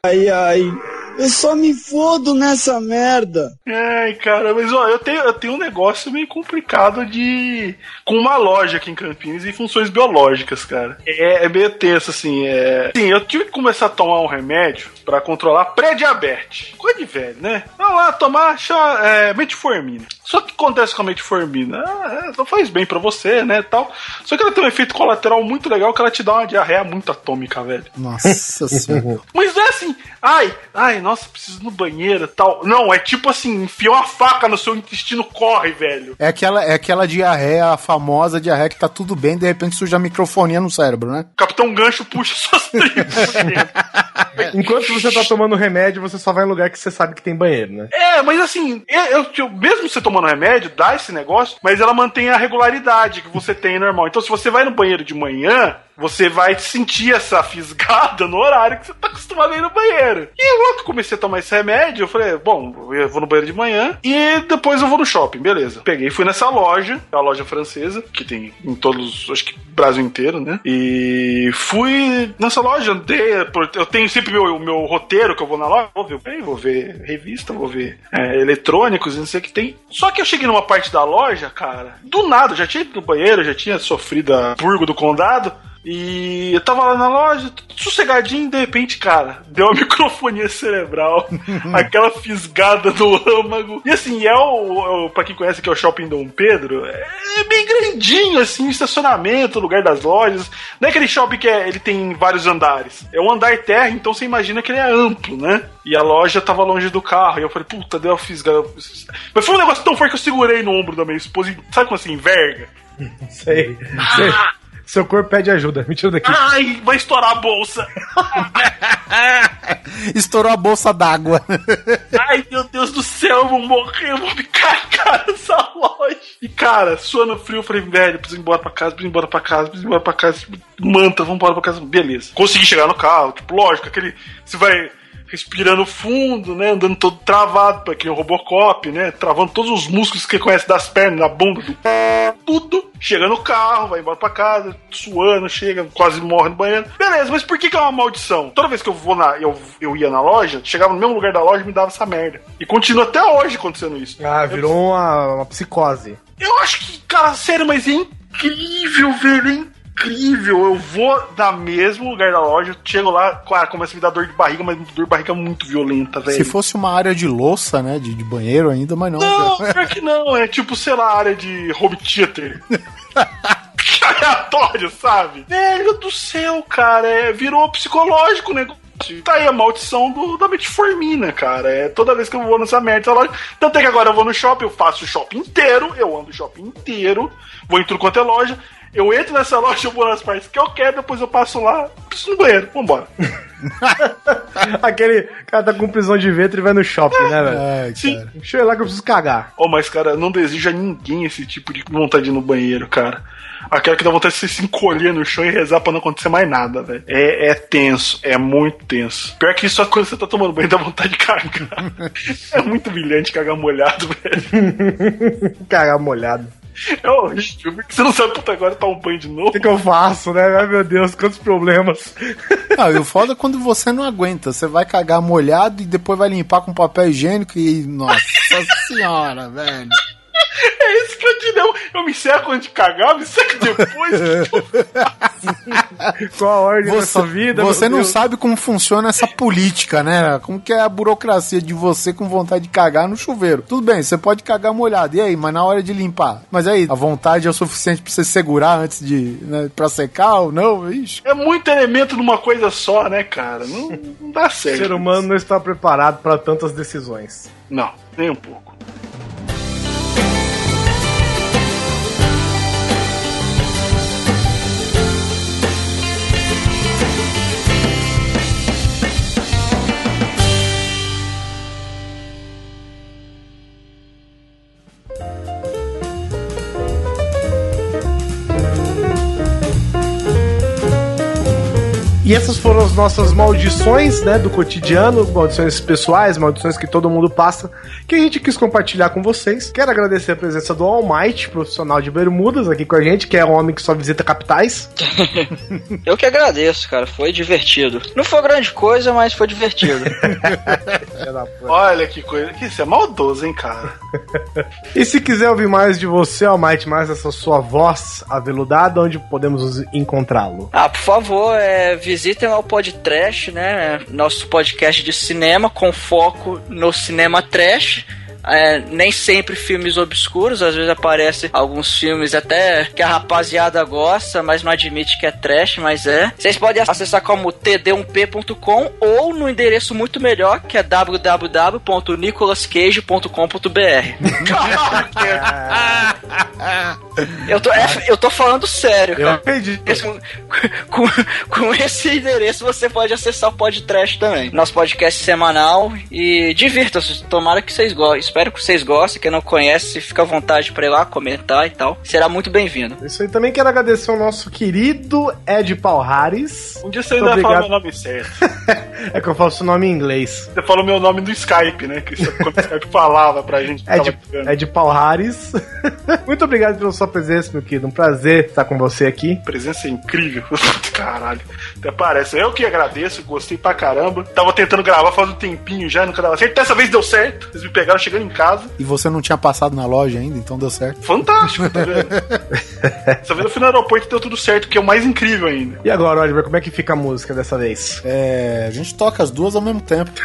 Ai, ai. Eu só me fodo nessa merda. Ai, cara, mas ó, eu tenho, eu tenho um negócio meio complicado de. com uma loja aqui em Campinas e funções biológicas, cara. É, é meio tenso, assim. É... Sim, eu tive que começar a tomar um remédio pra controlar pré-diabetes. Coisa de velho, né? Vamos lá, tomar chá, é, metformina. Só que acontece com a metformina? Ah, não faz bem pra você, né? Tal. Só que ela tem um efeito colateral muito legal que ela te dá uma diarreia muito atômica, velho. Nossa senhora. Mas não é assim, ai, ai, nossa, preciso ir no banheiro tal. Não, é tipo assim, enfia uma faca no seu intestino, corre, velho. É aquela, é aquela diarreia, a famosa diarreia que tá tudo bem, de repente surge a microfonia no cérebro, né? Capitão Gancho puxa suas tripas. Enquanto você tá tomando remédio, você só vai em lugar que você sabe que tem banheiro, né? É, mas assim, eu, eu- eu- mesmo você tomando remédio, dá esse negócio, mas ela mantém a regularidade que você tem normal. Então, se você vai no banheiro de manhã, você vai sentir essa fisgada no horário que você tá acostumado a ir no banheiro. E logo que comecei a tomar esse remédio, eu falei, bom, eu vou no banheiro de manhã e depois eu vou no shopping, beleza. Peguei e fui nessa loja, uma loja francesa, que tem em todos, acho que Brasil inteiro, né? E fui nessa loja, andei, eu tenho sempre meu, o meu roteiro que eu vou na loja, vou ver, vou ver revista, vou ver é, eletrônicos, não sei o que tem. Só que eu cheguei numa parte da loja, cara, do nada, já tinha ido no banheiro, já tinha sofrido a purgo do condado. E eu tava lá na loja, tudo sossegadinho, e de repente, cara, deu uma microfonia cerebral, aquela fisgada no âmago. E assim, é o, o. Pra quem conhece que é o shopping Dom Pedro, é bem grandinho, assim, estacionamento, lugar das lojas. Não é aquele shopping que é- ele tem vários andares. É um andar terra, então você imagina que ele é amplo, né? E a loja tava longe do carro. E eu falei, puta, deu uma fisgada. Mas foi um negócio tão forte que eu segurei no ombro da minha esposa. e Sabe como assim, enverga? Sei. sei. Seu corpo pede ajuda. Me tira daqui. Ai, vai estourar a bolsa. Estourou a bolsa d'água. Ai, meu Deus do céu, eu vou morrer, eu vou me cagar nessa loja. E, cara, suando frio, eu falei, velho, preciso ir embora pra casa, preciso ir embora pra casa, preciso ir embora pra casa. Manta, vamos embora pra casa. Beleza. Consegui chegar no carro, tipo, lógico, aquele. Você vai respirando fundo, né? Andando todo travado, pra que o Robocop, né? Travando todos os músculos que conhece das pernas, da bunda, do tudo. Chega no carro, vai embora pra casa, suando, chega, quase morre no banheiro. Beleza, mas por que, que é uma maldição? Toda vez que eu vou na. Eu, eu ia na loja, chegava no mesmo lugar da loja e me dava essa merda. E continua até hoje acontecendo isso. Ah, virou uma, uma psicose. Eu acho que, cara, sério, mas é incrível, velho. É incrível. Eu vou na mesmo lugar da loja, chego lá, claro, começa a me dar dor de barriga, mas dor de barriga muito violenta, velho. Se fosse uma área de louça, né? De, de banheiro ainda, mas não. Não, pior que não, é tipo, sei lá, área de home theater. Aleatório, sabe? Velho do céu, cara, é, virou psicológico o negócio. Tá aí a maldição do, da metformina, cara. É toda vez que eu vou nessa merda, essa loja. Tanto é que agora eu vou no shopping, eu faço o shopping inteiro, eu ando o shopping inteiro, vou em tudo quanto é loja. Eu entro nessa loja, eu vou nas partes que eu quero, depois eu passo lá, preciso no banheiro, vambora. Aquele cara tá com prisão de ventre e vai no shopping, né, velho? É, Sim. cara. Deixa eu ir lá que eu preciso cagar. Oh, mas, cara, não deseja a ninguém esse tipo de vontade de ir no banheiro, cara. Aquela que dá vontade de você se encolher no chão e rezar pra não acontecer mais nada, velho. É, é tenso, é muito tenso. Pior que isso é quando você tá tomando banho dá vontade de cagar. é muito brilhante cagar molhado, velho. Cagar molhado. É horrível, porque você não sabe, puta, agora tá um banho de novo. O que, que eu faço, né? Ai, meu Deus, quantos problemas. Não, e o foda é quando você não aguenta. Você vai cagar molhado e depois vai limpar com papel higiênico e. Nossa senhora, velho. É isso que eu te deu. Eu me seco antes de cagar, me seco depois. Qual a ordem da Você, sua vida? você não Deus? sabe como funciona essa política, né? Como que é a burocracia de você com vontade de cagar no chuveiro. Tudo bem, você pode cagar molhado. E aí, mas na hora de limpar? Mas aí, a vontade é o suficiente pra você segurar antes de. Né, pra secar ou não? Ixi. é muito elemento numa coisa só, né, cara? Não, não dá O certo. ser humano não está preparado para tantas decisões. Não, nem um pouco. E essas foram as nossas maldições, né, do cotidiano, maldições pessoais, maldições que todo mundo passa, que a gente quis compartilhar com vocês. Quero agradecer a presença do All Might, profissional de bermudas, aqui com a gente, que é um homem que só visita capitais. Eu que agradeço, cara. Foi divertido. Não foi grande coisa, mas foi divertido. Olha que coisa. Que isso é maldoso, hein, cara? E se quiser ouvir mais de você, All Might, mais essa sua voz aveludada, onde podemos encontrá-lo? ah, por favor, é, visitem lá o Podtrash, né? Nosso podcast de cinema com foco no cinema trash. É, nem sempre filmes obscuros, às vezes aparecem alguns filmes até que a rapaziada gosta, mas não admite que é trash, mas é. Vocês podem acessar como td1p.com ou no endereço muito melhor, que é www.nicolascage.com.br. eu, tô, é, eu tô falando sério, Eu cara. acredito. Com, com esse endereço você pode acessar o podcast também. Nosso podcast semanal e divirta-se. Tomara que vocês gostem. Espero que vocês gostem. Quem não conhece, fica à vontade pra ir lá comentar e tal. Será muito bem-vindo. Isso aí também quero agradecer ao nosso querido Ed Palhares. Um dia você Muito ainda fala meu nome certo. É que eu faço o nome em inglês. Você falou meu nome do Skype, né? Que isso- quando o Skype falava pra gente. É é de Palhares. Muito obrigado pela sua presença, meu querido. Um prazer estar com você aqui. Presença incrível. Caralho. Até parece. Eu que agradeço, gostei pra caramba. Tava tentando gravar faz um tempinho já, nunca dava certo. Dessa vez deu certo. Vocês me pegaram chegando em casa. E você não tinha passado na loja ainda, então deu certo. Fantástico, tá vendo? Dessa vez eu fui no aeroporto e deu tudo certo, que é o mais incrível ainda. E agora, Oliver, como é que fica a música dessa vez? É, a gente toca as duas ao mesmo tempo.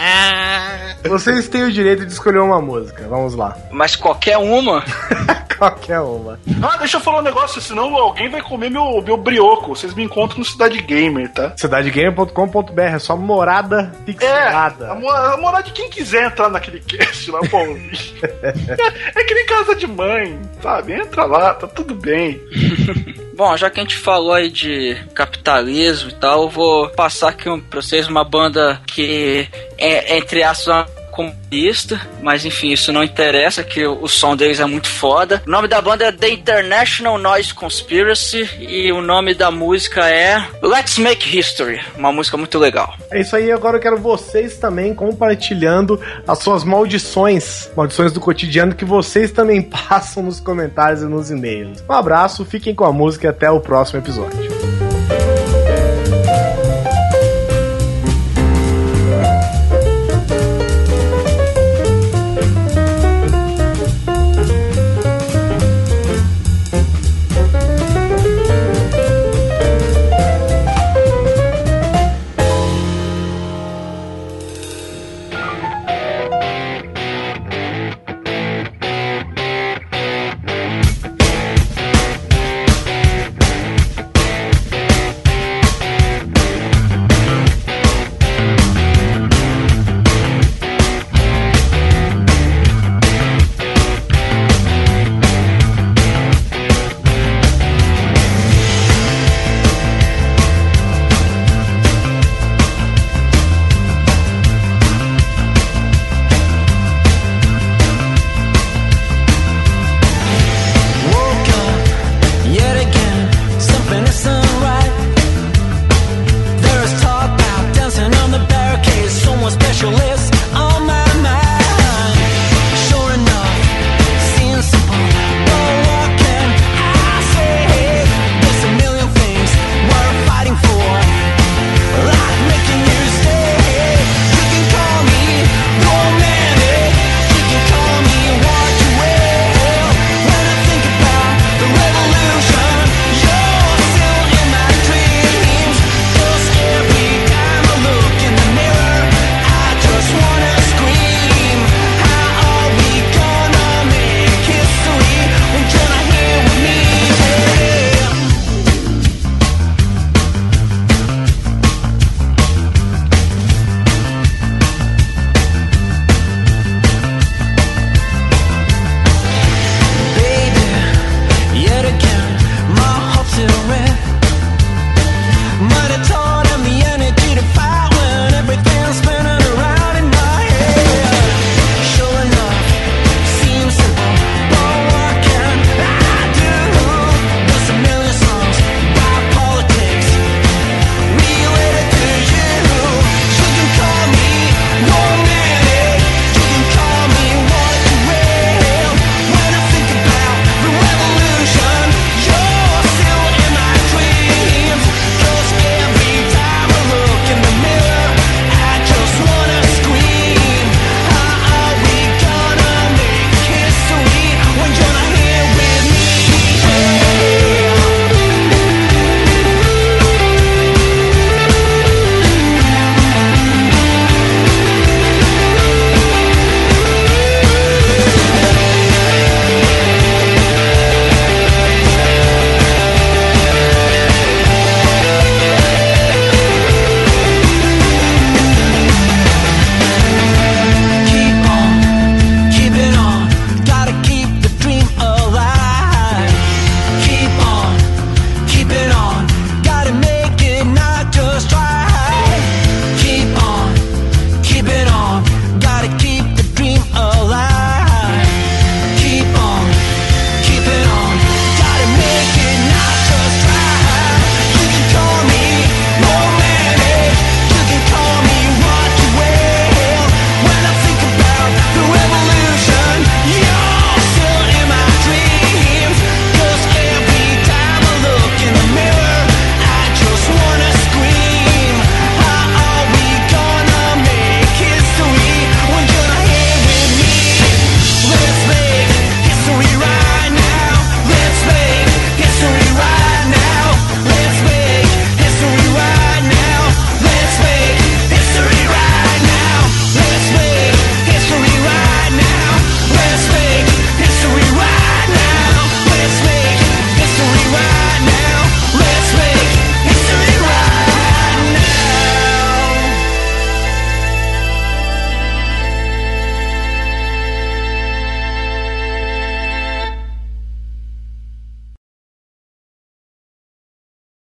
Vocês têm o direito de escolher uma música. Vamos lá. Mas qualquer uma. Qualquer uma. Ah, deixa eu falar um negócio, senão alguém vai comer meu, meu brioco. Vocês me encontram no Cidade Gamer, tá? Cidadegamer.com.br é sua morada É, pixelada. a, mo- a moral de quem quiser entrar naquele cast lá pra ouvir. é, é que nem casa de mãe, sabe? Entra lá, tá tudo bem. Bom, já que a gente falou aí de capitalismo e tal, eu vou passar aqui um, pra vocês uma banda que é, entre aspas, comunista, mas enfim, isso não interessa, que o, o som deles é muito foda. O nome da banda é The International Noise Conspiracy e o nome da música é Let's Make History, uma música muito legal. É isso aí, agora eu quero vocês também compartilhando as suas maldições, maldições do cotidiano que vocês também passam nos comentários e nos e-mails. Um abraço, fiquem com a música e até o próximo episódio.